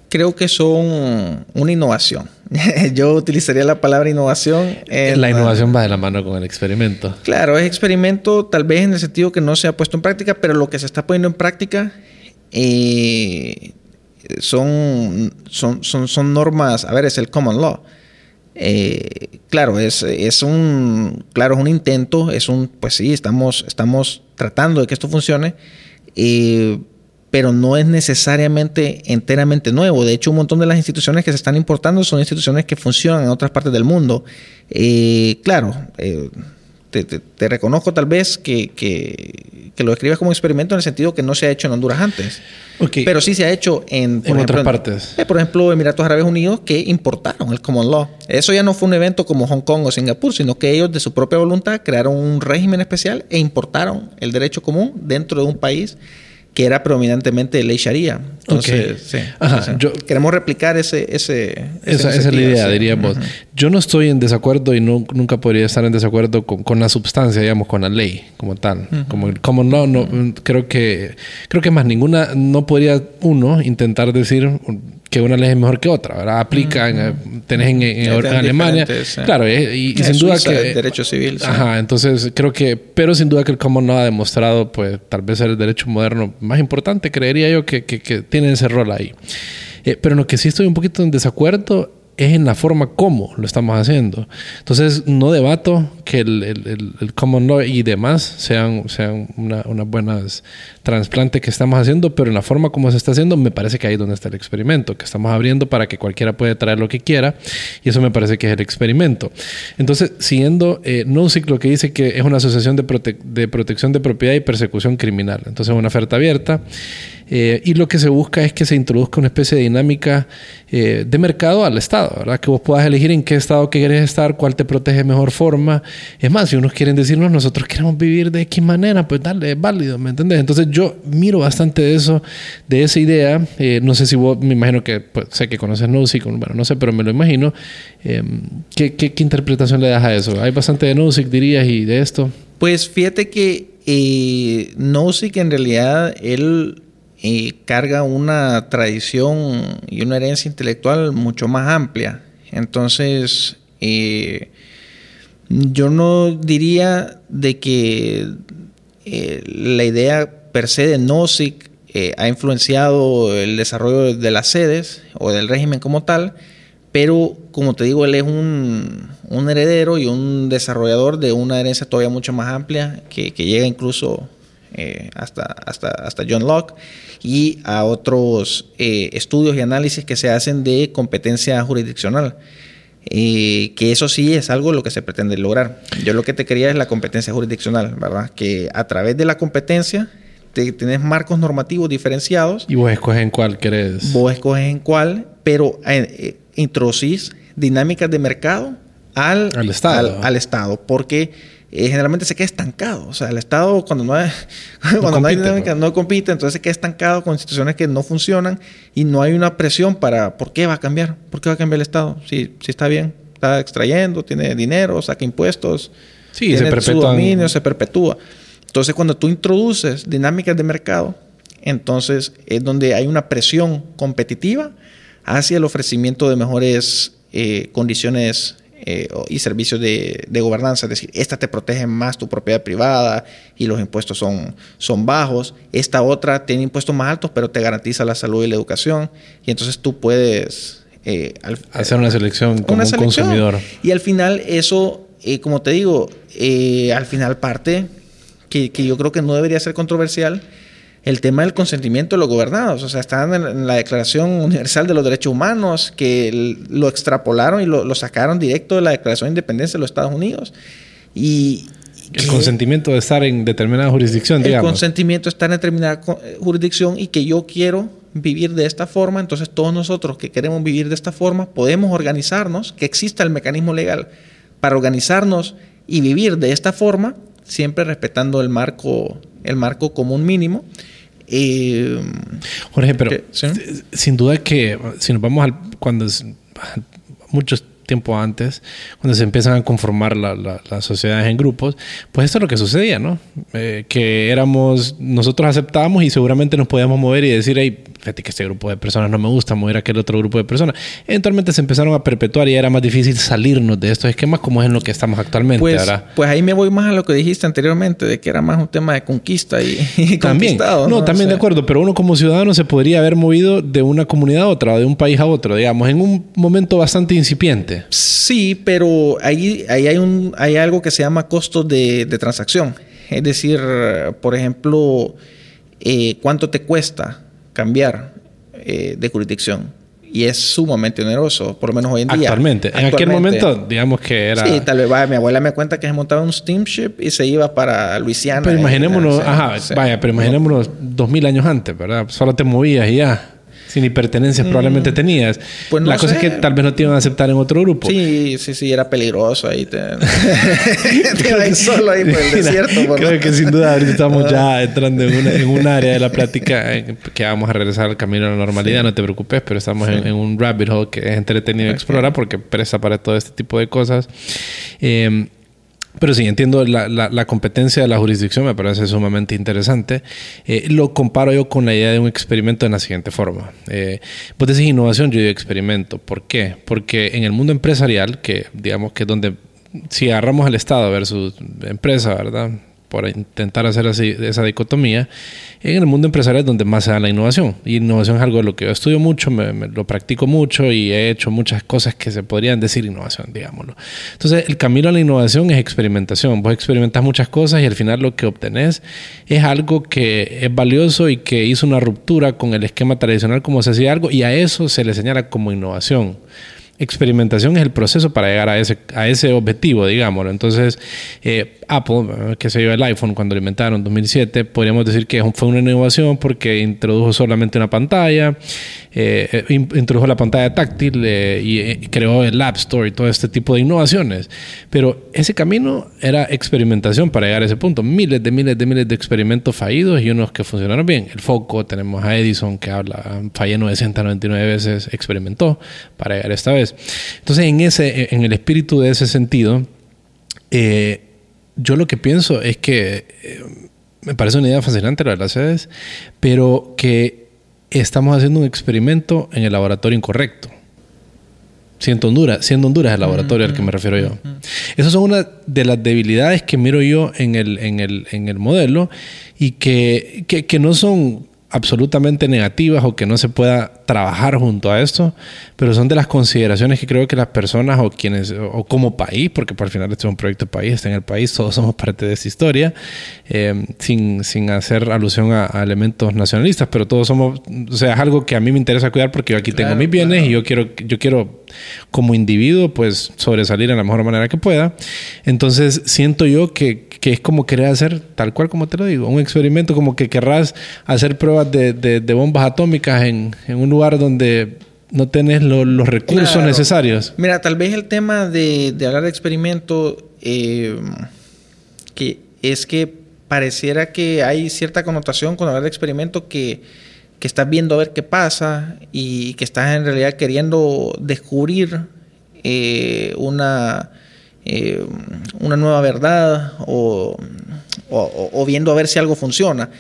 Creo que son una innovación. *laughs* Yo utilizaría la palabra innovación. En la innovación va de la mano con el experimento. Claro, es experimento tal vez en el sentido que no se ha puesto en práctica, pero lo que se está poniendo en práctica eh, son, son, son, son normas, a ver, es el common law. Eh, claro, es, es, un claro, es un intento, es un, pues sí, estamos, estamos tratando de que esto funcione, eh, pero no es necesariamente enteramente nuevo. De hecho, un montón de las instituciones que se están importando son instituciones que funcionan en otras partes del mundo. Eh, claro, te, te, te, reconozco tal vez que, que, que, lo escribes como experimento en el sentido que no se ha hecho en Honduras antes. Okay. Pero sí se ha hecho en, en ejemplo, otras partes. Eh, por ejemplo, Emiratos Árabes Unidos que importaron el Common Law. Eso ya no fue un evento como Hong Kong o Singapur, sino que ellos de su propia voluntad crearon un régimen especial e importaron el derecho común dentro de un país que era predominantemente ley sharia. Entonces, okay. sí, Ajá, o sea, yo, queremos replicar ese... ese esa, esa, es la idea, sí. diríamos. Uh -huh. Yo no estoy en desacuerdo y no, nunca podría estar en desacuerdo con, con, la substancia, digamos, con la ley como tal. Uh -huh. Como law, no, uh -huh. creo que creo que más ninguna, no podría uno intentar decir que una ley es mejor que otra, ¿verdad? Aplica, eh, tenés en, en, en Alemania. Sí. Claro, eh, y, y sin duda Suiza, que... El derecho civil. Sí. Ajá, entonces creo que... Pero sin duda que el common law ha demostrado, pues, tal vez ser el derecho moderno más importante, creería yo, que, que, que tiene ese rol ahí. Eh, pero en lo que sí estoy un poquito en desacuerdo es en la forma como lo estamos haciendo. Entonces, no debato que el, el, el common law y demás sean, sean unas una buenas trasplantes que estamos haciendo, pero en la forma como se está haciendo, me parece que ahí es donde está el experimento, que estamos abriendo para que cualquiera pueda traer lo que quiera, y eso me parece que es el experimento. Entonces, siguiendo eh, no lo que dice que es una asociación de, prote de protección de propiedad y persecución criminal. Entonces, una oferta abierta. Eh, y lo que se busca es que se introduzca una especie de dinámica eh, de mercado al Estado, ¿verdad? Que vos puedas elegir en qué Estado quieres estar, cuál te protege de mejor forma. Es más, si unos quieren decirnos, nosotros queremos vivir de X manera, pues dale, es válido, ¿me entiendes? Entonces yo miro bastante de eso, de esa idea. Eh, no sé si vos, me imagino que, pues, sé que conoces Nozick, bueno, no sé, pero me lo imagino. ¿qué, qué, ¿qué, interpretación le das a eso? Hay bastante de Nozick, dirías, y de esto. Pues fíjate que eh, en realidad, él eh, carga una tradición y una herencia intelectual mucho más amplia. Entonces, eh, yo no diría de que eh, la idea per se de Nozick ha influenciado el desarrollo de las sedes o del régimen como tal, pero como te digo, él es un, heredero y un desarrollador de una herencia todavía mucho más amplia que, llega incluso eh, hasta, hasta, hasta John Locke y a otros eh, estudios y análisis que se hacen de competencia jurisdiccional. Eh, que eso sí es algo lo que se pretende lograr. Yo lo que te quería es la competencia jurisdiccional, ¿verdad? Que a través de la competencia te, tienes marcos normativos diferenciados. Y vos escoges en cuál querés. Vos escoges en cuál, pero introducís dinámicas de mercado al, Estado. Al, Estado, porque eh, generalmente se queda estancado. O sea, el Estado cuando no hay, *laughs* cuando no, hay dinámica pues. no compite, entonces se queda estancado con instituciones que no funcionan y no hay una presión para ¿por qué va a cambiar? ¿Por qué va a cambiar el Estado? Si, si está bien, está extrayendo, tiene dinero, saca impuestos, sí, tiene se perpetúa. su dominio, se perpetúa. Entonces, cuando tú introduces dinámicas de mercado, entonces es donde hay una presión competitiva hacia el ofrecimiento de mejores eh, condiciones eh, y servicios de, gobernanza, es decir, esta te protege más tu propiedad privada y los impuestos son, son bajos, esta otra tiene impuestos más altos pero te garantiza la salud y la educación. Y entonces tú puedes eh, hacer una selección como un consumidor. Y al final eso, como te digo, al final parte que, que yo creo que no debería ser controversial, el tema del consentimiento de los gobernados. O sea, están en la Declaración Universal de los Derechos Humanos, que lo extrapolaron y lo, sacaron directo de la Declaración de Independencia de los Estados Unidos. Y, el consentimiento de estar en determinada jurisdicción, digamos. El consentimiento de estar en determinada eh, jurisdicción y que yo quiero vivir de esta forma, entonces todos nosotros que queremos vivir de esta forma podemos organizarnos, que exista el mecanismo legal para organizarnos y vivir de esta forma, siempre respetando el marco, el marco común mínimo Jorge, pero sin duda que si nos vamos al cuando es, muchos tiempo antes, cuando se empiezan a conformar las sociedades en grupos, pues esto es lo que sucedía, ¿no? Eh, que éramos, nosotros aceptábamos y seguramente nos podíamos mover y decir, hey, fíjate que este grupo de personas no me gusta, mover a aquel otro grupo de personas. Eventualmente se empezaron a perpetuar y era más difícil salirnos de estos esquemas como es en lo que estamos actualmente. Pues, pues ahí me voy más a lo que dijiste anteriormente, de que era más un tema de conquista y, *laughs* también. No, también de acuerdo, pero uno como ciudadano se podría haber movido de una comunidad a otra, de un país a otro, digamos, en un momento bastante incipiente. Sí, pero ahí, ahí hay, un, hay algo que se llama costo de, transacción. Es decir, por ejemplo, eh, cuánto te cuesta cambiar eh, de jurisdicción. Y es sumamente oneroso, por lo menos hoy en día. Actualmente. En aquel momento, digamos que era. Sí, tal vez vaya, mi abuela me cuenta que se montaba un steamship y se iba para Luisiana. Pero imaginémonos, ajá, vaya, pero imaginémonos dos mil años antes, ¿verdad? Solo te movías y ya sin pertenencias probablemente mm, tenías. Pues la cosa es que tal vez no te iban a aceptar en otro grupo. Sí, sí, sí, era peligroso ahí. Te, *laughs* *laughs* te solo ahí por el desierto. creo que sin duda ahorita estamos ya entrando en, un área de la plática que vamos a regresar al camino a la normalidad, no te preocupes, pero estamos en, un rabbit hole que es entretenido explorar porque presta para todo este tipo de cosas. Eh, pero sí, entiendo la, la, competencia de la jurisdicción, me parece sumamente interesante. Eh, lo comparo yo con la idea de un experimento de la siguiente forma. Eh, vos decís innovación, yo digo experimento. ¿Por qué? Porque en el mundo empresarial, que digamos que es donde, si agarramos al Estado versus empresa, ¿verdad? Por intentar hacer así esa dicotomía, en el mundo empresarial es donde más se da la innovación. Y innovación es algo de lo que yo estudio mucho, me, lo practico mucho y he hecho muchas cosas que se podrían decir innovación, digámoslo. Entonces, el camino a la innovación es experimentación. Vos experimentas muchas cosas y al final lo que obtenés es algo que es valioso y que hizo una ruptura con el esquema tradicional como se hacía algo y a eso se le señala como innovación experimentación es el proceso para llegar a ese, a ese objetivo, digámoslo. Entonces, eh, Apple, que se dio el iPhone cuando lo inventaron en 2007, podríamos decir que fue una innovación porque introdujo solamente una pantalla, eh, eh, introdujo la pantalla táctil y, creó el App Store y todo este tipo de innovaciones. Pero ese camino era experimentación para llegar a ese punto. Miles de miles de miles de experimentos fallidos y unos que funcionaron bien. El foco, tenemos a Edison que habla, fallé 999 veces, experimentó para llegar esta vez. Entonces, en, ese, en el espíritu de ese sentido, eh, yo lo que pienso es que eh, me parece una idea fascinante la de las sedes, pero que estamos haciendo un experimento en el laboratorio incorrecto. Siendo Honduras, siendo Honduras el laboratorio al que me refiero yo. Esas son una de las debilidades que miro yo en el, en el, en el modelo y que, que, que no son absolutamente negativas o que no se pueda trabajar junto a esto, pero son de las consideraciones que creo que las personas o quienes, o como país, porque por al final este es un proyecto de país, está en el país, todos *laughs* somos parte de esa historia, eh, sin, sin, hacer alusión a, elementos nacionalistas, pero todos somos, o sea, es algo que a mí me interesa cuidar porque yo aquí tengo mis bienes y yo quiero, yo quiero como individuo pues sobresalir en la mejor manera que pueda. Entonces siento yo que, que es como querer hacer, tal cual como te lo digo, un experimento como que querrás hacer pruebas de, de, bombas atómicas en, en, un lugar donde no tenés los recursos necesarios. Mira, tal vez el tema de, de hablar de experimento, eh, que es que pareciera que hay cierta connotación con hablar de experimento que, que estás viendo a ver qué pasa y que estás en realidad queriendo descubrir eh, una eh, una nueva verdad o, viendo a ver si algo funciona.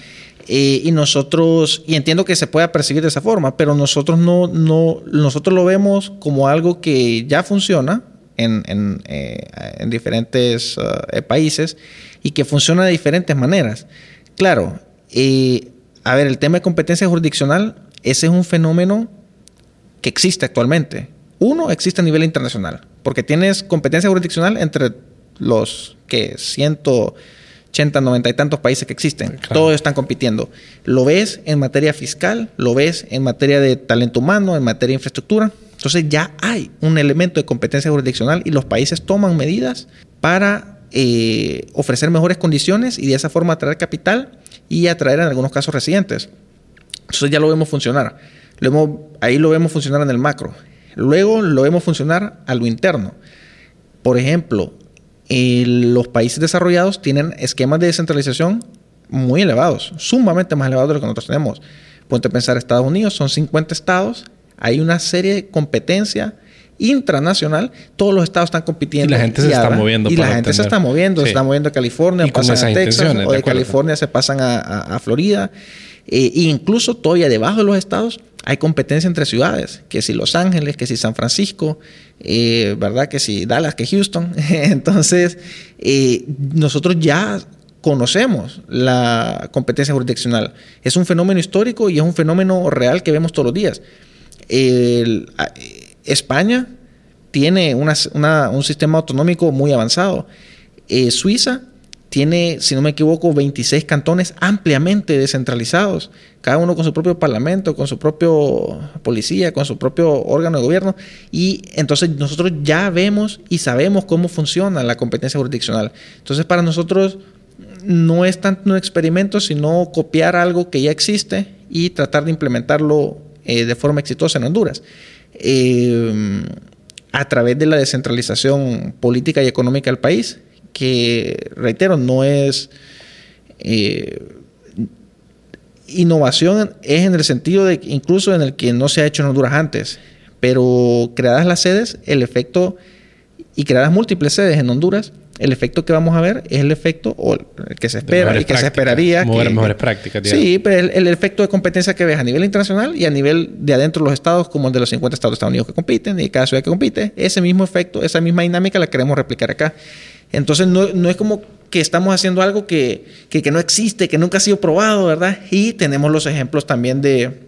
Eh, y nosotros, y entiendo que se pueda percibir de esa forma, pero nosotros no, no, nosotros lo vemos como algo que ya funciona en, en, diferentes países y que funciona de diferentes maneras. Claro, a ver, el tema de competencia jurisdiccional, ese es un fenómeno que existe actualmente. Uno, existe a nivel internacional porque tienes competencia jurisdiccional entre los que 180, 90 y tantos países que existen. Todos están compitiendo. Lo ves en materia fiscal, lo ves en materia de talento humano, en materia de infraestructura. Entonces ya hay un elemento de competencia jurisdiccional y los países toman medidas para eh, ofrecer mejores condiciones y de esa forma atraer capital y atraer en algunos casos residentes. Entonces ya lo vemos funcionar. Lo ahí lo vemos funcionar en el macro. Luego lo vemos funcionar a lo interno. Por ejemplo, los países desarrollados tienen esquemas de descentralización muy elevados, sumamente más elevados de lo que nosotros tenemos. Ponte a pensar, Estados Unidos son 50 estados, hay una serie de competencia intranacional, todos los estados están compitiendo. Y la gente se está moviendo. Y la gente se está moviendo, se está moviendo a California, pasan a Texas, o de, California se pasan a, Florida. e incluso todavía debajo de los estados hay competencia entre ciudades, que si Los Ángeles, que si San Francisco, eh, ¿verdad? Que si Dallas, que Houston. *laughs* Entonces, eh, nosotros ya conocemos la competencia jurisdiccional. Es un fenómeno histórico y es un fenómeno real que vemos todos los días. España tiene un sistema autonómico muy avanzado. Eh, Suiza tiene, si no me equivoco, 26 cantones ampliamente descentralizados, cada uno con su propio parlamento, con su propio policía, con su propio órgano de gobierno. Y entonces nosotros ya vemos y sabemos cómo funciona la competencia jurisdiccional. Entonces para nosotros no es tanto un experimento, sino copiar algo que ya existe y tratar de implementarlo eh, de forma exitosa en Honduras. Eh, a través de la descentralización política y económica del país que, reitero, no es... Eh, innovación es en el sentido de incluso en el que no se ha hecho en Honduras antes, pero creadas las sedes, el efecto y creadas múltiples sedes en Honduras, el efecto que vamos a ver es el efecto o el que se espera y que se esperaría. Mover mejores prácticas. Sí, pero el, el, efecto de competencia que ves a nivel internacional y a nivel de adentro de los estados, como el de los 50 estados de Estados Unidos que compiten y cada ciudad que compite, ese mismo efecto, esa misma dinámica la queremos replicar acá. Entonces no, no es como que estamos haciendo algo que, que, no existe, que nunca ha sido probado, ¿verdad? Y tenemos los ejemplos también de...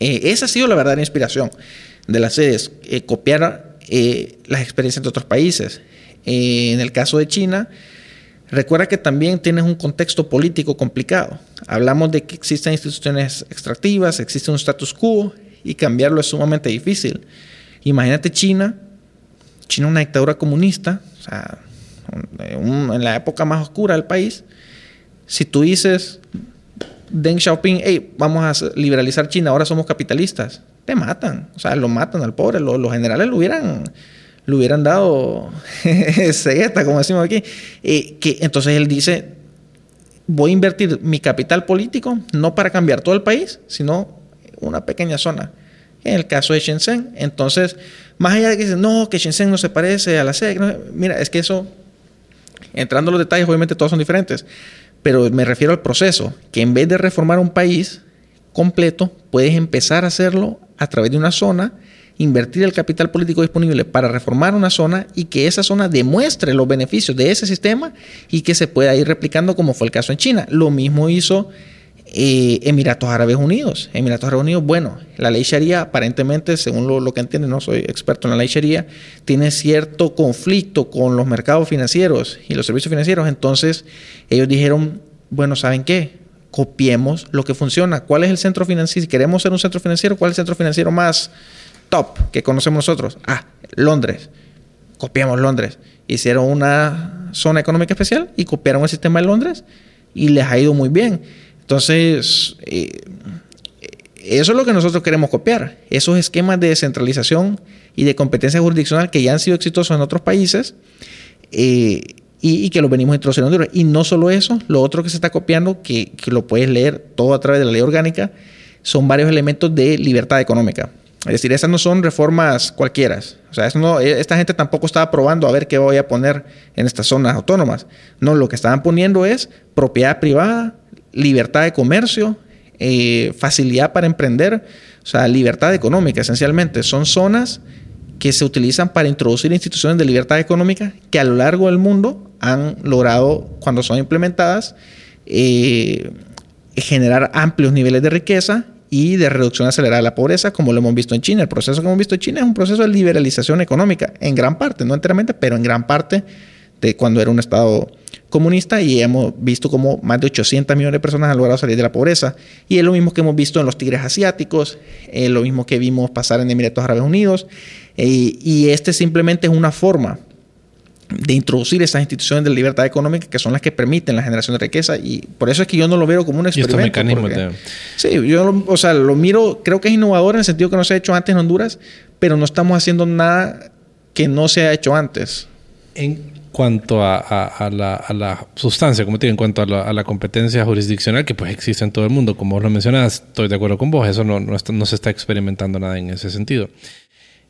Eh, esa ha sido la verdadera inspiración de las sedes, eh, copiar eh, las experiencias de otros países. En el caso de China, recuerda que también tienes un contexto político complicado. Hablamos de que existen instituciones extractivas, existe un status quo y cambiarlo es sumamente difícil. Imagínate China, China una dictadura comunista, o sea, en la época más oscura del país, si tú dices, Deng Xiaoping, hey, vamos a liberalizar China, ahora somos capitalistas, te matan, o sea, lo matan al pobre, los, generales lo hubieran, lo hubieran dado *laughs* cegueta, como decimos aquí, eh, que entonces él dice, voy a invertir mi capital político no para cambiar todo el país, sino una pequeña zona. En el caso de Shenzhen, entonces, más allá de que dicen, no, que Shenzhen no se parece a la SEC, mira, es que eso entrando en los detalles, obviamente todos son diferentes. pero me refiero al proceso, que en vez de reformar un país completo, puedes empezar a hacerlo a través de una zona, invertir el capital político disponible para reformar una zona y que esa zona demuestre los beneficios de ese sistema y que se pueda ir replicando como fue el caso en China. Lo mismo hizo eh, Emiratos Árabes Unidos. Emiratos Árabes Unidos, bueno, la ley aparentemente, según lo, que entiende, no soy experto en la ley tiene cierto conflicto con los mercados financieros y los servicios financieros. Entonces ellos dijeron, bueno, ¿saben qué? Copiemos lo que funciona. ¿Cuál es el centro financiero? Si queremos ser un centro financiero, ¿cuál es el centro financiero más top que conocemos nosotros? Ah, Londres. Copiamos Londres. Hicieron una zona económica especial y copiaron el sistema de Londres y les ha ido muy bien. Entonces, eh, eso es lo que nosotros queremos copiar. Esos esquemas de descentralización y de competencia jurisdiccional que ya han sido exitosos en otros países eh, y, que los venimos introduciendo en. Y no solo eso, lo otro que se está copiando, que, lo puedes leer todo a través de la ley orgánica, son varios elementos de libertad económica. Es decir, esas no son reformas cualquiera. O sea, no, esta gente tampoco estaba probando a ver qué voy a poner en estas zonas autónomas. No, lo que estaban poniendo es propiedad privada, libertad de comercio, eh, facilidad para emprender, o sea, libertad económica esencialmente. Son zonas que se utilizan para introducir instituciones de libertad económica que a lo largo del mundo han logrado, cuando son implementadas, eh, generar amplios niveles de riqueza y de reducción acelerada de la pobreza, como lo hemos visto en China. El proceso que hemos visto en China es un proceso de liberalización económica, en gran parte, no enteramente, pero en gran parte de cuando era un Estado comunista y hemos visto como más de 800 millones de personas han logrado salir de la pobreza. Y es lo mismo que hemos visto en los tigres asiáticos, es lo mismo que vimos pasar en Emiratos Árabes Unidos. Eh, y este simplemente es una forma de introducir esas instituciones de libertad económica que son las que permiten la generación de riqueza y por eso es que yo no lo veo como un experimento. Sí, yo lo, o sea, lo miro, creo que es innovador en el sentido que no se ha hecho antes en Honduras, pero no estamos haciendo nada que no se ha hecho antes. En, cuanto a, la, sustancia, como te digo, en cuanto a la, competencia jurisdiccional, que pues existe en todo el mundo, como vos lo mencionas, estoy de acuerdo con vos, eso no, no, se está experimentando nada en ese sentido.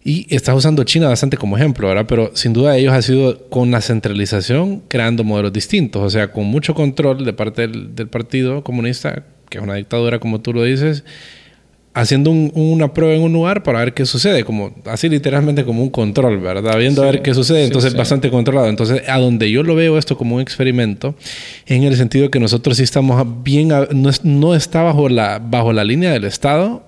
Y estás usando China bastante como ejemplo, ¿verdad? Pero sin duda ellos han sido con la centralización creando modelos distintos, o sea, con mucho control de parte del, del Partido Comunista, que es una dictadura como tú lo dices, haciendo una prueba en un lugar para ver qué sucede, como así literalmente como un control, ¿verdad? Viendo a ver qué sucede, entonces bastante controlado. Entonces, a donde yo lo veo esto como un experimento, en el sentido que nosotros sí estamos bien, no, no está bajo la, bajo la línea del Estado,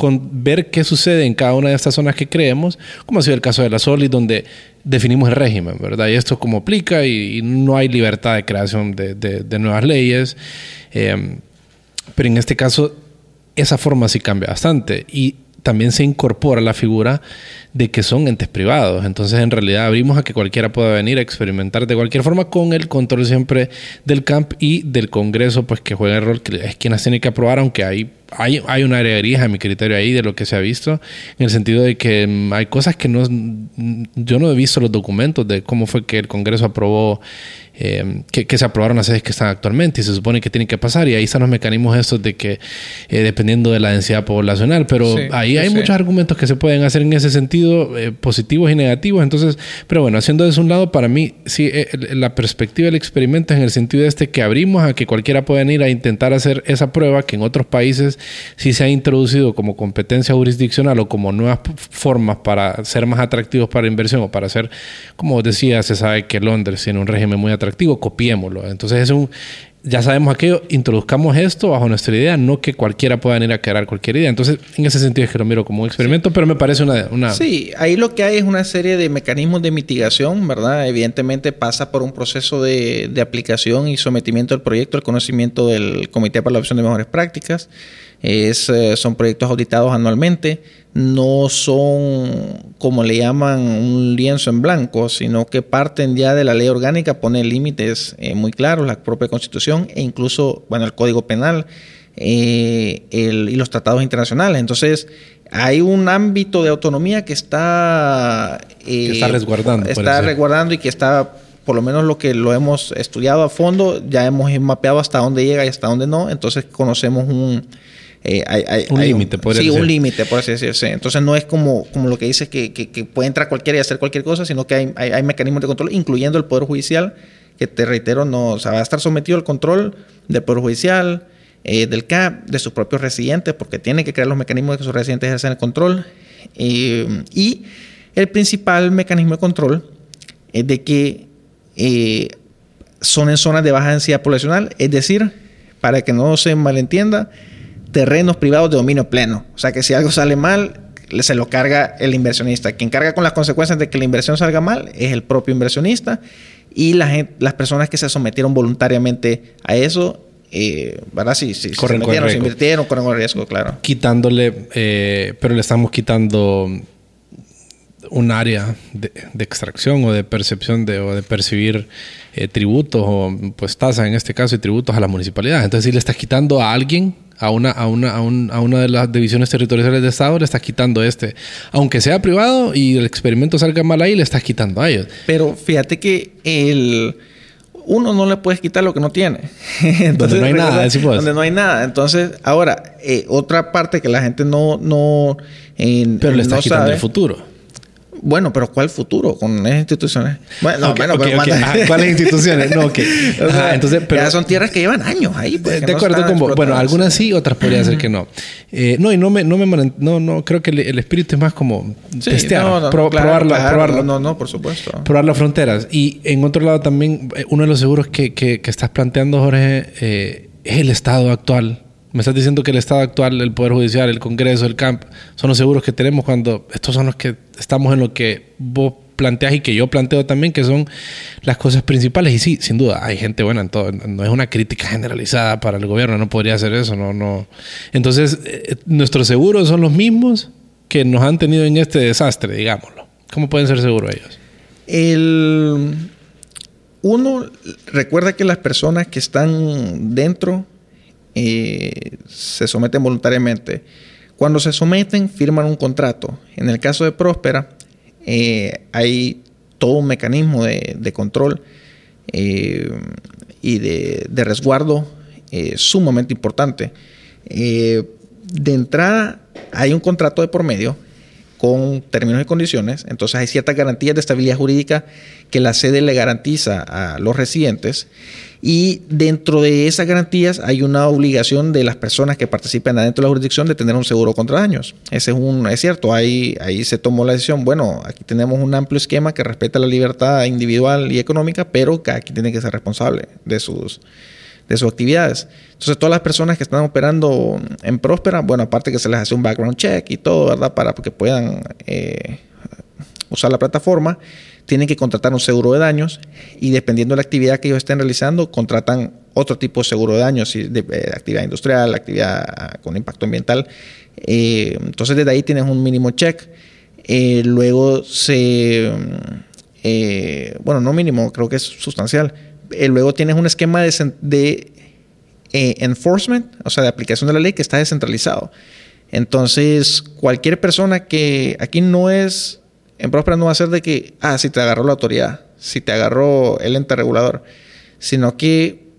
con ver qué sucede en cada una de estas zonas que creemos, como ha sido el caso de la SOLI, donde definimos el régimen, ¿verdad? Y esto como aplica y, no hay libertad de creación de, de, nuevas leyes. Eh, pero en este caso esa forma sí cambia bastante. Y también se incorpora la figura de que son entes privados. Entonces, en realidad, abrimos a que cualquiera pueda venir a experimentar de cualquier forma con el control siempre del CAMP y del Congreso, pues que juega el rol que es quien las tiene que aprobar, aunque hay, hay, hay una área gris a mi criterio ahí de lo que se ha visto, en el sentido de que mm, hay cosas que no. Yo no he visto los documentos de cómo fue que el Congreso aprobó eh, que, se aprobaron las sedes que están actualmente y se supone que tienen que pasar. Y ahí están los mecanismos estos de que eh, dependiendo de la densidad poblacional, pero ahí hay muchos argumentos que se pueden hacer en ese sentido, eh, positivos y negativos, entonces, pero bueno, haciendo eso un lado, para mí sí, la perspectiva del experimento es en el sentido de este que abrimos a que cualquiera pueda ir a intentar hacer esa prueba que en otros países sí se ha introducido como competencia jurisdiccional o como nuevas formas para ser más atractivos para inversión o para ser, como decía, se sabe que Londres tiene un régimen muy atractivo atractivo, copiémoslo. Entonces es un, ya sabemos aquello, introduzcamos esto bajo nuestra idea, no que cualquiera pueda venir a crear cualquier idea. Entonces, en ese sentido es que lo miro como un experimento, pero me parece una, una, Sí, ahí lo que hay es una serie de mecanismos de mitigación, ¿verdad? Evidentemente pasa por un proceso de, de aplicación y sometimiento del proyecto al conocimiento del Comité para la Opción de Mejores Prácticas. Es, eh, son proyectos auditados anualmente no son, como le llaman, un lienzo en blanco, sino que parten ya de la ley orgánica, pone límites eh, muy claros, la propia constitución e incluso, bueno, el código penal eh, y los tratados internacionales. Entonces, hay un ámbito de autonomía que está... Eh, está resguardando. Está resguardando y que está por lo menos lo que lo hemos estudiado a fondo, ya hemos mapeado hasta dónde llega y hasta dónde no, entonces conocemos un, eh, hay, un límite, por Sí, un límite, por así decirse. Entonces no es como, como lo que dice que, que, puede entrar cualquiera y hacer cualquier cosa, sino que hay, hay, mecanismos de control, incluyendo el Poder Judicial, que te reitero, no, o sea, va a estar sometido al control del Poder Judicial, eh, del CAP, de sus propios residentes, porque tiene que crear los mecanismos de que sus residentes ejercen el control. Eh, y el principal mecanismo de control es de que eh, son en zonas de baja densidad poblacional, es decir, para que no se malentienda, terrenos privados de dominio pleno. O sea que si algo sale mal, se lo carga el inversionista. Quien carga con las consecuencias de que la inversión salga mal es el propio inversionista y la las personas que se sometieron voluntariamente a eso eh, ¿verdad? Si, si, corren se metieron, se invirtieron, corren con riesgo, claro. Quitándole, eh, pero le estamos quitando un área de, extracción o de percepción de, o de percibir eh, tributos o pues tasas en este caso y tributos a la municipalidad. Entonces, si le estás quitando a alguien, a una, a una, a, a una de las divisiones territoriales de Estado, le estás quitando este. Aunque sea privado y el experimento salga mal ahí, le estás quitando a ellos. Pero fíjate que el uno no le puedes quitar lo que no tiene. *laughs* Entonces, donde no hay nada, decimos. Donde no hay nada. Entonces, ahora, eh, otra parte que la gente no... no Pero le estás quitando el futuro. Bueno, pero ¿cuál futuro con esas instituciones? Bueno, no, bueno, pero ¿cuáles instituciones? No, ok. *laughs* entonces, pero, ya son tierras que llevan años ahí. Pues, de acuerdo con vos. Bueno, algunas sí, otras podría ser que no. Eh, no, y no me, no me no, no, creo que el, espíritu es más como testear, no, probar, No, no, por supuesto. Probar las fronteras. Y en otro lado también, eh, uno de los seguros que, que, que estás planteando, Jorge, eh, es el estado actual me estás diciendo que el Estado actual, el Poder Judicial, el Congreso, el CAMP, son los seguros que tenemos cuando estos son los que estamos en lo que vos planteas y que yo planteo también, que son las cosas principales. Y sí, sin duda, hay gente buena en todo. No es una crítica generalizada para el gobierno, no podría hacer eso. No, no. Entonces, eh, nuestros seguros son los mismos que nos han tenido en este desastre, digámoslo. ¿Cómo pueden ser seguros ellos? El... Uno recuerda que las personas que están dentro eh, se someten voluntariamente. Cuando se someten, firman un contrato. En el caso de Próspera, eh, hay todo un mecanismo de, control eh, y de, resguardo sumamente importante. de entrada, hay un contrato de por medio con términos y condiciones, entonces hay ciertas garantías de estabilidad jurídica que la sede le garantiza a los residentes y dentro de esas garantías hay una obligación de las personas que participen adentro de la jurisdicción de tener un seguro contra daños. Ese es un, es cierto, ahí, ahí se tomó la decisión, bueno, aquí tenemos un amplio esquema que respeta la libertad individual y económica, pero cada quien tiene que ser responsable de sus, de sus actividades. Entonces, todas las personas que están operando en Próspera, bueno, aparte que se les hace un background check y todo, ¿verdad? Para que puedan eh, usar la plataforma, tienen que contratar un seguro de daños y dependiendo de la actividad que ellos estén realizando, contratan otro tipo de seguro de daños, de, eh, actividad industrial, actividad con impacto ambiental. Eh, entonces desde ahí tienes un mínimo check. Eh, luego se, bueno, no mínimo, creo que es sustancial. luego tienes un esquema de, de enforcement, o sea, de aplicación de la ley que está descentralizado. Entonces, cualquier persona que aquí no es en Próspera no va a ser de que, ah, si te agarró la autoridad, si te agarró el ente regulador, sino que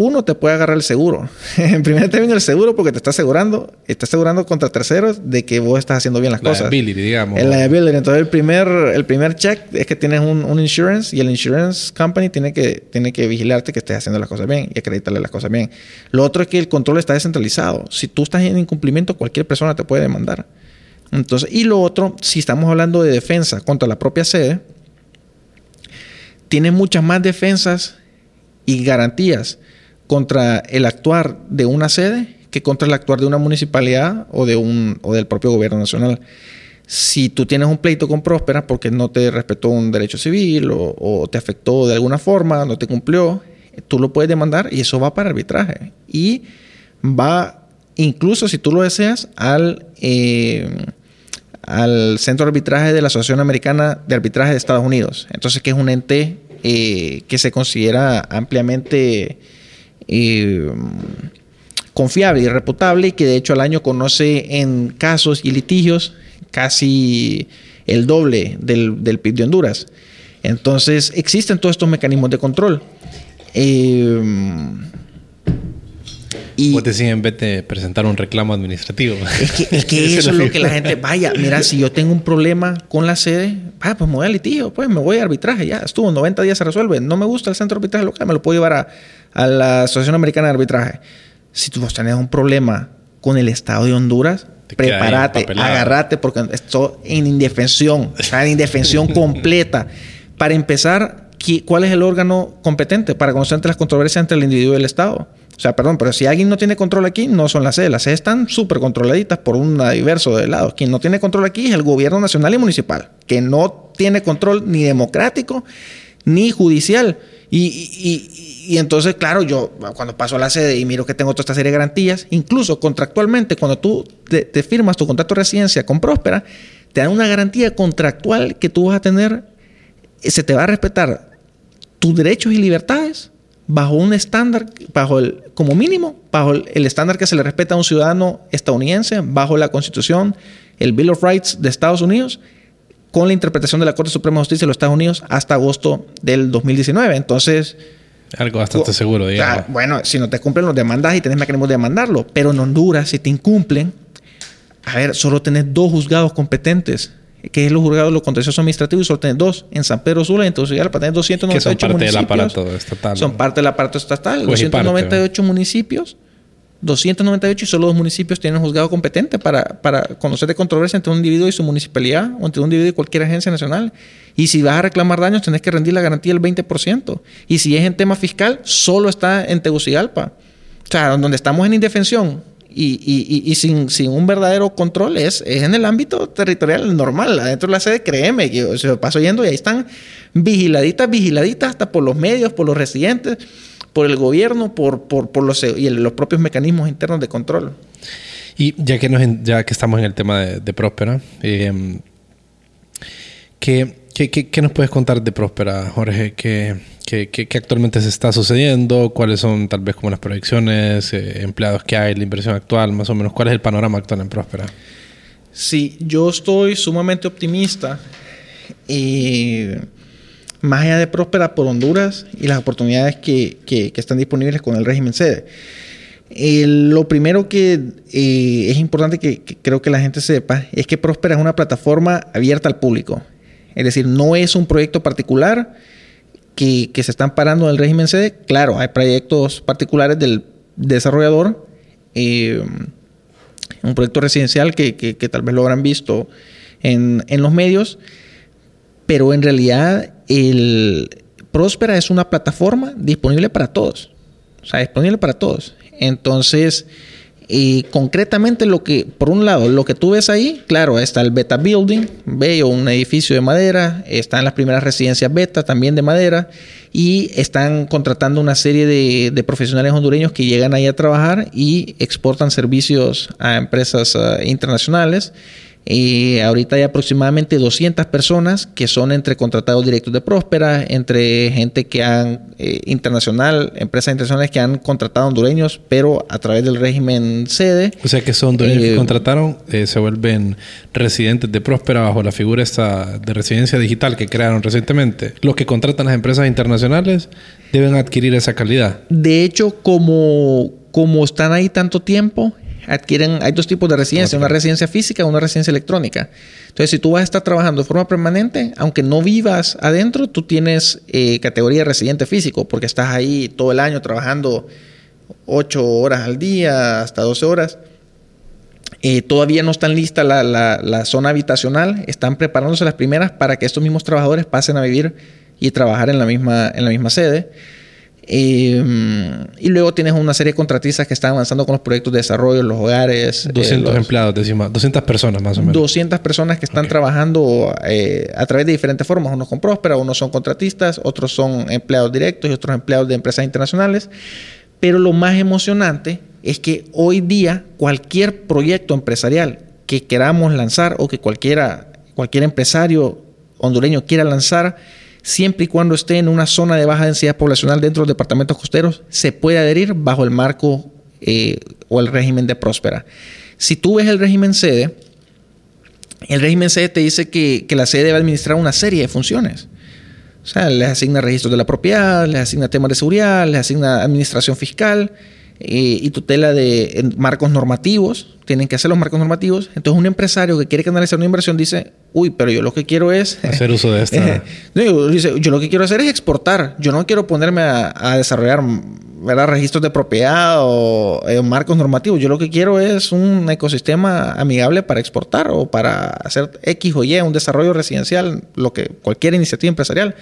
uno te puede agarrar el seguro. *laughs* en primer término, el seguro porque te está asegurando, está asegurando contra terceros de que vos estás haciendo bien las cosas. Liability, digamos. El liability. Entonces, el primer, el primer check es que tienes un, un, insurance y el insurance company tiene que, tiene que vigilarte que estés haciendo las cosas bien y acreditarle las cosas bien. Lo otro es que el control está descentralizado. Si tú estás en incumplimiento, cualquier persona te puede demandar. Entonces, y lo otro, si estamos hablando de defensa contra la propia sede, tiene muchas más defensas y garantías contra el actuar de una sede que contra el actuar de una municipalidad o, de un, o del propio gobierno nacional. Si tú tienes un pleito con Próspera porque no te respetó un derecho civil o, o, te afectó de alguna forma, no te cumplió, tú lo puedes demandar y eso va para arbitraje. Y va, incluso si tú lo deseas, al, eh, al Centro de Arbitraje de la Asociación Americana de Arbitraje de Estados Unidos. Entonces, que es un ente eh, que se considera ampliamente eh, confiable y reputable que de hecho al año conoce en casos y litigios casi el doble del, del PIB de Honduras. Entonces, existen todos estos mecanismos de control. Eh, Y Vos decís en vez de presentar un reclamo administrativo. Es que, es que *laughs* eso es lo que la gente, vaya, mira, si yo tengo un problema con la sede, ah, pues me voy al litigio, pues me voy a arbitraje, ya estuvo, 90 días se resuelve. No me gusta el centro de arbitraje local, me lo puedo llevar a, a la Asociación Americana de Arbitraje. Si tú vos tenés un problema con el Estado de Honduras, prepárate, agárrate, porque estoy en indefensión, o sea, en indefensión *laughs* completa. Para empezar, ¿cuál es el órgano competente para conocer las controversias entre el individuo y el Estado? O sea, perdón, pero si alguien no tiene control aquí, no son las sedes. Las sedes están súper controladitas por un diverso de lados. Quien no tiene control aquí es el gobierno nacional y municipal, que no tiene control ni democrático ni judicial. Y, entonces, claro, yo cuando paso a la sede y miro que tengo toda esta serie de garantías, incluso contractualmente, cuando tú te, te firmas tu contrato de residencia con Próspera, te dan una garantía contractual que tú vas a tener, se te va a respetar tus derechos y libertades bajo un estándar, bajo el, como mínimo, bajo el, estándar que se le respeta a un ciudadano estadounidense, bajo la Constitución, el Bill of Rights de Estados Unidos, con la interpretación de la Corte Suprema de Justicia de los Estados Unidos hasta agosto del 2019. Entonces... Algo bastante seguro, digamos. bueno, si no te cumplen los demandas y tenés mecanismos de demandarlo, pero en Honduras, si te incumplen, a ver, solo tenés dos juzgados competentes que es los juzgados de los contenciosos administrativos, solo tenés dos, en San Pedro Sula y en para tener 298 que son parte municipios. Del aparato estatal. Son parte del aparato estatal. 298 municipios, 298 y solo dos municipios tienen un juzgado competente para, para conocer de controversia entre un individuo y su municipalidad o entre un individuo y cualquier agencia nacional. Y si vas a reclamar daños, tenés que rendir la garantía del 20%. Y si es en tema fiscal, solo está en Tegucigalpa. O sea, donde estamos en indefensión, y, y, sin, sin, un verdadero control es, es, en el ámbito territorial normal. Adentro de la sede, créeme, que se paso yendo y ahí están vigiladitas, vigiladitas hasta por los medios, por los residentes, por el gobierno, por, por, por los, y los propios mecanismos internos de control. Y ya que, nos, ya que estamos en el tema de, de Próspera, eh, ¿qué, nos puedes contar de Próspera, Jorge? ¿Qué, ¿Qué, actualmente se está sucediendo? ¿Cuáles son tal vez como las proyecciones, eh, empleados que hay, la inversión actual, más o menos? ¿Cuál es el panorama actual en Próspera? Sí, yo estoy sumamente optimista. Y más allá de Próspera por Honduras y las oportunidades que, están disponibles con el régimen sede. lo primero que eh, es importante que, que, creo que la gente sepa es que Próspera es una plataforma abierta al público. Es decir, no es un proyecto particular que, se están parando en el régimen sede. Claro, hay proyectos particulares del desarrollador, eh, un proyecto residencial que, tal vez lo habrán visto en, los medios, pero en realidad el Próspera es una plataforma disponible para todos. O sea, disponible para todos. Entonces, y concretamente lo que, por un lado, lo que tú ves ahí, claro, está el Beta Building, bello, un edificio de madera, están las primeras residencias Beta también de madera y están contratando una serie de, profesionales hondureños que llegan ahí a trabajar y exportan servicios a empresas uh, internacionales. Y ahorita hay aproximadamente 200 personas que son entre contratados directos de Próspera, entre gente que han, eh, internacional, empresas internacionales que han contratado hondureños, pero a través del régimen sede. O sea que son hondureños que eh, contrataron, eh, se vuelven residentes de Próspera bajo la figura esta de residencia digital que crearon recientemente. Los que contratan las empresas internacionales deben adquirir esa calidad. De hecho, como, como están ahí tanto tiempo, adquieren, hay dos tipos de residencia, una residencia física y una residencia electrónica. Entonces, si tú vas a estar trabajando de forma permanente, aunque no vivas adentro, tú tienes eh, categoría de residente físico, porque estás ahí todo el año trabajando 8 horas al día, hasta 12 horas. Eh, todavía no están lista la, la, zona habitacional, están preparándose las primeras para que estos mismos trabajadores pasen a vivir y trabajar en la misma, en la misma sede. Em, y luego tienes una serie de contratistas que están avanzando con los proyectos de desarrollo, los hogares. 200 eh, empleados, decimos, 200 personas más o menos. 200 personas que están trabajando eh, a través de diferentes formas. Unos con Próspera, unos son contratistas, otros son empleados directos y otros empleados de empresas internacionales. Pero lo más emocionante es que hoy día cualquier proyecto empresarial que queramos lanzar o que cualquiera, cualquier empresario hondureño quiera lanzar, siempre y cuando esté en una zona de baja densidad poblacional dentro de los departamentos costeros, se puede adherir bajo el marco eh, o el régimen de próspera. Si tú ves el régimen sede, el régimen sede te dice que, la sede debe administrar una serie de funciones. O sea, les asigna registros de la propiedad, les asigna temas de seguridad, les asigna administración fiscal. Eh, y tutela de marcos normativos, tienen que hacer los marcos normativos. Entonces un empresario que quiere canalizar una inversión dice, uy, pero yo lo que quiero es... *laughs* Hacer uso de esta... *laughs* dice, yo lo que quiero hacer es exportar, yo no quiero ponerme a, desarrollar ¿verdad? registros de propiedad o eh, marcos normativos, yo lo que quiero es un ecosistema amigable para exportar o para hacer X o Y, un desarrollo residencial, lo que cualquier iniciativa empresarial.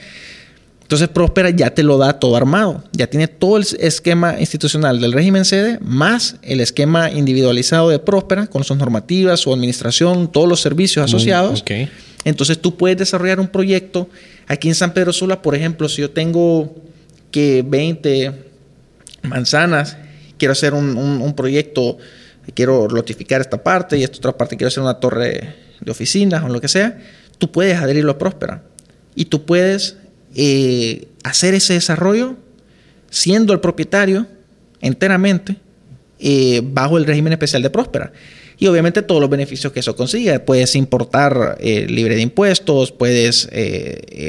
Entonces Próspera ya te lo da todo armado, ya tiene todo el esquema institucional del régimen sede más el esquema individualizado de Próspera con sus normativas, su administración, todos los servicios asociados. Entonces tú puedes desarrollar un proyecto aquí en San Pedro Sula, por ejemplo, si yo tengo que 20 manzanas, quiero hacer un, un proyecto, quiero lotificar esta parte y esta otra parte quiero hacer una torre de oficinas o lo que sea, tú puedes adherirlo a Próspera. Y tú puedes eh, hacer ese desarrollo siendo el propietario enteramente eh, bajo el régimen especial de Próspera. Y obviamente todos los beneficios que eso consigue. Puedes importar eh, libre de impuestos, puedes,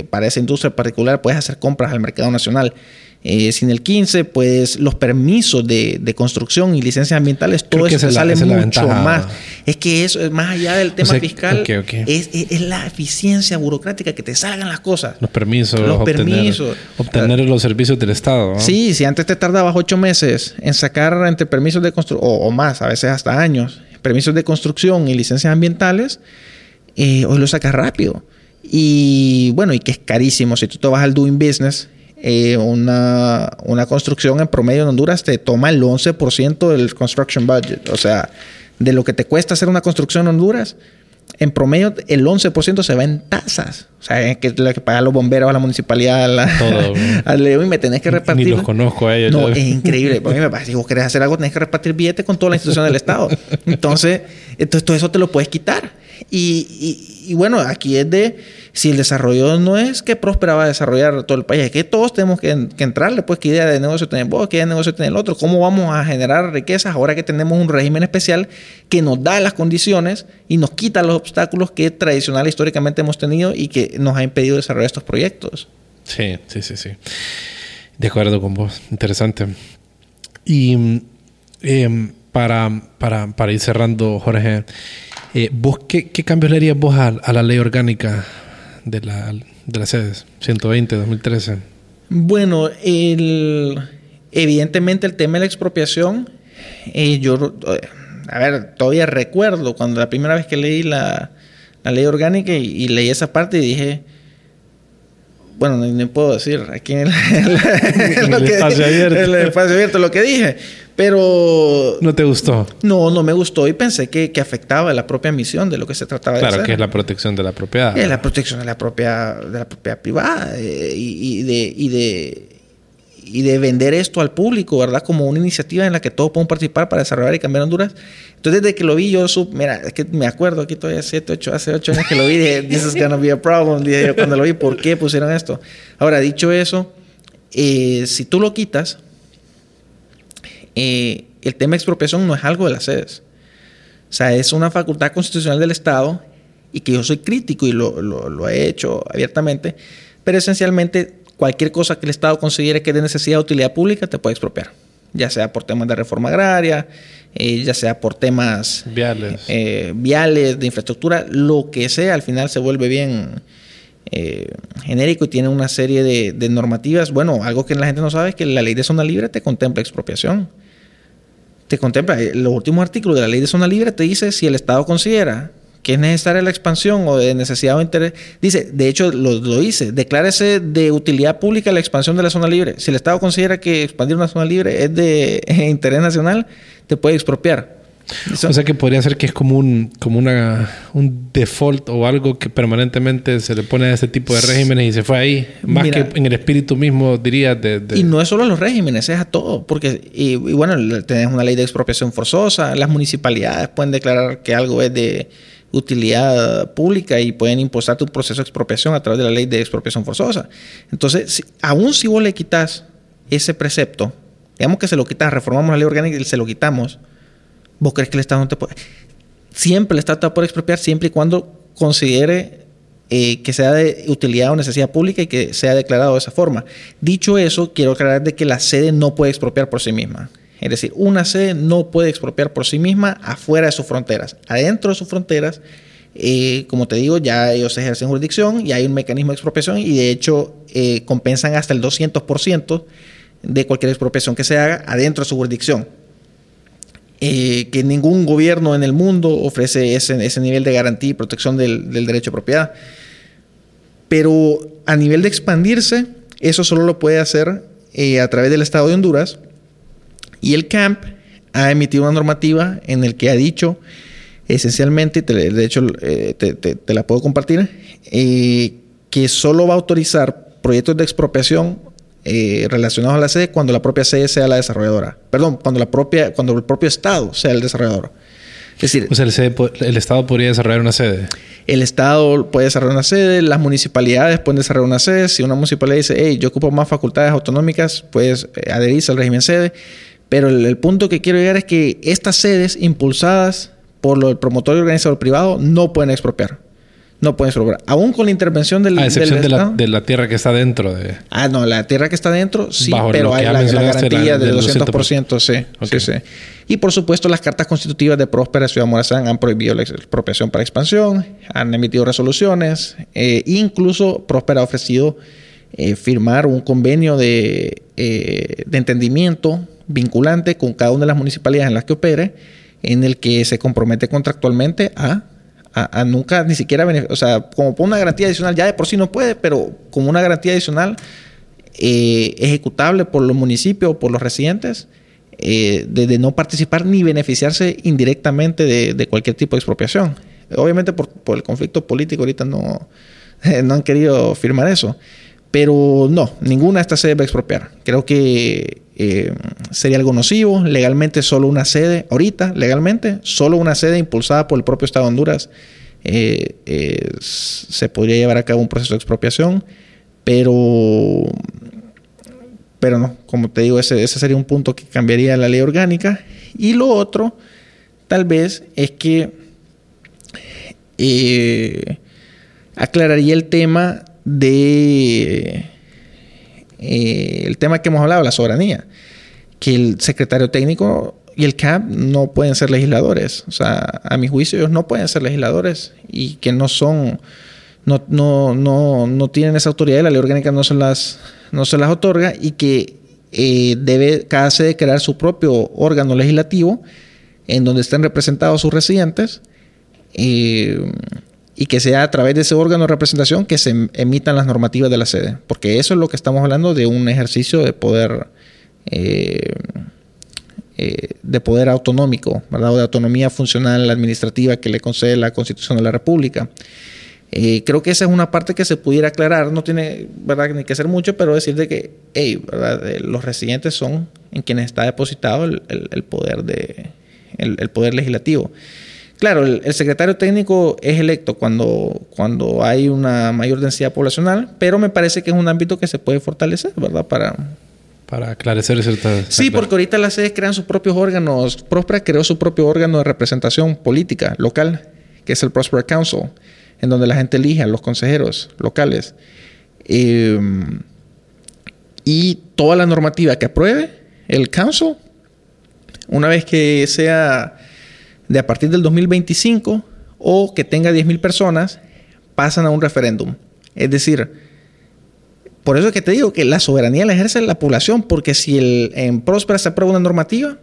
para esa industria particular, puedes hacer compras al mercado nacional eh, sin el 15, pues los permisos de, construcción y licencias ambientales, todo eso sale mucho más. Es que eso, es más allá del tema fiscal, Es, la eficiencia burocrática que te salgan las cosas. Los permisos. Los obtener, permisos. Obtener los servicios del Estado. Sí, si antes te tardabas ocho meses en sacar entre permisos de construcción, o, más, a veces hasta años, permisos de construcción y licencias ambientales, eh, hoy lo sacas rápido. Y bueno, y que es carísimo. Si tú te vas al Doing Business eh, una, una, construcción en promedio en Honduras te toma el 11% del construction budget. O sea, de lo que te cuesta hacer una construcción en Honduras, en promedio el 11% se va en tasas. O sea, que lo que pagan los bomberos, a la municipalidad, a la, Todo, *laughs* al y me tenés que repartir. Ni los conozco a ellos. No, es increíble. *laughs* Porque me si vos querés hacer algo, tenés que repartir billetes con toda la institución del Estado. Entonces, entonces todo eso te lo puedes quitar. Y, y, bueno, aquí es de, si el desarrollo no es que Próspera va a desarrollar todo el país, es que todos tenemos que, entrarle, pues qué idea de negocio tenemos vos, qué idea de negocio tiene el otro, cómo vamos a generar riquezas ahora que tenemos un régimen especial que nos da las condiciones y nos quita los obstáculos que tradicional históricamente hemos tenido y que nos ha impedido desarrollar estos proyectos. Sí, sí, sí, sí. De acuerdo con vos, interesante. Y em, para, para, para ir cerrando, Jorge, eh, ¿Vos qué, qué, cambios le harías vos a, la ley orgánica de la, de las sedes 120-2013? Bueno, el, evidentemente el tema de la expropiación, eh, yo, a ver, todavía recuerdo cuando la primera vez que leí la, la ley orgánica y, leí esa parte y dije, bueno, no, puedo decir aquí en el, *laughs* espacio abierto. el espacio abierto lo que dije, pero... ¿No te gustó? No, no me gustó y pensé que, que afectaba la propia misión de lo que se trataba de hacer. Claro, que es la protección de la propiedad. Es la protección de la propiedad, de la propiedad privada eh, y, de, y, de, y de vender esto al público, ¿verdad? Como una iniciativa en la que todos pueden participar para desarrollar y cambiar Honduras. Entonces, desde que lo vi, yo sub, mira, es que me acuerdo aquí todavía siete, ocho, hace ocho años que lo vi, dije, *laughs* this is gonna be a problem. Dije yo cuando lo vi, ¿por qué pusieron esto? Ahora, dicho eso, eh, si tú lo quitas, eh, el tema de expropiación no es algo de las sedes. O sea, es una facultad constitucional del Estado y que yo soy crítico y lo, lo, he hecho abiertamente, pero esencialmente cualquier cosa que el Estado considere que es de necesidad de utilidad pública te puede expropiar, ya sea por temas de reforma agraria, eh, ya sea por temas viales. Eh, viales, de infraestructura, lo que sea, al final se vuelve bien genérico y tiene una serie de, de normativas. Bueno, algo que la gente no sabe es que la ley de zona libre te contempla expropiación te contempla, eh, los últimos artículos de la ley de zona libre te dice si el Estado considera que es necesaria la expansión o de necesidad o interés. Dice, de hecho lo, lo dice, declárese de utilidad pública la expansión de la zona libre. Si el Estado considera que expandir una zona libre es de *laughs* interés nacional, te puede expropiar. O sea que podría ser que es como un, como una, un default o algo que permanentemente se le pone a ese tipo de regímenes y se fue ahí. Más que en el espíritu mismo, diría. De, Y no es solo a los regímenes, es a todo. Porque, y, bueno, tenés una ley de expropiación forzosa. Las municipalidades pueden declarar que algo es de utilidad pública y pueden imposar tu proceso de expropiación a través de la ley de expropiación forzosa. Entonces, si, aún si vos le quitas ese precepto, digamos que se lo quitas, reformamos la ley orgánica y se lo quitamos ¿Vos crees que el Estado no te puede...? Siempre el Estado te puede expropiar siempre y cuando considere eh, que sea de utilidad o necesidad pública y que sea declarado de esa forma. Dicho eso, quiero aclarar de que la sede no puede expropiar por sí misma. Es decir, una sede no puede expropiar por sí misma afuera de sus fronteras. Adentro de sus fronteras, eh, como te digo, ya ellos ejercen jurisdicción y hay un mecanismo de expropiación y de hecho eh, compensan hasta el 200% de cualquier expropiación que se haga adentro de su jurisdicción. Eh, que ningún gobierno en el mundo ofrece ese, ese nivel de garantía y protección del, del, derecho de propiedad. Pero a nivel de expandirse, eso solo lo puede hacer eh, a través del Estado de Honduras. Y el CAMP ha emitido una normativa en el que ha dicho esencialmente, te, de hecho eh, te, la puedo compartir, que solo va a autorizar proyectos de expropiación eh, relacionados a la sede cuando la propia sede sea la desarrolladora. Perdón, cuando, la propia, cuando el propio Estado sea el desarrollador. Es decir, o sea, el, sede, el, Estado podría desarrollar una sede. El Estado puede desarrollar una sede, las municipalidades pueden desarrollar una sede. Si una municipalidad dice, hey, yo ocupo más facultades autonómicas, puedes eh, adherirse al régimen sede. Pero el, el, punto que quiero llegar es que estas sedes impulsadas por lo, el promotor y organizador privado no pueden expropiar no pueden expropiar. Aún con la intervención del, a excepción del de, la, de, la, tierra que está dentro de... Ah, no, la tierra que está dentro, sí, Bajo pero hay la, la, garantía del 200%, 200%, sí, okay. sí, sí. Y por supuesto, las cartas constitutivas de Próspera Ciudad Morazán han prohibido la expropiación para expansión, han emitido resoluciones, eh, incluso Próspera ha ofrecido eh, firmar un convenio de, eh, de entendimiento vinculante con cada una de las municipalidades en las que opere, en el que se compromete contractualmente a nunca ni siquiera, o sea, como por una garantía adicional, ya de por sí no puede, pero como una garantía adicional eh, ejecutable por los municipios o por los residentes, eh, de, no participar ni beneficiarse indirectamente de, cualquier tipo de expropiación. Obviamente por, por, el conflicto político ahorita no, *laughs* no han querido firmar eso. Pero no, ninguna de estas sedes va a expropiar. Creo que eh, sería algo nocivo. Legalmente solo una sede, ahorita legalmente, solo una sede impulsada por el propio Estado de Honduras eh, eh, se podría llevar a cabo un proceso de expropiación, pero, pero no, como te digo, ese, ese sería un punto que cambiaría la ley orgánica. Y lo otro, tal vez, es que aclararía el tema de eh, el tema que hemos hablado, la soberanía, que el secretario técnico y el CAP no pueden ser legisladores. O sea, a mi juicio ellos no pueden ser legisladores y que no son, no, no, no, no tienen esa autoridad, la ley orgánica no se las, no se las otorga y que eh, debe cada sede crear su propio órgano legislativo en donde estén representados sus residentes. Eh, y que sea a través de ese órgano de representación que se emitan las normativas de la sede, porque eso es lo que estamos hablando de un ejercicio de poder eh, eh, de poder autonómico, ¿verdad? O de autonomía funcional administrativa que le concede la Constitución de la República. Eh, creo que esa es una parte que se pudiera aclarar, no tiene ¿verdad? ni que ser mucho, pero decir de que hey, ¿verdad? los residentes son en quienes está depositado el, poder de el poder legislativo. Claro, el, el, secretario técnico es electo cuando, cuando hay una mayor densidad poblacional, pero me parece que es un ámbito que se puede fortalecer, ¿verdad? Para, para aclarecer ciertas... Sí, porque ahorita las sedes crean sus propios órganos. Próspera creó su propio órgano de representación política local, que es el Prosper Council, en donde la gente elige a los consejeros locales. Eh, y toda la normativa que apruebe el council, una vez que sea de a partir del 2025 o que tenga 10.000 personas, pasan a un referéndum. Es decir, por eso es que te digo que la soberanía la ejerce la población, porque si el, en Próspera se aprueba una normativa,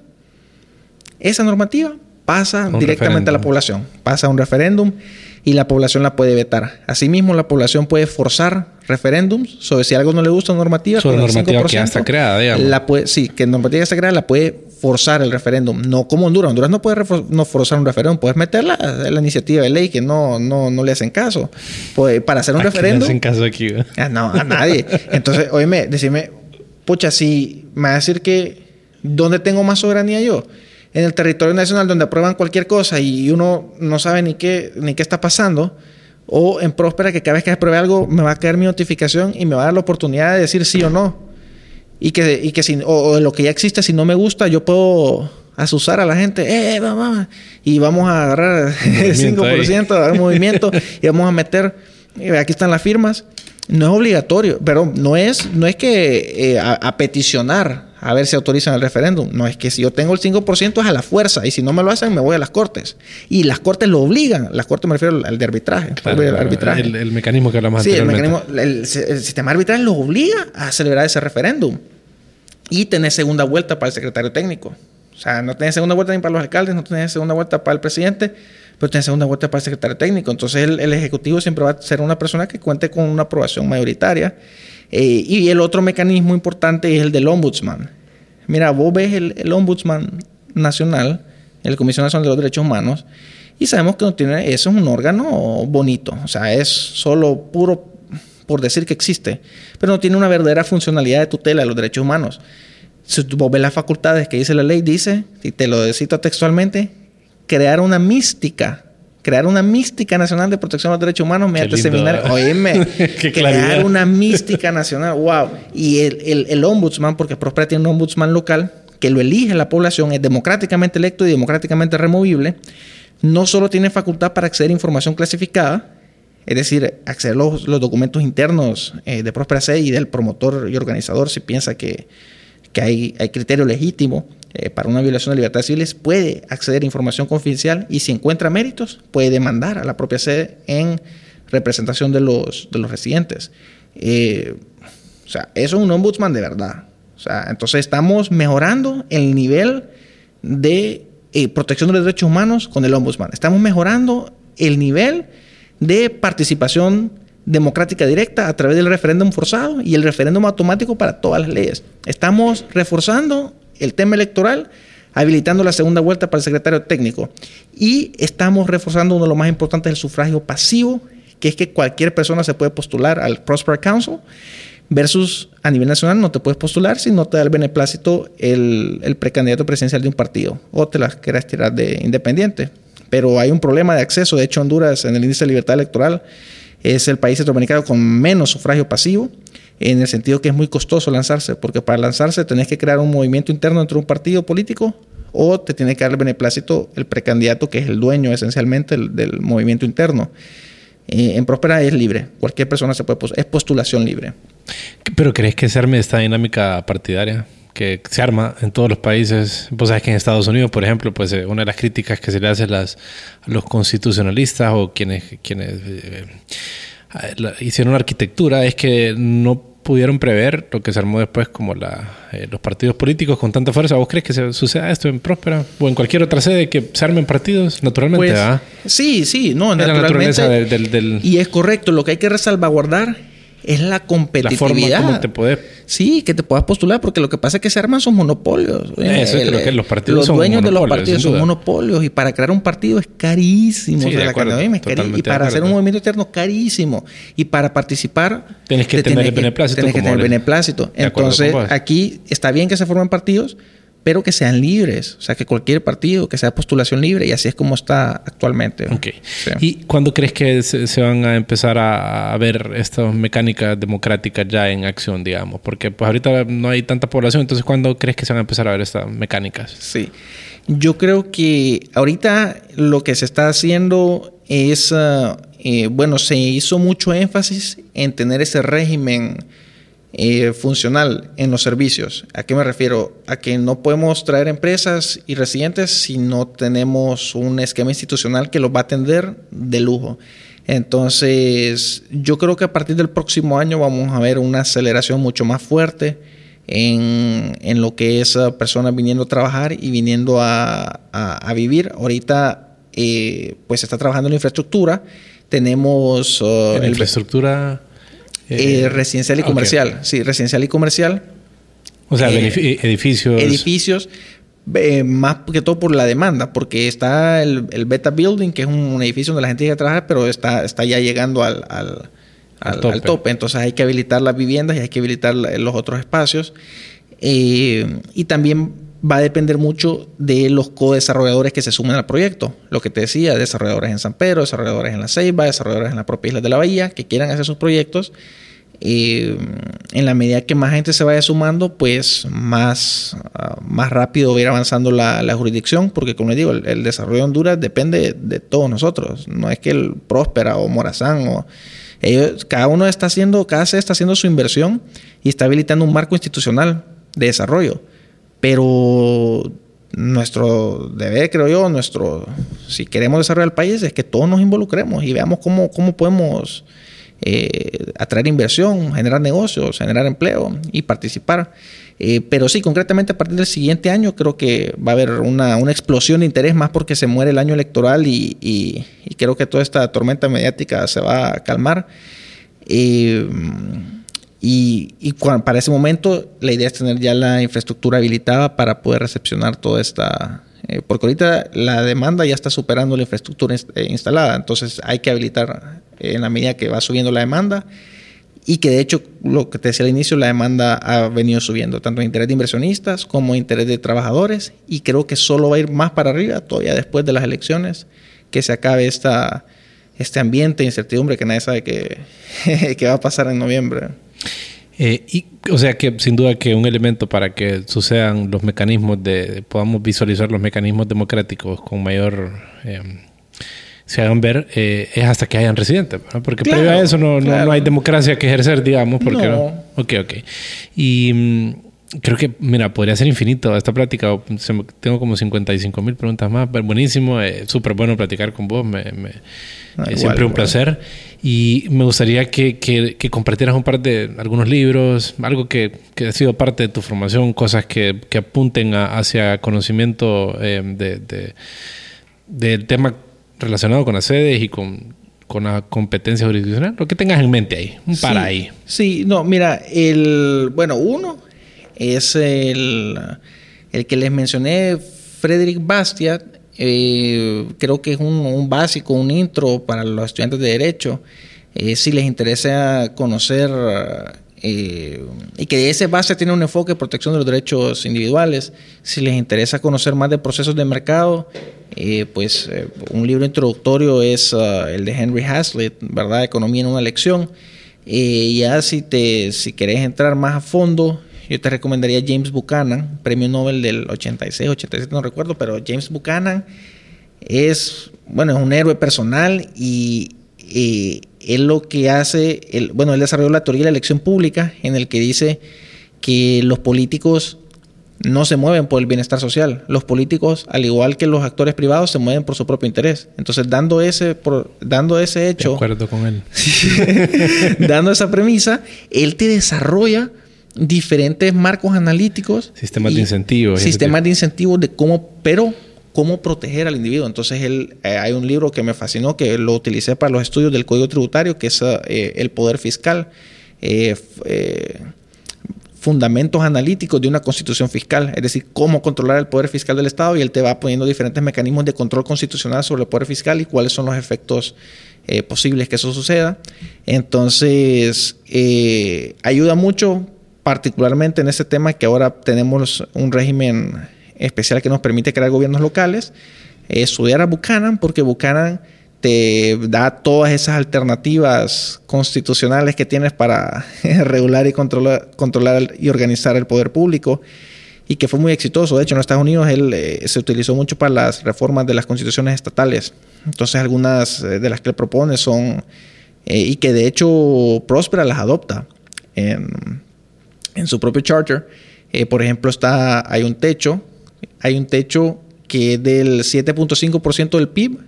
esa normativa pasa un directamente a la población, pasa a un referéndum y la población la puede vetar. Asimismo, la población puede forzar referéndums sobre si algo no le gusta una normativa. Sobre normativa que ya está creada, digamos. La puede, sí, que normativa ya está creada la puede forzar el referéndum. No como Honduras. Honduras no puede no forzar un referéndum. Puedes meterla la, la iniciativa de ley que no, no, no le hacen caso. Pues, para hacer un ¿A referéndum. No hacen caso aquí, ah, no, a nadie. Entonces, oíme, decime, pucha, si me va a decir que ¿dónde tengo más soberanía yo? En el territorio nacional donde aprueban cualquier cosa y uno no sabe ni qué, ni qué está pasando. O en Próspera que cada vez que apruebe algo me va a caer mi notificación y me va a dar la oportunidad de decir sí o no. Y que, y que si, o, o lo que ya existe, si no me gusta, yo puedo asusar a la gente, eh, vamos, y vamos a agarrar *laughs* el 5% de movimiento *laughs* y vamos a meter, aquí están las firmas. No es obligatorio, pero no es, no es que eh, a, a, peticionar a ver si autorizan el referéndum. No es que si yo tengo el 5% es a la fuerza y si no me lo hacen me voy a las cortes. Y las cortes lo obligan. Las cortes me refiero al de arbitraje. el, arbitraje. El, mecanismo que hablamos sí, el mecanismo, el, sistema arbitral lo obliga a celebrar ese referéndum. Y tener segunda vuelta para el secretario técnico. O sea, no tenés segunda vuelta ni para los alcaldes, no tenés segunda vuelta para el presidente, pero tenés segunda vuelta para el secretario técnico. Entonces el, el Ejecutivo siempre va a ser una persona que cuente con una aprobación mayoritaria eh, y el otro mecanismo importante es el del ombudsman. Mira, vos ves el, ombudsman nacional, el Comisión Nacional de los Derechos Humanos, y sabemos que no tiene, eso es un órgano bonito, o sea, es solo puro por decir que existe, pero no tiene una verdadera funcionalidad de tutela de los derechos humanos. Si vos ves las facultades que dice la ley, dice, y te lo cito textualmente, crear una mística crear una mística nacional de protección de los derechos humanos mediante seminario. Oíme, *laughs* crear una mística nacional, wow. Y el, el, ombudsman, porque Prospera tiene un ombudsman local que lo elige la población, es democráticamente electo y democráticamente removible, no solo tiene facultad para acceder a información clasificada, es decir, acceder a los, documentos internos eh, de Prospera C y del promotor y organizador si piensa que, que hay, hay criterio legítimo eh, para una violación de libertades civiles, puede acceder a información confidencial y si encuentra méritos, puede demandar a la propia sede en representación de los, de los residentes. Eh, o sea, eso es un ombudsman de verdad. O sea, entonces estamos mejorando el nivel de eh, protección de los derechos humanos con el ombudsman. Estamos mejorando el nivel de participación democrática directa a través del referéndum forzado y el referéndum automático para todas las leyes. Estamos reforzando el tema electoral, habilitando la segunda vuelta para el secretario técnico. Y estamos reforzando uno de los más importantes, el sufragio pasivo, que es que cualquier persona se puede postular al Prosper Council versus a nivel nacional no te puedes postular si no te da el beneplácito el, precandidato presidencial de un partido o te las quieras tirar de independiente. Pero hay un problema de acceso. De hecho, Honduras en el índice de libertad electoral es el país centroamericano con menos sufragio pasivo, en el sentido que es muy costoso lanzarse, porque para lanzarse tenés que crear un movimiento interno dentro de un partido político o te tiene que dar el beneplácito el precandidato que es el dueño esencialmente del, movimiento interno. Eh, en Próspera es libre, cualquier persona se puede, es postulación libre. ¿Pero crees que se arme esta dinámica partidaria? que se arma en todos los países. Pues sabes que en Estados Unidos, por ejemplo, pues eh, una de las críticas que se le hace a, las, los constitucionalistas o quienes, quienes eh, hicieron la arquitectura es que no pudieron prever lo que se armó después como la, eh, los partidos políticos con tanta fuerza. ¿Vos crees que se suceda esto en Próspera o en cualquier otra sede que se armen partidos naturalmente? Pues, sí, sí, no, naturalmente. del... Y es correcto, lo que hay que resalvaguardar es la competitividad. La forma te puedes... Sí, que te puedas postular, porque lo que pasa es que se arman son monopolios. Eso es lo que los partidos Los dueños de los partidos son monopolios y para crear un partido es carísimo. Sí, y para hacer un movimiento interno carísimo. Y para participar... Tienes que tener el beneplácito. Tienes que tener beneplácito. Entonces, aquí está bien que se formen partidos, pero que sean libres, o sea, que cualquier partido, que sea postulación libre, y así es como está actualmente. Ok. ¿Y cuándo crees que se, van a empezar a, ver estas mecánicas democráticas ya en acción, digamos? Porque pues ahorita no hay tanta población, entonces ¿cuándo crees que se van a empezar a ver estas mecánicas? Sí. Yo creo que ahorita lo que se está haciendo es, eh, bueno, se hizo mucho énfasis en tener ese régimen eh, funcional en los servicios. ¿A qué me refiero? A que no podemos traer empresas y residentes si no tenemos un esquema institucional que los va a atender de lujo. Entonces, yo creo que a partir del próximo año vamos a ver una aceleración mucho más fuerte en, en lo que es personas viniendo a trabajar y viniendo a, a, vivir. Ahorita, eh, pues se está trabajando en la infraestructura. Tenemos... Uh, ¿En infraestructura? Eh, eh, residencial y comercial. Sí, residencial y comercial. O sea, eh, edificios. Edificios, más que todo por la demanda, porque está el, Beta Building, que es un, edificio donde la gente llega a trabajar, pero está, está ya llegando al, al, tope. Entonces hay que habilitar las viviendas y hay que habilitar los otros espacios. y también va a depender mucho de los co-desarrolladores que se sumen al proyecto. Lo que te decía, desarrolladores en San Pedro, desarrolladores en La Ceiba, desarrolladores en la propia isla de la Bahía, que quieran hacer sus proyectos. en la medida que más gente se vaya sumando, pues más, ah, más rápido va a ir avanzando la, jurisdicción, porque como les digo, el, desarrollo de Honduras depende de todos nosotros. No es que el Próspera o Morazán o ellos, cada uno está haciendo, cada sede está haciendo su inversión y está habilitando un marco institucional de desarrollo. Pero nuestro deber, creo yo, nuestro, si queremos desarrollar el país, es que todos nos involucremos y veamos cómo, cómo podemos eh, atraer inversión, generar negocios, generar empleo y participar. Eh, pero sí, concretamente a partir del siguiente año creo que va a haber una, una explosión de interés más porque se muere el año electoral y, y, creo que toda esta tormenta mediática se va a calmar. Eh, y, y para ese momento la idea es tener ya la infraestructura habilitada para poder recepcionar toda esta... Eh, porque ahorita la demanda ya está superando la infraestructura instalada, entonces hay que habilitar en la medida que va subiendo la demanda. Y que de hecho, lo que te decía al inicio, la demanda ha venido subiendo, tanto en interés de inversionistas como en interés de trabajadores, y creo que solo va a ir más para arriba todavía después de las elecciones, que se acabe esta, este ambiente de incertidumbre que nadie sabe qué, *laughs* va a pasar en noviembre. Eh, y, o sea que sin duda que un elemento para que sucedan los mecanismos de, podamos visualizar los mecanismos democráticos con mayor eh, se hagan ver eh, es hasta que hayan residentes, porque previo a eso no, no, hay democracia que ejercer, digamos, porque no. Ok, ok. Y mm, creo que, mira, podría ser infinito esta plática. tengo como 55 mil preguntas más, pero buenísimo, eh, súper bueno platicar con vos, me, me ah, siempre un placer. Y me gustaría que, que, que, compartieras un par de algunos libros, algo que, que ha sido parte de tu formación, cosas que, que apunten hacia conocimiento eh, de, de, del tema relacionado con las sedes y con, con la competencia jurisdiccional, lo que tengas en mente ahí, un para ahí. Sí, no, mira, el, bueno, uno es el, el que les mencioné, Frederick Bastiat, eh, creo que es un, básico, un intro para los estudiantes de Derecho. Eh, si les interesa conocer eh, y que ese base tiene un enfoque de protección de los derechos individuales, si les interesa conocer más de procesos de mercado, pues un libro introductorio es uh, el de Henry Hazlitt, ¿verdad? Economía en una lección. Ya si, te, si querés entrar más a fondo, yo te recomendaría James Buchanan, premio Nobel del 86, 87, no recuerdo, pero James Buchanan es, bueno, es un héroe personal y, él lo que hace, bueno, él desarrolló la teoría de la elección pública en el que dice que los políticos no se mueven por el bienestar social. Los políticos, al igual que los actores privados, se mueven por su propio interés. Entonces, dando ese, por, dando ese hecho... De acuerdo con él. *laughs* dando esa premisa, él te desarrolla diferentes marcos analíticos. Sistemas de incentivos. Sistemas de incentivos de cómo, pero cómo proteger al individuo. Entonces, él, eh, hay un libro que me fascinó, que lo utilicé para los estudios del Código Tributario, que es eh, El Poder Fiscal. Eh, fundamentos analíticos de una constitución fiscal, es decir, cómo controlar el poder fiscal del Estado y él te va poniendo diferentes mecanismos de control constitucional sobre el poder fiscal y cuáles son los efectos eh, posibles que eso suceda. Entonces, eh, ayuda mucho, particularmente en este tema que ahora tenemos un régimen especial que nos permite crear gobiernos locales, estudiar a Buchanan, porque Buchanan te da todas esas alternativas constitucionales que tienes para *laughs* regular y controlar, controlar y organizar el poder público y que fue muy exitoso. De hecho, en Estados Unidos él eh, se utilizó mucho para las reformas de las constituciones estatales. Entonces, algunas eh, de las que él propone son, eh, y que de hecho Próspera las adopta en su propio charter. por ejemplo, está, hay un techo, hay un techo que es del 7.5% del PIB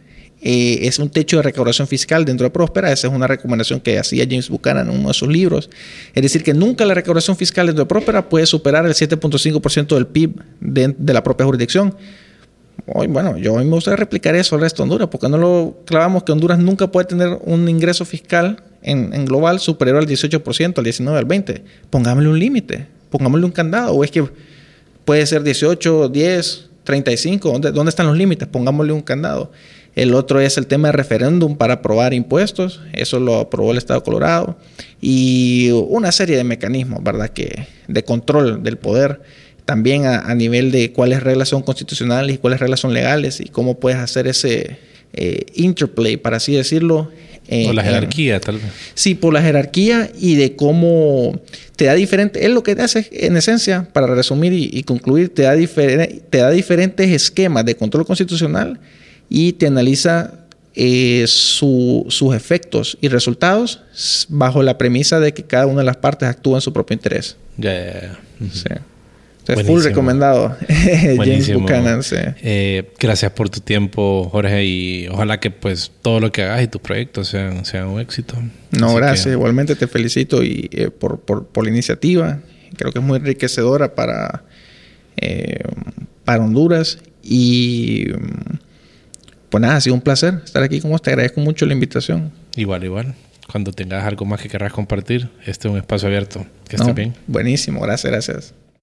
eh, es un techo de recaudación fiscal dentro de Próspera. Esa es una recomendación que hacía James Buchanan en uno de sus libros. Es decir, que nunca la recaudación fiscal dentro de Próspera puede superar el 7.5% del PIB de, la propia jurisdicción. Hoy, bueno, yo a me gustaría replicar eso al resto de Honduras, porque no lo clavamos que Honduras nunca puede tener un ingreso fiscal en, en global superior al 18%, al 19%, al 20%. Pongámosle un límite, pongámosle un candado, o es que puede ser 18, 10, 35, ¿dónde, dónde están los límites? Pongámosle un candado. El otro es el tema de referéndum para aprobar impuestos. Eso lo aprobó el Estado de Colorado. Y una serie de mecanismos, ¿verdad? Que, de control del poder. También a, nivel de cuáles reglas son constitucionales y cuáles reglas son legales y cómo puedes hacer ese eh, interplay, para así decirlo, por la jerarquía, tal vez. Sí, por la jerarquía y de cómo te da diferente. Es lo que te hace, en esencia, para resumir y, concluir, te da, te da diferentes esquemas de control constitucional y te analiza eh, sus efectos y resultados bajo la premisa de que cada una de las partes actúa en su propio interés. Ya, ya, Sí. Entonces, full recomendado. *laughs* James Buchanan. Eh, gracias por tu tiempo, Jorge, y ojalá que pues todo lo que hagas y tus proyectos sean, sean un éxito. No, gracias. Igualmente te felicito y, eh, por, por, por, la iniciativa. Creo que es muy enriquecedora para, eh, para Honduras. Y pues nada, ha sido un placer estar aquí con vos. Te agradezco mucho la invitación. Igual, igual. Cuando tengas algo más que querrás compartir, este es un espacio abierto. Que estés bien. Buenísimo, gracias, gracias.